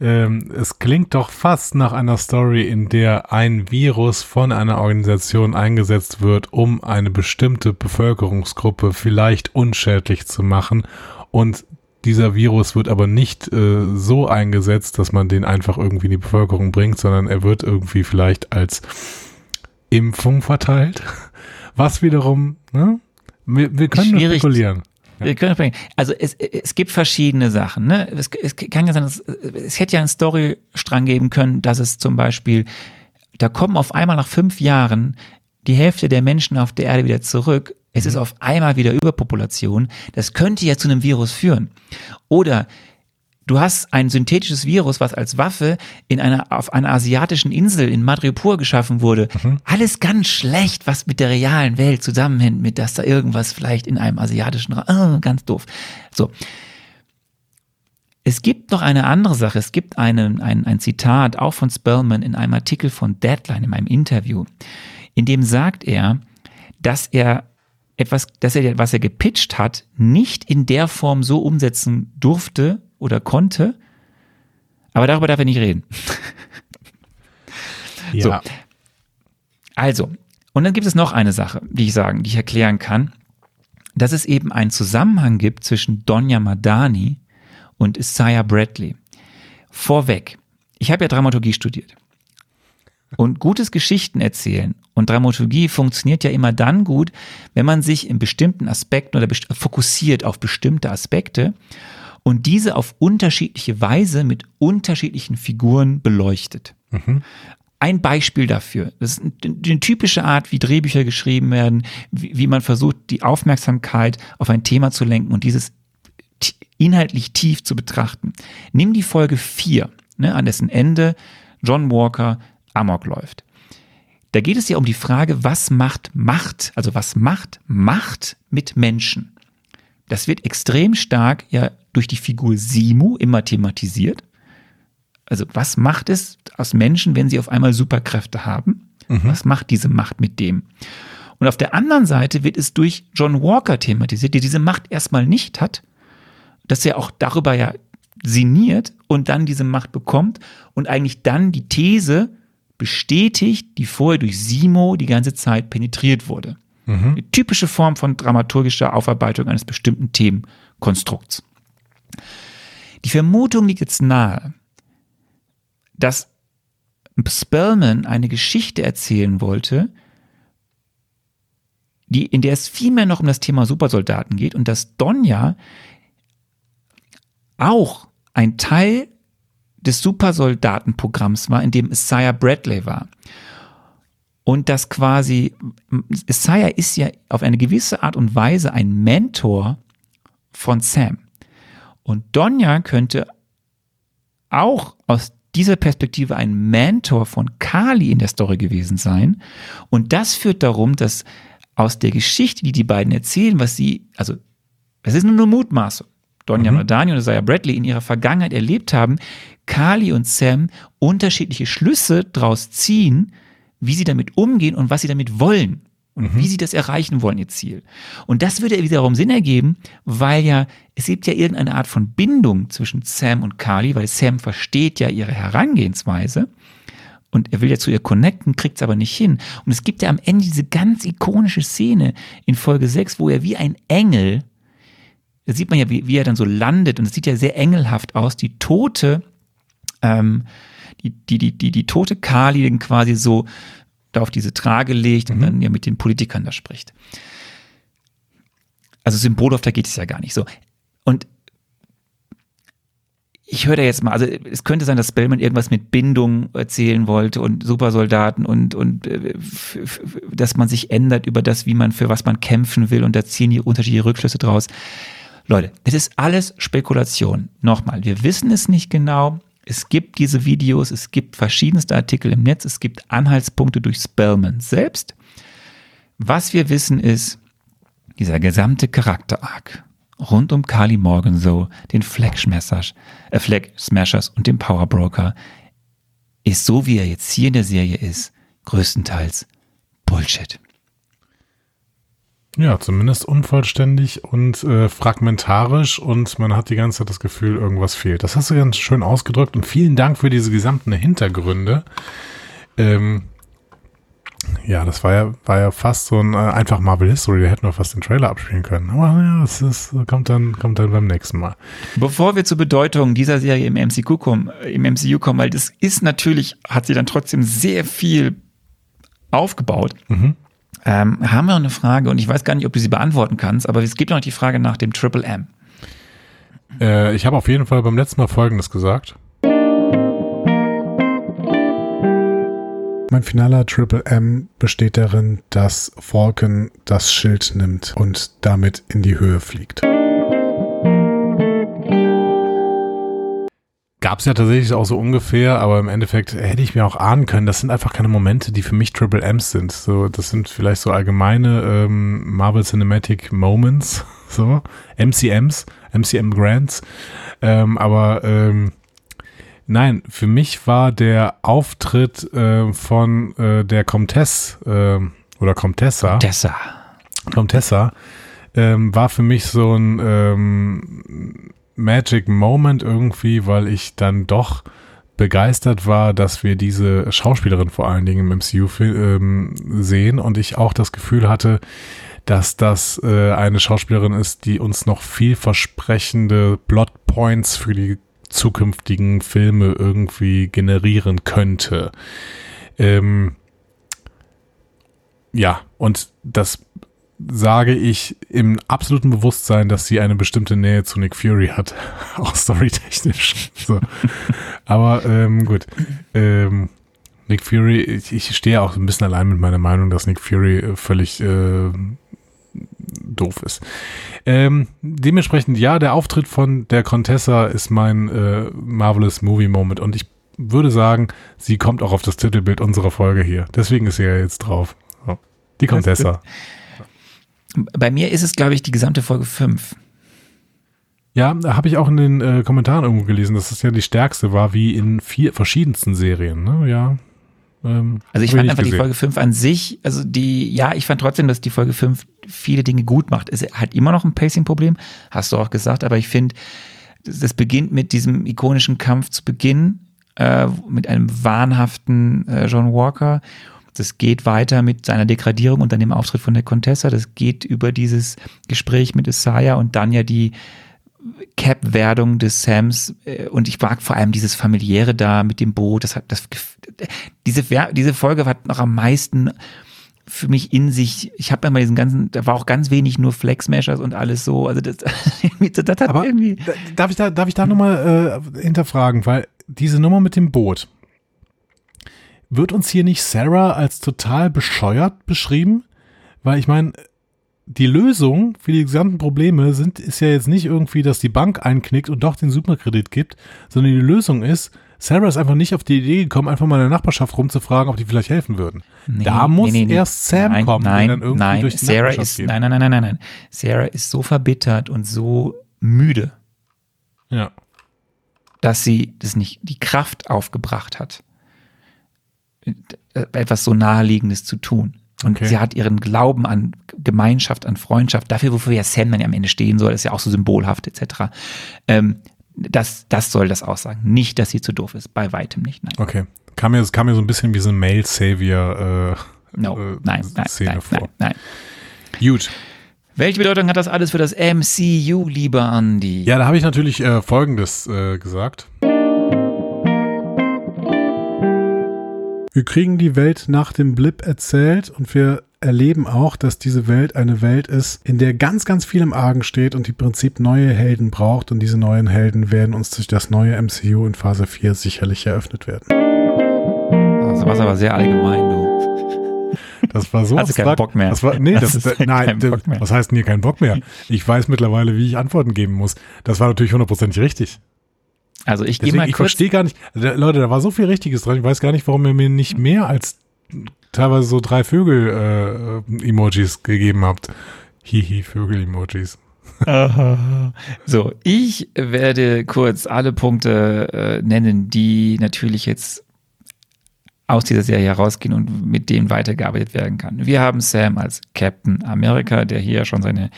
Ähm, es klingt doch fast nach einer Story, in der ein Virus von einer Organisation eingesetzt wird, um eine bestimmte Bevölkerungsgruppe vielleicht unschädlich zu machen. Und dieser Virus wird aber nicht äh, so eingesetzt, dass man den einfach irgendwie in die Bevölkerung bringt, sondern er wird irgendwie vielleicht als Impfung verteilt. Was wiederum, ne? Wir, wir können Schwierig. spekulieren. Wir können bringen. Also es, es gibt verschiedene Sachen. Ne? Es, es kann ja sein, dass, es hätte ja einen Storystrang geben können, dass es zum Beispiel, da kommen auf einmal nach fünf Jahren die Hälfte der Menschen auf der Erde wieder zurück. Es ist auf einmal wieder Überpopulation. Das könnte ja zu einem Virus führen. Oder du hast ein synthetisches Virus, was als Waffe in einer, auf einer asiatischen Insel in Madripoor geschaffen wurde. Alles ganz schlecht, was mit der realen Welt zusammenhängt, mit dass da irgendwas vielleicht in einem asiatischen Raum, oh, ganz doof. So. Es gibt noch eine andere Sache. Es gibt einen, ein, ein Zitat auch von Spellman in einem Artikel von Deadline, in einem Interview, in dem sagt er, dass er etwas, dass er, was er gepitcht hat, nicht in der Form so umsetzen durfte oder konnte. Aber darüber darf er nicht reden. Ja. Also, und dann gibt es noch eine Sache, die ich sagen, die ich erklären kann, dass es eben einen Zusammenhang gibt zwischen Donja Madani und Isaiah Bradley. Vorweg, ich habe ja Dramaturgie studiert. Und gutes Geschichten erzählen und Dramaturgie funktioniert ja immer dann gut, wenn man sich in bestimmten Aspekten oder best fokussiert auf bestimmte Aspekte und diese auf unterschiedliche Weise mit unterschiedlichen Figuren beleuchtet. Ein Beispiel dafür, das ist die typische Art, wie Drehbücher geschrieben werden, wie, wie man versucht, die Aufmerksamkeit auf ein Thema zu lenken und dieses inhaltlich tief zu betrachten. Nimm die Folge 4, ne, an dessen Ende John Walker Amok läuft. Da geht es ja um die Frage, was macht Macht, also was macht Macht mit Menschen? Das wird extrem stark ja durch die Figur Simu immer thematisiert. Also was macht es aus Menschen, wenn sie auf einmal Superkräfte haben? Was macht diese Macht mit dem? Und auf der anderen Seite wird es durch John Walker thematisiert, der diese Macht erstmal nicht hat, dass er auch darüber ja sinniert und dann diese Macht bekommt und eigentlich dann die These bestätigt, die vorher durch Simo die ganze Zeit penetriert wurde. Eine typische Form von dramaturgischer Aufarbeitung eines bestimmten Themenkonstrukts. Die Vermutung liegt jetzt nahe, dass Spellman eine Geschichte erzählen wollte, die, in der es vielmehr noch um das Thema Supersoldaten geht und dass Donja auch ein Teil des Supersoldatenprogramms war, in dem Isaiah Bradley war. Und dass quasi, Isaiah ist ja auf eine gewisse Art und Weise ein Mentor von Sam. Und Donja könnte auch aus dieser Perspektive ein Mentor von Kali in der Story gewesen sein. Und das führt darum, dass aus der Geschichte, die die beiden erzählen, was sie, also es ist nur eine Mutmaßung, Donja Madani und Isaiah Bradley in ihrer Vergangenheit erlebt haben, Kali und Sam unterschiedliche Schlüsse daraus ziehen, wie sie damit umgehen und was sie damit wollen und wie sie das erreichen wollen, ihr Ziel. Und das würde wiederum Sinn ergeben, weil ja, es gibt ja irgendeine Art von Bindung zwischen Sam und Kali, weil Sam versteht ja ihre Herangehensweise und er will ja zu ihr connecten, kriegt es aber nicht hin. Und es gibt ja am Ende diese ganz ikonische Szene in Folge 6, wo er wie ein Engel, da sieht man ja, wie, wie er dann so landet und es sieht ja sehr engelhaft aus, die tote, ähm, die, die, die, die, die tote Kali dann quasi so da auf diese Trage legt und dann ja mit den Politikern da spricht. Also symbolhafter geht es ja gar nicht so. Und ich höre da jetzt mal, also es könnte sein, dass Spellman irgendwas mit Bindung erzählen wollte und Supersoldaten und, und äh, dass man sich ändert über das, wie man für was man kämpfen will und da ziehen die unterschiedliche Rückschlüsse draus. Leute, es ist alles Spekulation. Nochmal, wir wissen es nicht genau. Es gibt diese Videos, es gibt verschiedenste Artikel im Netz, es gibt Anhaltspunkte durch Spellman selbst. Was wir wissen ist, dieser gesamte Charakter-Arc rund um Carly so, den Flag Smashers, äh Flag Smashers und den Power Broker, ist so, wie er jetzt hier in der Serie ist, größtenteils Bullshit. Ja, zumindest unvollständig und äh, fragmentarisch und man hat die ganze Zeit das Gefühl, irgendwas fehlt. Das hast du ganz schön ausgedrückt und vielen Dank für diese gesamten Hintergründe. Ähm, ja, das war ja, war ja fast so ein äh, einfach Marvel History, da hätten wir fast den Trailer abspielen können. Aber ja, es ist, kommt dann, kommt dann beim nächsten Mal. Bevor wir zur Bedeutung dieser Serie im MCU kommen, im MCU kommen, weil das ist natürlich, hat sie dann trotzdem sehr viel aufgebaut. Mhm. Ähm, haben wir noch eine Frage und ich weiß gar nicht, ob du sie beantworten kannst, aber es gibt noch die Frage nach dem Triple M. Äh, ich habe auf jeden Fall beim letzten Mal Folgendes gesagt. Mein finaler Triple M besteht darin, dass Falcon das Schild nimmt und damit in die Höhe fliegt. Gab es ja tatsächlich auch so ungefähr, aber im Endeffekt hätte ich mir auch ahnen können, das sind einfach keine Momente, die für mich Triple M's sind. So, das sind vielleicht so allgemeine ähm, Marvel Cinematic Moments, so MCMs, MCM Grants, ähm, aber ähm, Nein, für mich war der Auftritt äh, von äh, der Comtesse äh, oder Comtessa, Tessa. Comtessa, ähm, war für mich so ein ähm, Magic Moment irgendwie, weil ich dann doch begeistert war, dass wir diese Schauspielerin vor allen Dingen im MCU ähm, sehen und ich auch das Gefühl hatte, dass das äh, eine Schauspielerin ist, die uns noch vielversprechende Plot Points für die zukünftigen Filme irgendwie generieren könnte. Ähm, ja, und das sage ich im absoluten Bewusstsein, dass sie eine bestimmte Nähe zu Nick Fury hat, auch storytechnisch. So. Aber ähm, gut. Ähm, Nick Fury, ich, ich stehe auch ein bisschen allein mit meiner Meinung, dass Nick Fury äh, völlig äh, doof ist. Ähm, dementsprechend, ja, der Auftritt von der Contessa ist mein äh, Marvelous Movie Moment und ich würde sagen, sie kommt auch auf das Titelbild unserer Folge hier. Deswegen ist sie ja jetzt drauf. So. Die Contessa. Bei mir ist es, glaube ich, die gesamte Folge 5. Ja, habe ich auch in den äh, Kommentaren irgendwo gelesen, dass es ja die stärkste war, wie in vier verschiedensten Serien. Ne? Ja. Ähm, Also ich fand nicht einfach die gesehen. Folge 5 an sich, also die, ja, ich fand trotzdem, dass die Folge 5 viele Dinge gut macht. Es hat immer noch ein Pacing-Problem, hast du auch gesagt, aber ich finde, das das beginnt mit diesem ikonischen Kampf zu Beginn, äh, mit einem wahnhaften äh, John Walker. Das geht weiter mit seiner Degradierung und dann dem Auftritt von der Contessa. Das geht über dieses Gespräch mit Isaiah und dann ja die Cap-Werdung des Sams äh, und ich mag vor allem dieses familiäre da mit dem Boot. Das hat das diese diese Folge hat noch am meisten für mich in sich. Ich habe immer diesen ganzen, da war auch ganz wenig nur Flex Smashers und alles so. Also das, das hat Aber irgendwie. da- darf ich da, darf ich da nochmal äh, hinterfragen, weil diese Nummer mit dem Boot, wird uns hier nicht Sarah als total bescheuert beschrieben? Weil ich meine, die Lösung für die gesamten Probleme sind, ist ja jetzt nicht irgendwie, dass die Bank einknickt und doch den Superkredit gibt, sondern die Lösung ist, Sarah ist einfach nicht auf die Idee gekommen, einfach mal in der Nachbarschaft rumzufragen, ob die vielleicht helfen würden. Nee, da muss nee, nee, erst Sam nein, kommen, nein, dann irgendwie nein, durch die Sarah ist, geht. nein, nein, nein, nein, nein. Sarah ist so verbittert und so müde, Ja. dass sie das nicht, die Kraft aufgebracht hat, etwas so naheliegendes zu tun. Und Okay. sie hat ihren Glauben an Gemeinschaft, an Freundschaft, dafür, wofür ja Sam dann ja am Ende stehen soll, ist ja auch so symbolhaft etc. Ähm, das, das soll das aussagen. Nicht, dass sie zu doof ist. Bei weitem nicht. Nein. Okay. Kam mir, kam mir so ein bisschen wie so ein Male-Savior äh, No. äh, nein, nein, Szene nein, vor. nein, nein. Gut. Welche Bedeutung hat das alles für das MCU, lieber Andy? Ja, da habe ich natürlich äh, Folgendes äh, gesagt. Wir kriegen die Welt nach dem Blip erzählt und wir erleben auch, dass diese Welt eine Welt ist, in der ganz, ganz viel im Argen steht und die im Prinzip neue Helden braucht und diese neuen Helden werden uns durch das neue MCU in Phase 4 sicherlich eröffnet werden. Also was aber sehr allgemein, du. Das war so Hast du keinen abstrakt. Bock mehr? Das war, nee, das, das, nein, keinen Bock mehr? was heißt denn hier kein Bock mehr? Ich weiß mittlerweile, wie ich Antworten geben muss. Das war natürlich hundertprozentig richtig. Also ich gehe mal ich kurz. verstehe gar nicht, Leute, da war so viel Richtiges dran. Ich weiß gar nicht, warum ihr mir nicht mehr als teilweise so drei Vögel-Emojis gegeben habt. Hihi, Vögel-Emojis. So, ich werde kurz alle Punkte äh, nennen, die natürlich jetzt aus dieser Serie herausgehen und mit denen weitergearbeitet werden kann. Wir haben Sam als Captain America, der hier schon seine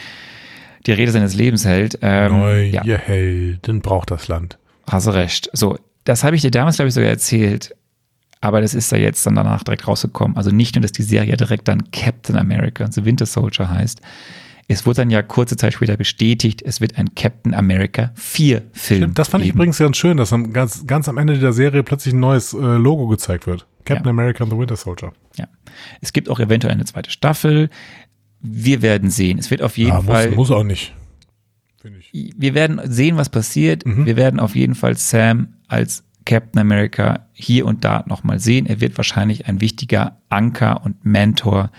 die Rede seines Lebens hält. Ähm, Neue ja, Helden braucht das Land. Hast recht. So, das habe ich dir damals, glaube ich, sogar erzählt. Aber das ist da jetzt dann danach direkt rausgekommen. Also nicht nur, dass die Serie direkt dann Captain America und The Winter Soldier heißt. Es wurde dann ja kurze Zeit später bestätigt, es wird ein Captain America 4 Film. Das fand ich geben. übrigens ganz schön, dass ganz, ganz am Ende der Serie plötzlich ein neues äh, Logo gezeigt wird. Captain Ja. America and the Winter Soldier. Ja. Es gibt auch eventuell eine zweite Staffel. Wir werden sehen. Es wird auf jeden Ah, muss, Fall. muss auch nicht. Finde ich. wir werden sehen, was passiert. Mhm. Wir werden auf jeden Fall Sam als Captain America hier und da nochmal sehen. Er wird wahrscheinlich ein wichtiger Anker und Mentor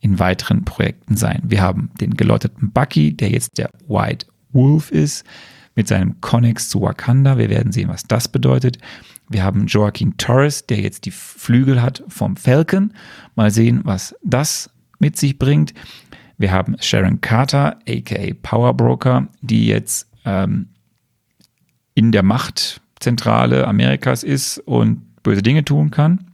in weiteren Projekten sein. Wir haben den geläuteten Bucky, der jetzt der White Wolf ist, mit seinem Connex zu Wakanda. Wir werden sehen, was das bedeutet. Wir haben Joaquin Torres, der jetzt die Flügel hat vom Falcon. Mal sehen, was das mit sich bringt. Wir haben Sharon Carter, aka Power Broker, die jetzt ähm, in der Machtzentrale Amerikas ist und böse Dinge tun kann.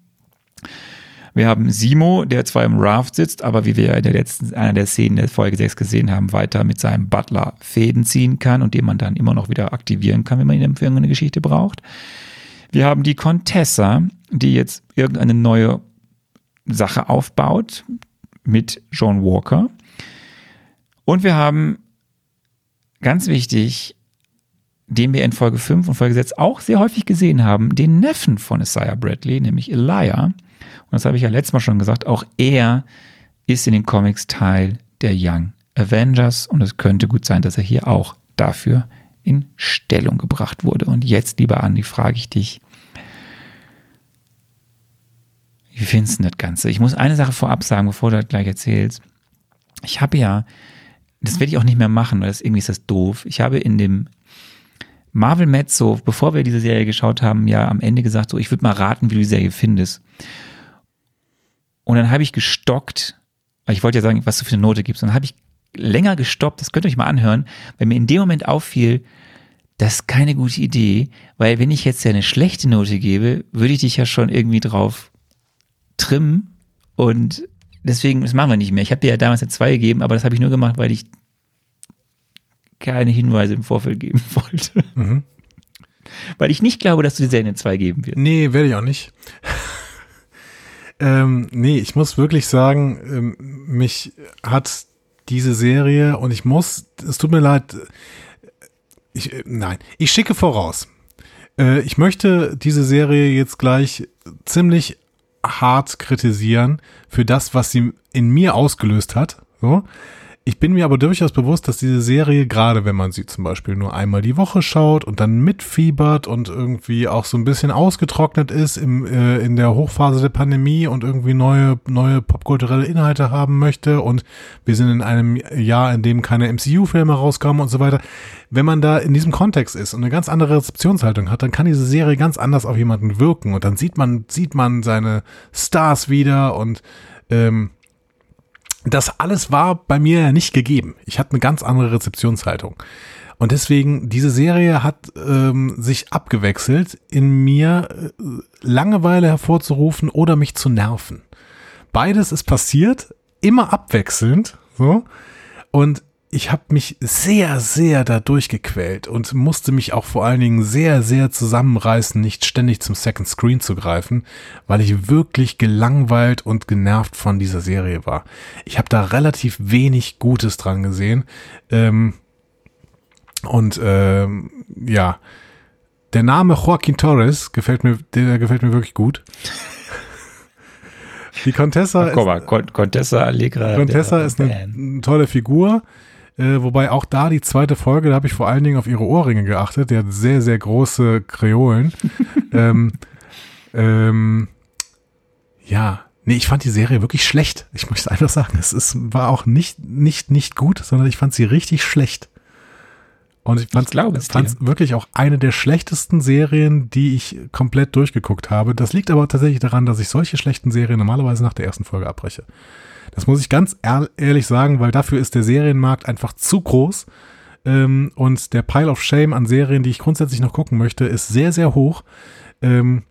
Wir haben Simo, der zwar im Raft sitzt, aber wie wir in der letzten, einer der Szenen der Folge 6 gesehen haben, weiter mit seinem Butler Fäden ziehen kann und den man dann immer noch wieder aktivieren kann, wenn man ihn für irgendeine Geschichte braucht. Wir haben die Contessa, die jetzt irgendeine neue Sache aufbaut mit John Walker. Und wir haben, ganz wichtig, den wir in Folge 5 und Folge 6 auch sehr häufig gesehen haben, den Neffen von Isaiah Bradley, nämlich Elijah. Und das habe ich ja letztes Mal schon gesagt, auch er ist in den Comics Teil der Young Avengers und es könnte gut sein, dass er hier auch dafür in Stellung gebracht wurde. Und jetzt, lieber Andi, frage ich dich, wie findest du das Ganze? Ich muss eine Sache vorab sagen, bevor du das gleich erzählst. Ich habe ja, das werde ich auch nicht mehr machen, weil das irgendwie ist das doof. Ich habe in dem Marvel Mezzo, bevor wir diese Serie geschaut haben, ja am Ende gesagt, so ich würde mal raten, wie du die Serie findest. Und dann habe ich gestockt, ich wollte ja sagen, was du für eine Note gibst. Dann habe ich länger gestoppt, das könnt ihr euch mal anhören, weil mir in dem Moment auffiel, das ist keine gute Idee, weil wenn ich jetzt ja eine schlechte Note gebe, würde ich dich ja schon irgendwie drauf trimmen und deswegen, das machen wir nicht mehr. Ich habe dir ja damals eine 2 gegeben, aber das habe ich nur gemacht, weil ich keine Hinweise im Vorfeld geben wollte. Mhm. Weil ich nicht glaube, dass du dir Serie eine 2 geben wirst. Nee, werde ich auch nicht. ähm, nee, ich muss wirklich sagen, ähm, mich hat diese Serie und ich muss, es tut mir leid, ich, äh, nein, ich schicke voraus. Äh, ich möchte diese Serie jetzt gleich ziemlich hart kritisieren für das, was sie in mir ausgelöst hat. So. Ich bin mir aber durchaus bewusst, dass diese Serie, gerade wenn man sie zum Beispiel nur einmal die Woche schaut und dann mitfiebert und irgendwie auch so ein bisschen ausgetrocknet ist im, äh, in der Hochphase der Pandemie und irgendwie neue, neue popkulturelle Inhalte haben möchte und wir sind in einem Jahr, in dem keine MCU-Filme rauskamen und so weiter. Wenn man da in diesem Kontext ist und eine ganz andere Rezeptionshaltung hat, dann kann diese Serie ganz anders auf jemanden wirken und dann sieht man, sieht man seine Stars wieder und ähm, das alles war bei mir ja nicht gegeben. Ich hatte eine ganz andere Rezeptionshaltung. Und deswegen, diese Serie hat ähm, sich abgewechselt, in mir äh, Langeweile hervorzurufen oder mich zu nerven. Beides ist passiert, immer abwechselnd. So. Und ich habe mich sehr, sehr da durchgequält und musste mich auch vor allen Dingen sehr, sehr zusammenreißen, nicht ständig zum Second Screen zu greifen, weil ich wirklich gelangweilt und genervt von dieser Serie war. Ich habe da relativ wenig Gutes dran gesehen. Ähm, und ähm, ja, der Name Joaquin Torres gefällt mir, der gefällt mir wirklich gut. Die Contessa Guck mal, Con Contessa Allegra. Contessa ist eine, Band. eine tolle Figur. Äh, wobei auch da die zweite Folge, da habe ich vor allen Dingen auf ihre Ohrringe geachtet. Die hat sehr, sehr große Kreolen. ähm, ähm, ja, Nee, ich fand die Serie wirklich schlecht. Ich möchte einfach sagen, es ist, war auch nicht, nicht, nicht gut, sondern ich fand sie richtig schlecht. Und ich fand es wirklich auch eine der schlechtesten Serien, die ich komplett durchgeguckt habe. Das liegt aber tatsächlich daran, dass ich solche schlechten Serien normalerweise nach der ersten Folge abbreche. Das muss ich ganz ehrlich sagen, weil dafür ist der Serienmarkt einfach zu groß. Ähm, und der Pile of Shame an Serien, die ich grundsätzlich noch gucken möchte, ist sehr, sehr hoch. Ähm,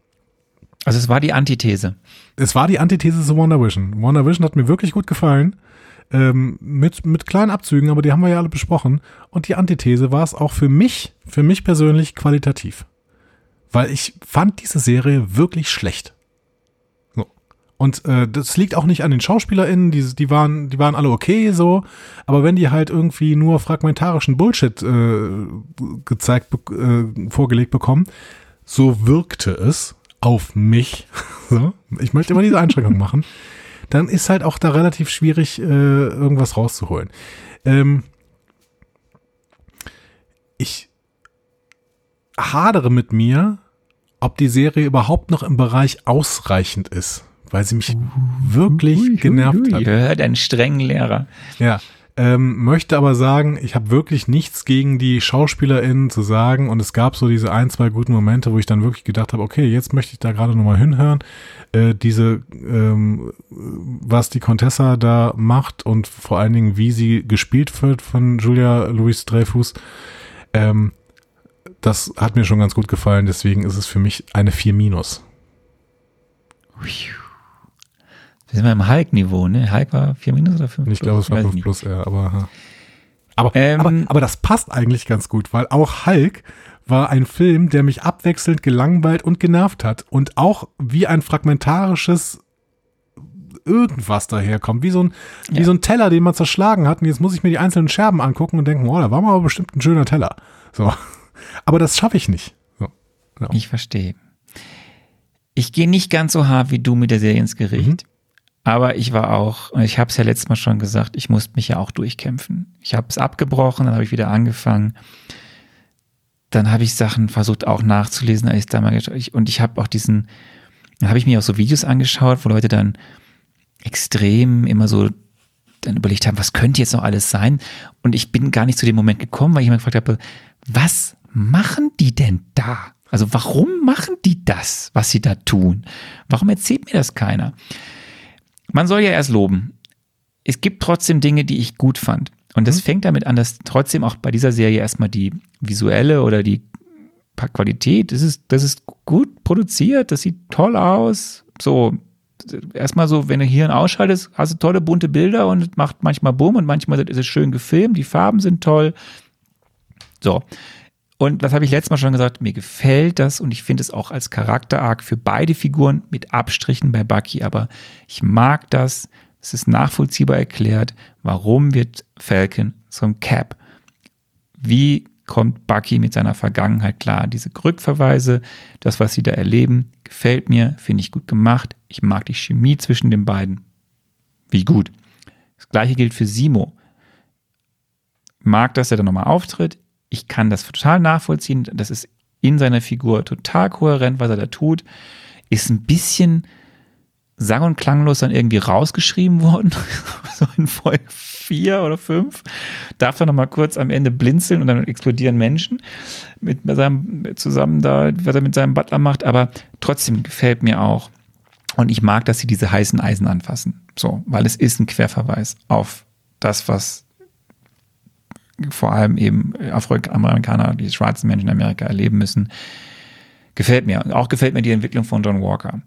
also es war die Antithese. Es war die Antithese zu Wonder Vision. Wonder Vision hat mir wirklich gut gefallen. Ähm, mit, mit kleinen Abzügen, aber die haben wir ja alle besprochen. Und die Antithese war es auch für mich, für mich persönlich qualitativ. Weil ich fand diese Serie wirklich schlecht. Und äh, das liegt auch nicht an den SchauspielerInnen, die, die, waren, die waren alle okay so, aber wenn die halt irgendwie nur fragmentarischen Bullshit äh, gezeigt, äh, vorgelegt bekommen, so wirkte es auf mich. so. Ich möchte immer diese Einschränkung machen dann ist halt auch da relativ schwierig, äh, irgendwas rauszuholen. Ähm, ich hadere mit mir, ob die Serie überhaupt noch im Bereich ausreichend ist, weil sie mich wirklich ui, genervt ui, ui. hat. Hört einen strengen Lehrer. Ja, ähm, möchte aber sagen, ich habe wirklich nichts gegen die SchauspielerInnen zu sagen und es gab so diese ein, zwei guten Momente, wo ich dann wirklich gedacht habe, okay, jetzt möchte ich da gerade nochmal hinhören. Äh, diese, ähm, was die Contessa da macht und vor allen Dingen, wie sie gespielt wird von Julia Louis Dreyfus, ähm, das hat mir schon ganz gut gefallen, deswegen ist es für mich eine 4 minus. Wir sind wir im Hulk-Niveau, ne? Hulk war 4 minus oder 5 Ich glaube, es war 5 plus, ja, aber, aber, ähm, aber, aber das passt eigentlich ganz gut, weil auch Hulk war ein Film, der mich abwechselnd gelangweilt und genervt hat und auch wie ein fragmentarisches irgendwas daherkommt, wie so ein, ja. wie so ein Teller, den man zerschlagen hat und jetzt muss ich mir die einzelnen Scherben angucken und denken, oh, da war mal aber bestimmt ein schöner Teller. So. Aber das schaffe ich nicht. So. Ja. Ich verstehe. Ich gehe nicht ganz so hart wie du mit der Serie ins Gericht. Mhm. Aber ich war auch, ich habe es ja letztes Mal schon gesagt, ich musste mich ja auch durchkämpfen. Ich habe es abgebrochen, dann habe ich wieder angefangen. Dann habe ich Sachen versucht auch nachzulesen, als ich da mal und ich habe auch diesen, dann habe ich mir auch so Videos angeschaut, wo Leute dann extrem immer so dann überlegt haben, was könnte jetzt noch alles sein? Und ich bin gar nicht zu dem Moment gekommen, weil ich mir gefragt habe, was machen die denn da? Also warum machen die das, was sie da tun? Warum erzählt mir das keiner? Man soll ja erst loben. Es gibt trotzdem Dinge, die ich gut fand. Und das mhm. fängt damit an, dass trotzdem auch bei dieser Serie erstmal die visuelle oder die Qualität, das ist, das ist gut produziert, das sieht toll aus. So, erstmal so, wenn du hier ausschaltest, hast du tolle bunte Bilder und macht manchmal Bumm und manchmal ist es schön gefilmt, die Farben sind toll. So. Und das habe ich letztes Mal schon gesagt, mir gefällt das und ich finde es auch als Charakterarg für beide Figuren mit Abstrichen bei Bucky, aber ich mag das. Es ist nachvollziehbar erklärt, warum wird Falcon zum Cap? Wie kommt Bucky mit seiner Vergangenheit klar? Diese Rückverweise, das, was sie da erleben, gefällt mir, finde ich gut gemacht. Ich mag die Chemie zwischen den beiden. Wie gut. Das gleiche gilt für Simo. Mag, dass er da nochmal auftritt ich kann das total nachvollziehen. Das ist in seiner Figur total kohärent, was er da tut. Ist ein bisschen sang- und klanglos dann irgendwie rausgeschrieben worden. so in Folge 4 oder 5. Darf er nochmal kurz am Ende blinzeln und dann explodieren Menschen mit seinem, zusammen da, was er mit seinem Butler macht. Aber trotzdem gefällt mir auch. Und ich mag, dass sie diese heißen Eisen anfassen. So, weil es ist ein Querverweis auf das, was vor allem eben Afroamerikaner, die schwarzen Menschen in Amerika erleben müssen, gefällt mir. Und auch gefällt mir die Entwicklung von John Walker.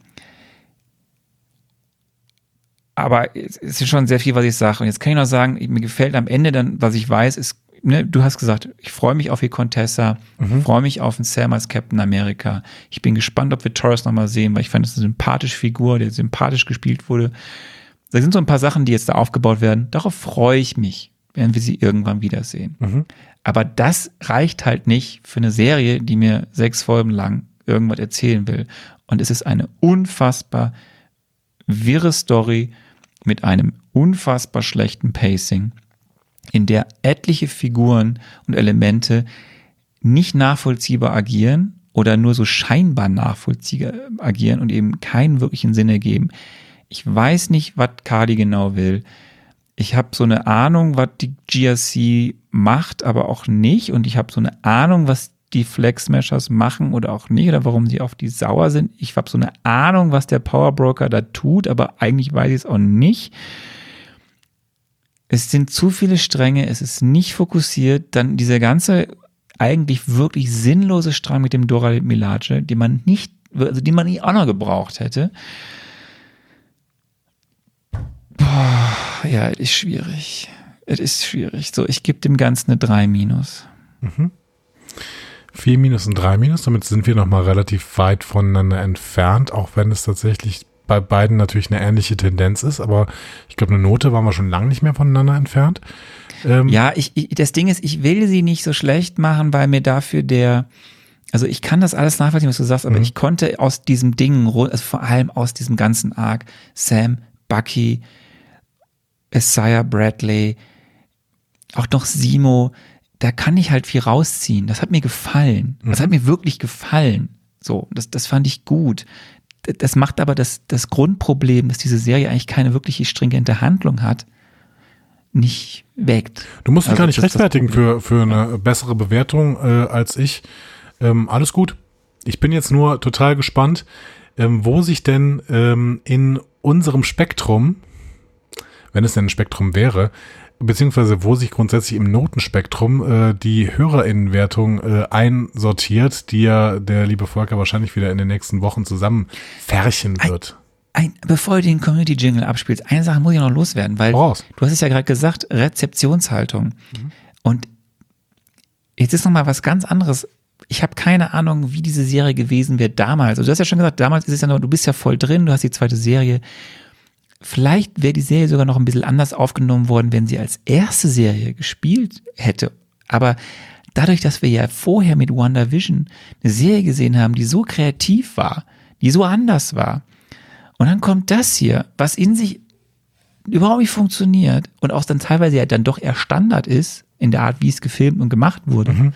Aber es ist schon sehr viel, was ich sage. Und jetzt kann ich noch sagen, mir gefällt am Ende dann, was ich weiß, ist, ne, du hast gesagt, ich freue mich auf die Contessa, mhm. freue mich auf den Sam als Captain America. Ich bin gespannt, ob wir Torres nochmal sehen, weil ich fand, das ist eine sympathische Figur, der sympathisch gespielt wurde. Da sind so ein paar Sachen, die jetzt da aufgebaut werden. Darauf freue ich mich werden wir sie irgendwann wiedersehen. Mhm. Aber das reicht halt nicht für eine Serie, die mir sechs Folgen lang irgendwas erzählen will. Und es ist eine unfassbar wirre Story mit einem unfassbar schlechten Pacing, in der etliche Figuren und Elemente nicht nachvollziehbar agieren oder nur so scheinbar nachvollziehbar agieren und eben keinen wirklichen Sinn ergeben. Ich weiß nicht, was Kali genau will. Ich habe so eine Ahnung, was die GRC macht, aber auch nicht. Und ich habe so eine Ahnung, was die Flex Smashers machen oder auch nicht oder warum sie auf die sauer sind. Ich habe so eine Ahnung, was der Power Broker da tut, aber eigentlich weiß ich es auch nicht. Es sind zu viele Stränge, es ist nicht fokussiert. Dann dieser ganze eigentlich wirklich sinnlose Strang mit dem Dora Milaje, den man nicht, also den man nicht auch noch gebraucht hätte. Boah, ja, es ist schwierig. Es ist schwierig. So, ich gebe dem Ganzen eine 3 minus. Mhm. 4 minus und 3 minus, damit sind wir nochmal relativ weit voneinander entfernt, auch wenn es tatsächlich bei beiden natürlich eine ähnliche Tendenz ist, aber ich glaube, eine Note waren wir schon lange nicht mehr voneinander entfernt. Ähm, ja, ich, ich, das Ding ist, ich will sie nicht so schlecht machen, weil mir dafür der, also ich kann das alles nachvollziehen, was du sagst, aber mhm. ich konnte aus diesem Ding, also vor allem aus diesem ganzen Arc, Sam, Bucky, Isaiah Bradley, auch noch Simo, da kann ich halt viel rausziehen. Das hat mir gefallen. Das mhm. hat mir wirklich gefallen. So, das, das fand ich gut das macht aber das, das Grundproblem, dass diese Serie eigentlich keine wirkliche stringente Handlung hat, nicht weg. Du musst dich also gar nicht rechtfertigen für, für eine bessere Bewertung äh, als ich. Ähm, alles gut. Ich bin jetzt nur total gespannt, ähm, wo sich denn ähm, in unserem Spektrum, wenn es denn ein Spektrum wäre, beziehungsweise wo sich grundsätzlich im Notenspektrum äh, die Hörerinnenwertung äh, einsortiert, die ja der liebe Volker wahrscheinlich wieder in den nächsten Wochen zusammen färchen wird. Ein, ein, bevor du den Community Jingle abspielst, eine Sache muss ich noch loswerden, weil Raus. du hast es ja gerade gesagt, Rezeptionshaltung. Mhm. Und jetzt ist noch mal was ganz anderes. Ich habe keine Ahnung, wie diese Serie gewesen wäre damals. Also du hast ja schon gesagt, damals ist es ja noch, du bist ja voll drin, du hast die zweite Serie. Vielleicht wäre die Serie sogar noch ein bisschen anders aufgenommen worden, wenn sie als erste Serie gespielt hätte. Aber dadurch, dass wir ja vorher mit WandaVision eine Serie gesehen haben, die so kreativ war, die so anders war, und dann kommt das hier, was in sich überhaupt nicht funktioniert und auch dann teilweise ja dann doch eher Standard ist, in der Art, wie es gefilmt und gemacht wurde, mhm.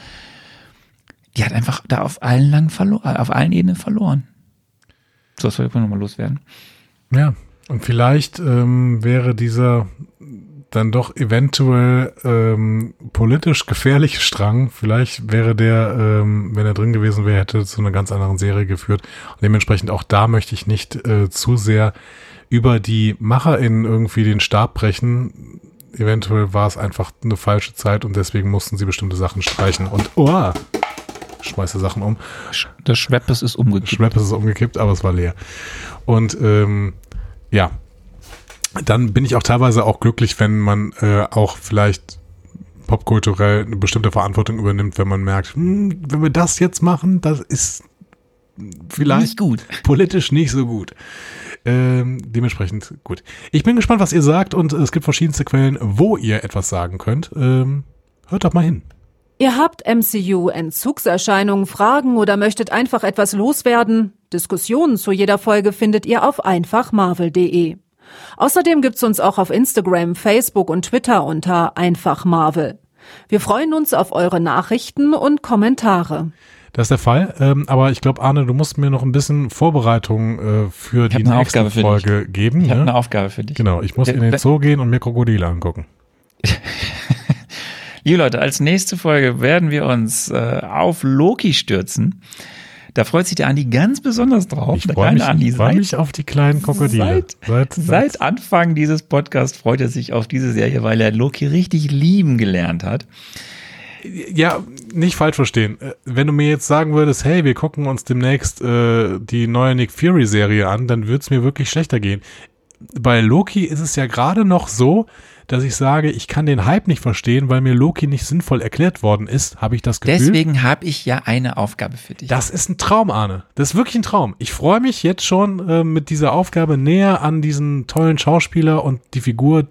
die hat einfach da auf allen lang verloren, auf allen Ebenen verloren. So, das wollte ich nochmal loswerden. Ja, und vielleicht ähm, wäre dieser dann doch eventuell ähm, politisch gefährliche Strang, vielleicht wäre der, ähm, wenn er drin gewesen wäre, hätte zu einer ganz anderen Serie geführt. Und dementsprechend auch da möchte ich nicht äh, zu sehr über die MacherInnen irgendwie den Stab brechen. Eventuell war es einfach eine falsche Zeit und deswegen mussten sie bestimmte Sachen streichen. Und oh, schmeiße Sachen um. Das Schweppes ist umgekippt. Schweppes ist umgekippt, aber es war leer. Und ähm, ja, dann bin ich auch teilweise auch glücklich, wenn man äh, auch vielleicht popkulturell eine bestimmte Verantwortung übernimmt, wenn man merkt, hm, wenn wir das jetzt machen, das ist vielleicht nicht gut. politisch nicht so gut. Ähm, dementsprechend gut. Ich bin gespannt, was ihr sagt und es gibt verschiedenste Quellen, wo ihr etwas sagen könnt. Ähm, hört doch mal hin. Ihr habt MCU-Entzugserscheinungen, Fragen oder möchtet einfach etwas loswerden? Diskussionen zu jeder Folge findet ihr auf einfachmarvel.de. Außerdem gibt's uns auch auf Instagram, Facebook und Twitter unter einfachmarvel. Wir freuen uns auf eure Nachrichten und Kommentare. Das ist der Fall. Ähm, aber ich glaube, Arne, du musst mir noch ein bisschen Vorbereitung äh, für die nächste Folge geben. Ich ne? habe eine Aufgabe für dich. Genau, ich muss in den Zoo gehen und mir Krokodile angucken. Liebe Leute, als nächste Folge werden wir uns äh, auf Loki stürzen. Da freut sich der Andi ganz besonders drauf. Ich freue mich, freu mich auf die kleinen Krokodile. Seit, seit, seit, Anfang dieses Podcasts freut er sich auf diese Serie, weil er Loki richtig lieben gelernt hat. Ja, nicht falsch verstehen. Äh, wenn du mir jetzt sagen würdest, hey, wir gucken uns demnächst äh, die neue Nick Fury Serie an, dann würde es mir wirklich schlechter gehen. Bei Loki ist es ja gerade noch so, dass ich sage, ich kann den Hype nicht verstehen, weil mir Loki nicht sinnvoll erklärt worden ist, habe ich das Gefühl. Deswegen habe ich ja eine Aufgabe für dich. Das ist ein Traum, Arne. Das ist wirklich ein Traum. Ich freue mich jetzt schon äh, mit dieser Aufgabe näher an diesen tollen Schauspieler und die Figur,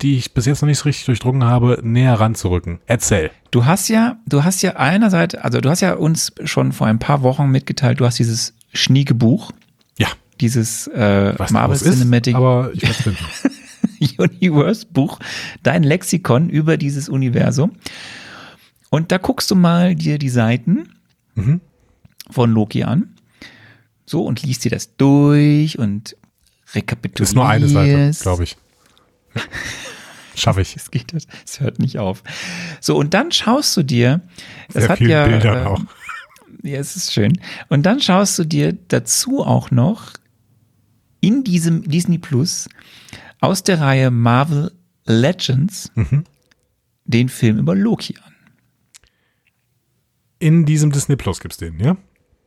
die ich bis jetzt noch nicht so richtig durchdrungen habe, näher ranzurücken. Erzähl. Du hast ja, du hast ja einerseits, also du hast ja uns schon vor ein paar Wochen mitgeteilt, du hast dieses schnieke Buch. Ja. Dieses äh, Marvel Cinematic. Ist, aber ich weiß finden. Universe Buch, dein Lexikon über dieses Universum. Und da guckst du mal dir die Seiten mhm. von Loki an. So, und liest dir das durch und rekapitulierst. Ist nur eine Seite, glaube ich. Schaffe ich. Es geht, es hört nicht auf. So, und dann schaust du dir, das Sehr hat viele ja, Bilder äh, auch. ja, es ist schön. Und dann schaust du dir dazu auch noch in diesem Disney Plus aus der Reihe Marvel Legends Mhm. den Film über Loki an. In diesem Disney Plus gibt's den, ja?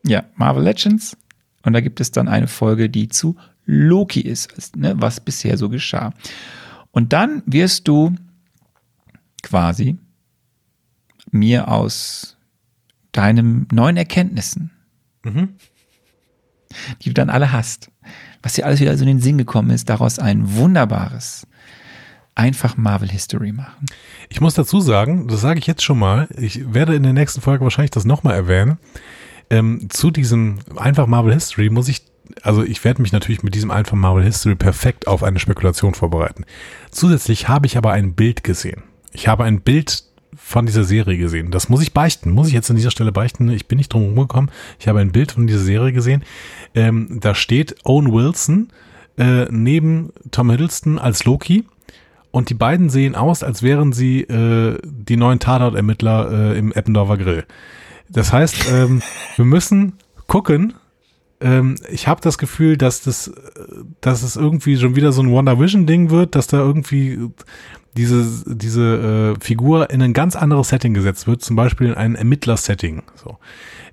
Ja, Marvel Legends. Und da gibt es dann eine Folge, die zu Loki ist, ne, was bisher so geschah. Und dann wirst du quasi mir aus deinen neuen Erkenntnissen, die du dann alle hast, was dir alles wieder so in den Sinn gekommen ist, daraus ein wunderbares, einfach Marvel History machen. Ich muss dazu sagen, das sage ich jetzt schon mal, ich werde in der nächsten Folge wahrscheinlich das nochmal erwähnen. Ähm, zu diesem einfach Marvel History muss ich, also ich werde mich natürlich mit diesem einfach Marvel History perfekt auf eine Spekulation vorbereiten. Zusätzlich habe ich aber ein Bild gesehen. Ich habe ein Bild von dieser Serie gesehen. Das muss ich beichten, muss ich jetzt an dieser Stelle beichten. Ich bin nicht drum rumgekommen. Ich habe ein Bild von dieser Serie gesehen. Ähm, da steht Owen Wilson äh, neben Tom Hiddleston als Loki. Und die beiden sehen aus, als wären sie äh, die neuen Tatort-Ermittler äh, im Eppendorfer Grill. Das heißt, ähm, wir müssen gucken. Ähm, ich habe das Gefühl, dass das, äh, dass es irgendwie schon wieder so ein WandaVision-Ding wird, dass da irgendwie diese, diese äh, Figur in ein ganz anderes Setting gesetzt wird, zum Beispiel in ein Ermittler-Setting. So.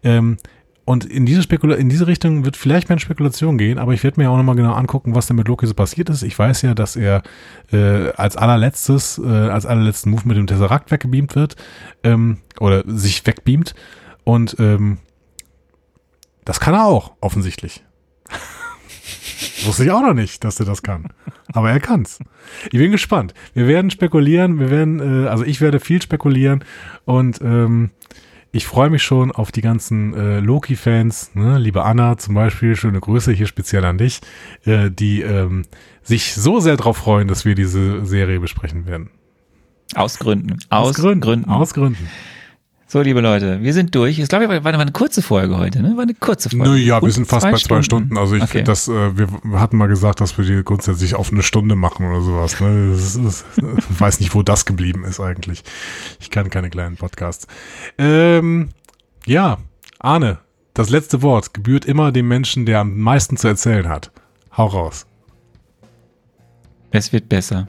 Ähm, und in diese, Spekula in diese Richtung wird vielleicht meine Spekulation gehen, aber ich werde mir auch nochmal genau angucken, was denn mit Loki so passiert ist. Ich weiß ja, dass er äh, als allerletztes, äh, als allerletzten Move mit dem Tesseract weggebeamt wird ähm, oder sich wegbeamt. Und ähm, das kann er auch, offensichtlich. Wusste ich auch noch nicht, dass er das kann. Aber er kann's. Ich bin gespannt. Wir werden spekulieren, wir werden, äh, also ich werde viel spekulieren und ähm, ich freue mich schon auf die ganzen äh, Loki-Fans, ne? liebe Anna zum Beispiel, schöne Grüße hier speziell an dich, äh, die ähm, sich so sehr darauf freuen, dass wir diese Serie besprechen werden. Aus Gründen. Aus, Gründen. Aus Gründen. So, liebe Leute, wir sind durch. Ich glaube, war, war eine kurze Folge heute, ne? War eine kurze Folge. Nö, ja, wir sind fast bei zwei Stunden. Also ich Okay. finde das, äh, wir hatten mal gesagt, dass wir die grundsätzlich auf eine Stunde machen oder sowas. Ne? Das ist, ich weiß nicht, wo das geblieben ist eigentlich. Ich kann keine kleinen Podcasts. Ähm, ja, Arne, das letzte Wort gebührt immer dem Menschen, der am meisten zu erzählen hat. Hau raus. Es wird besser.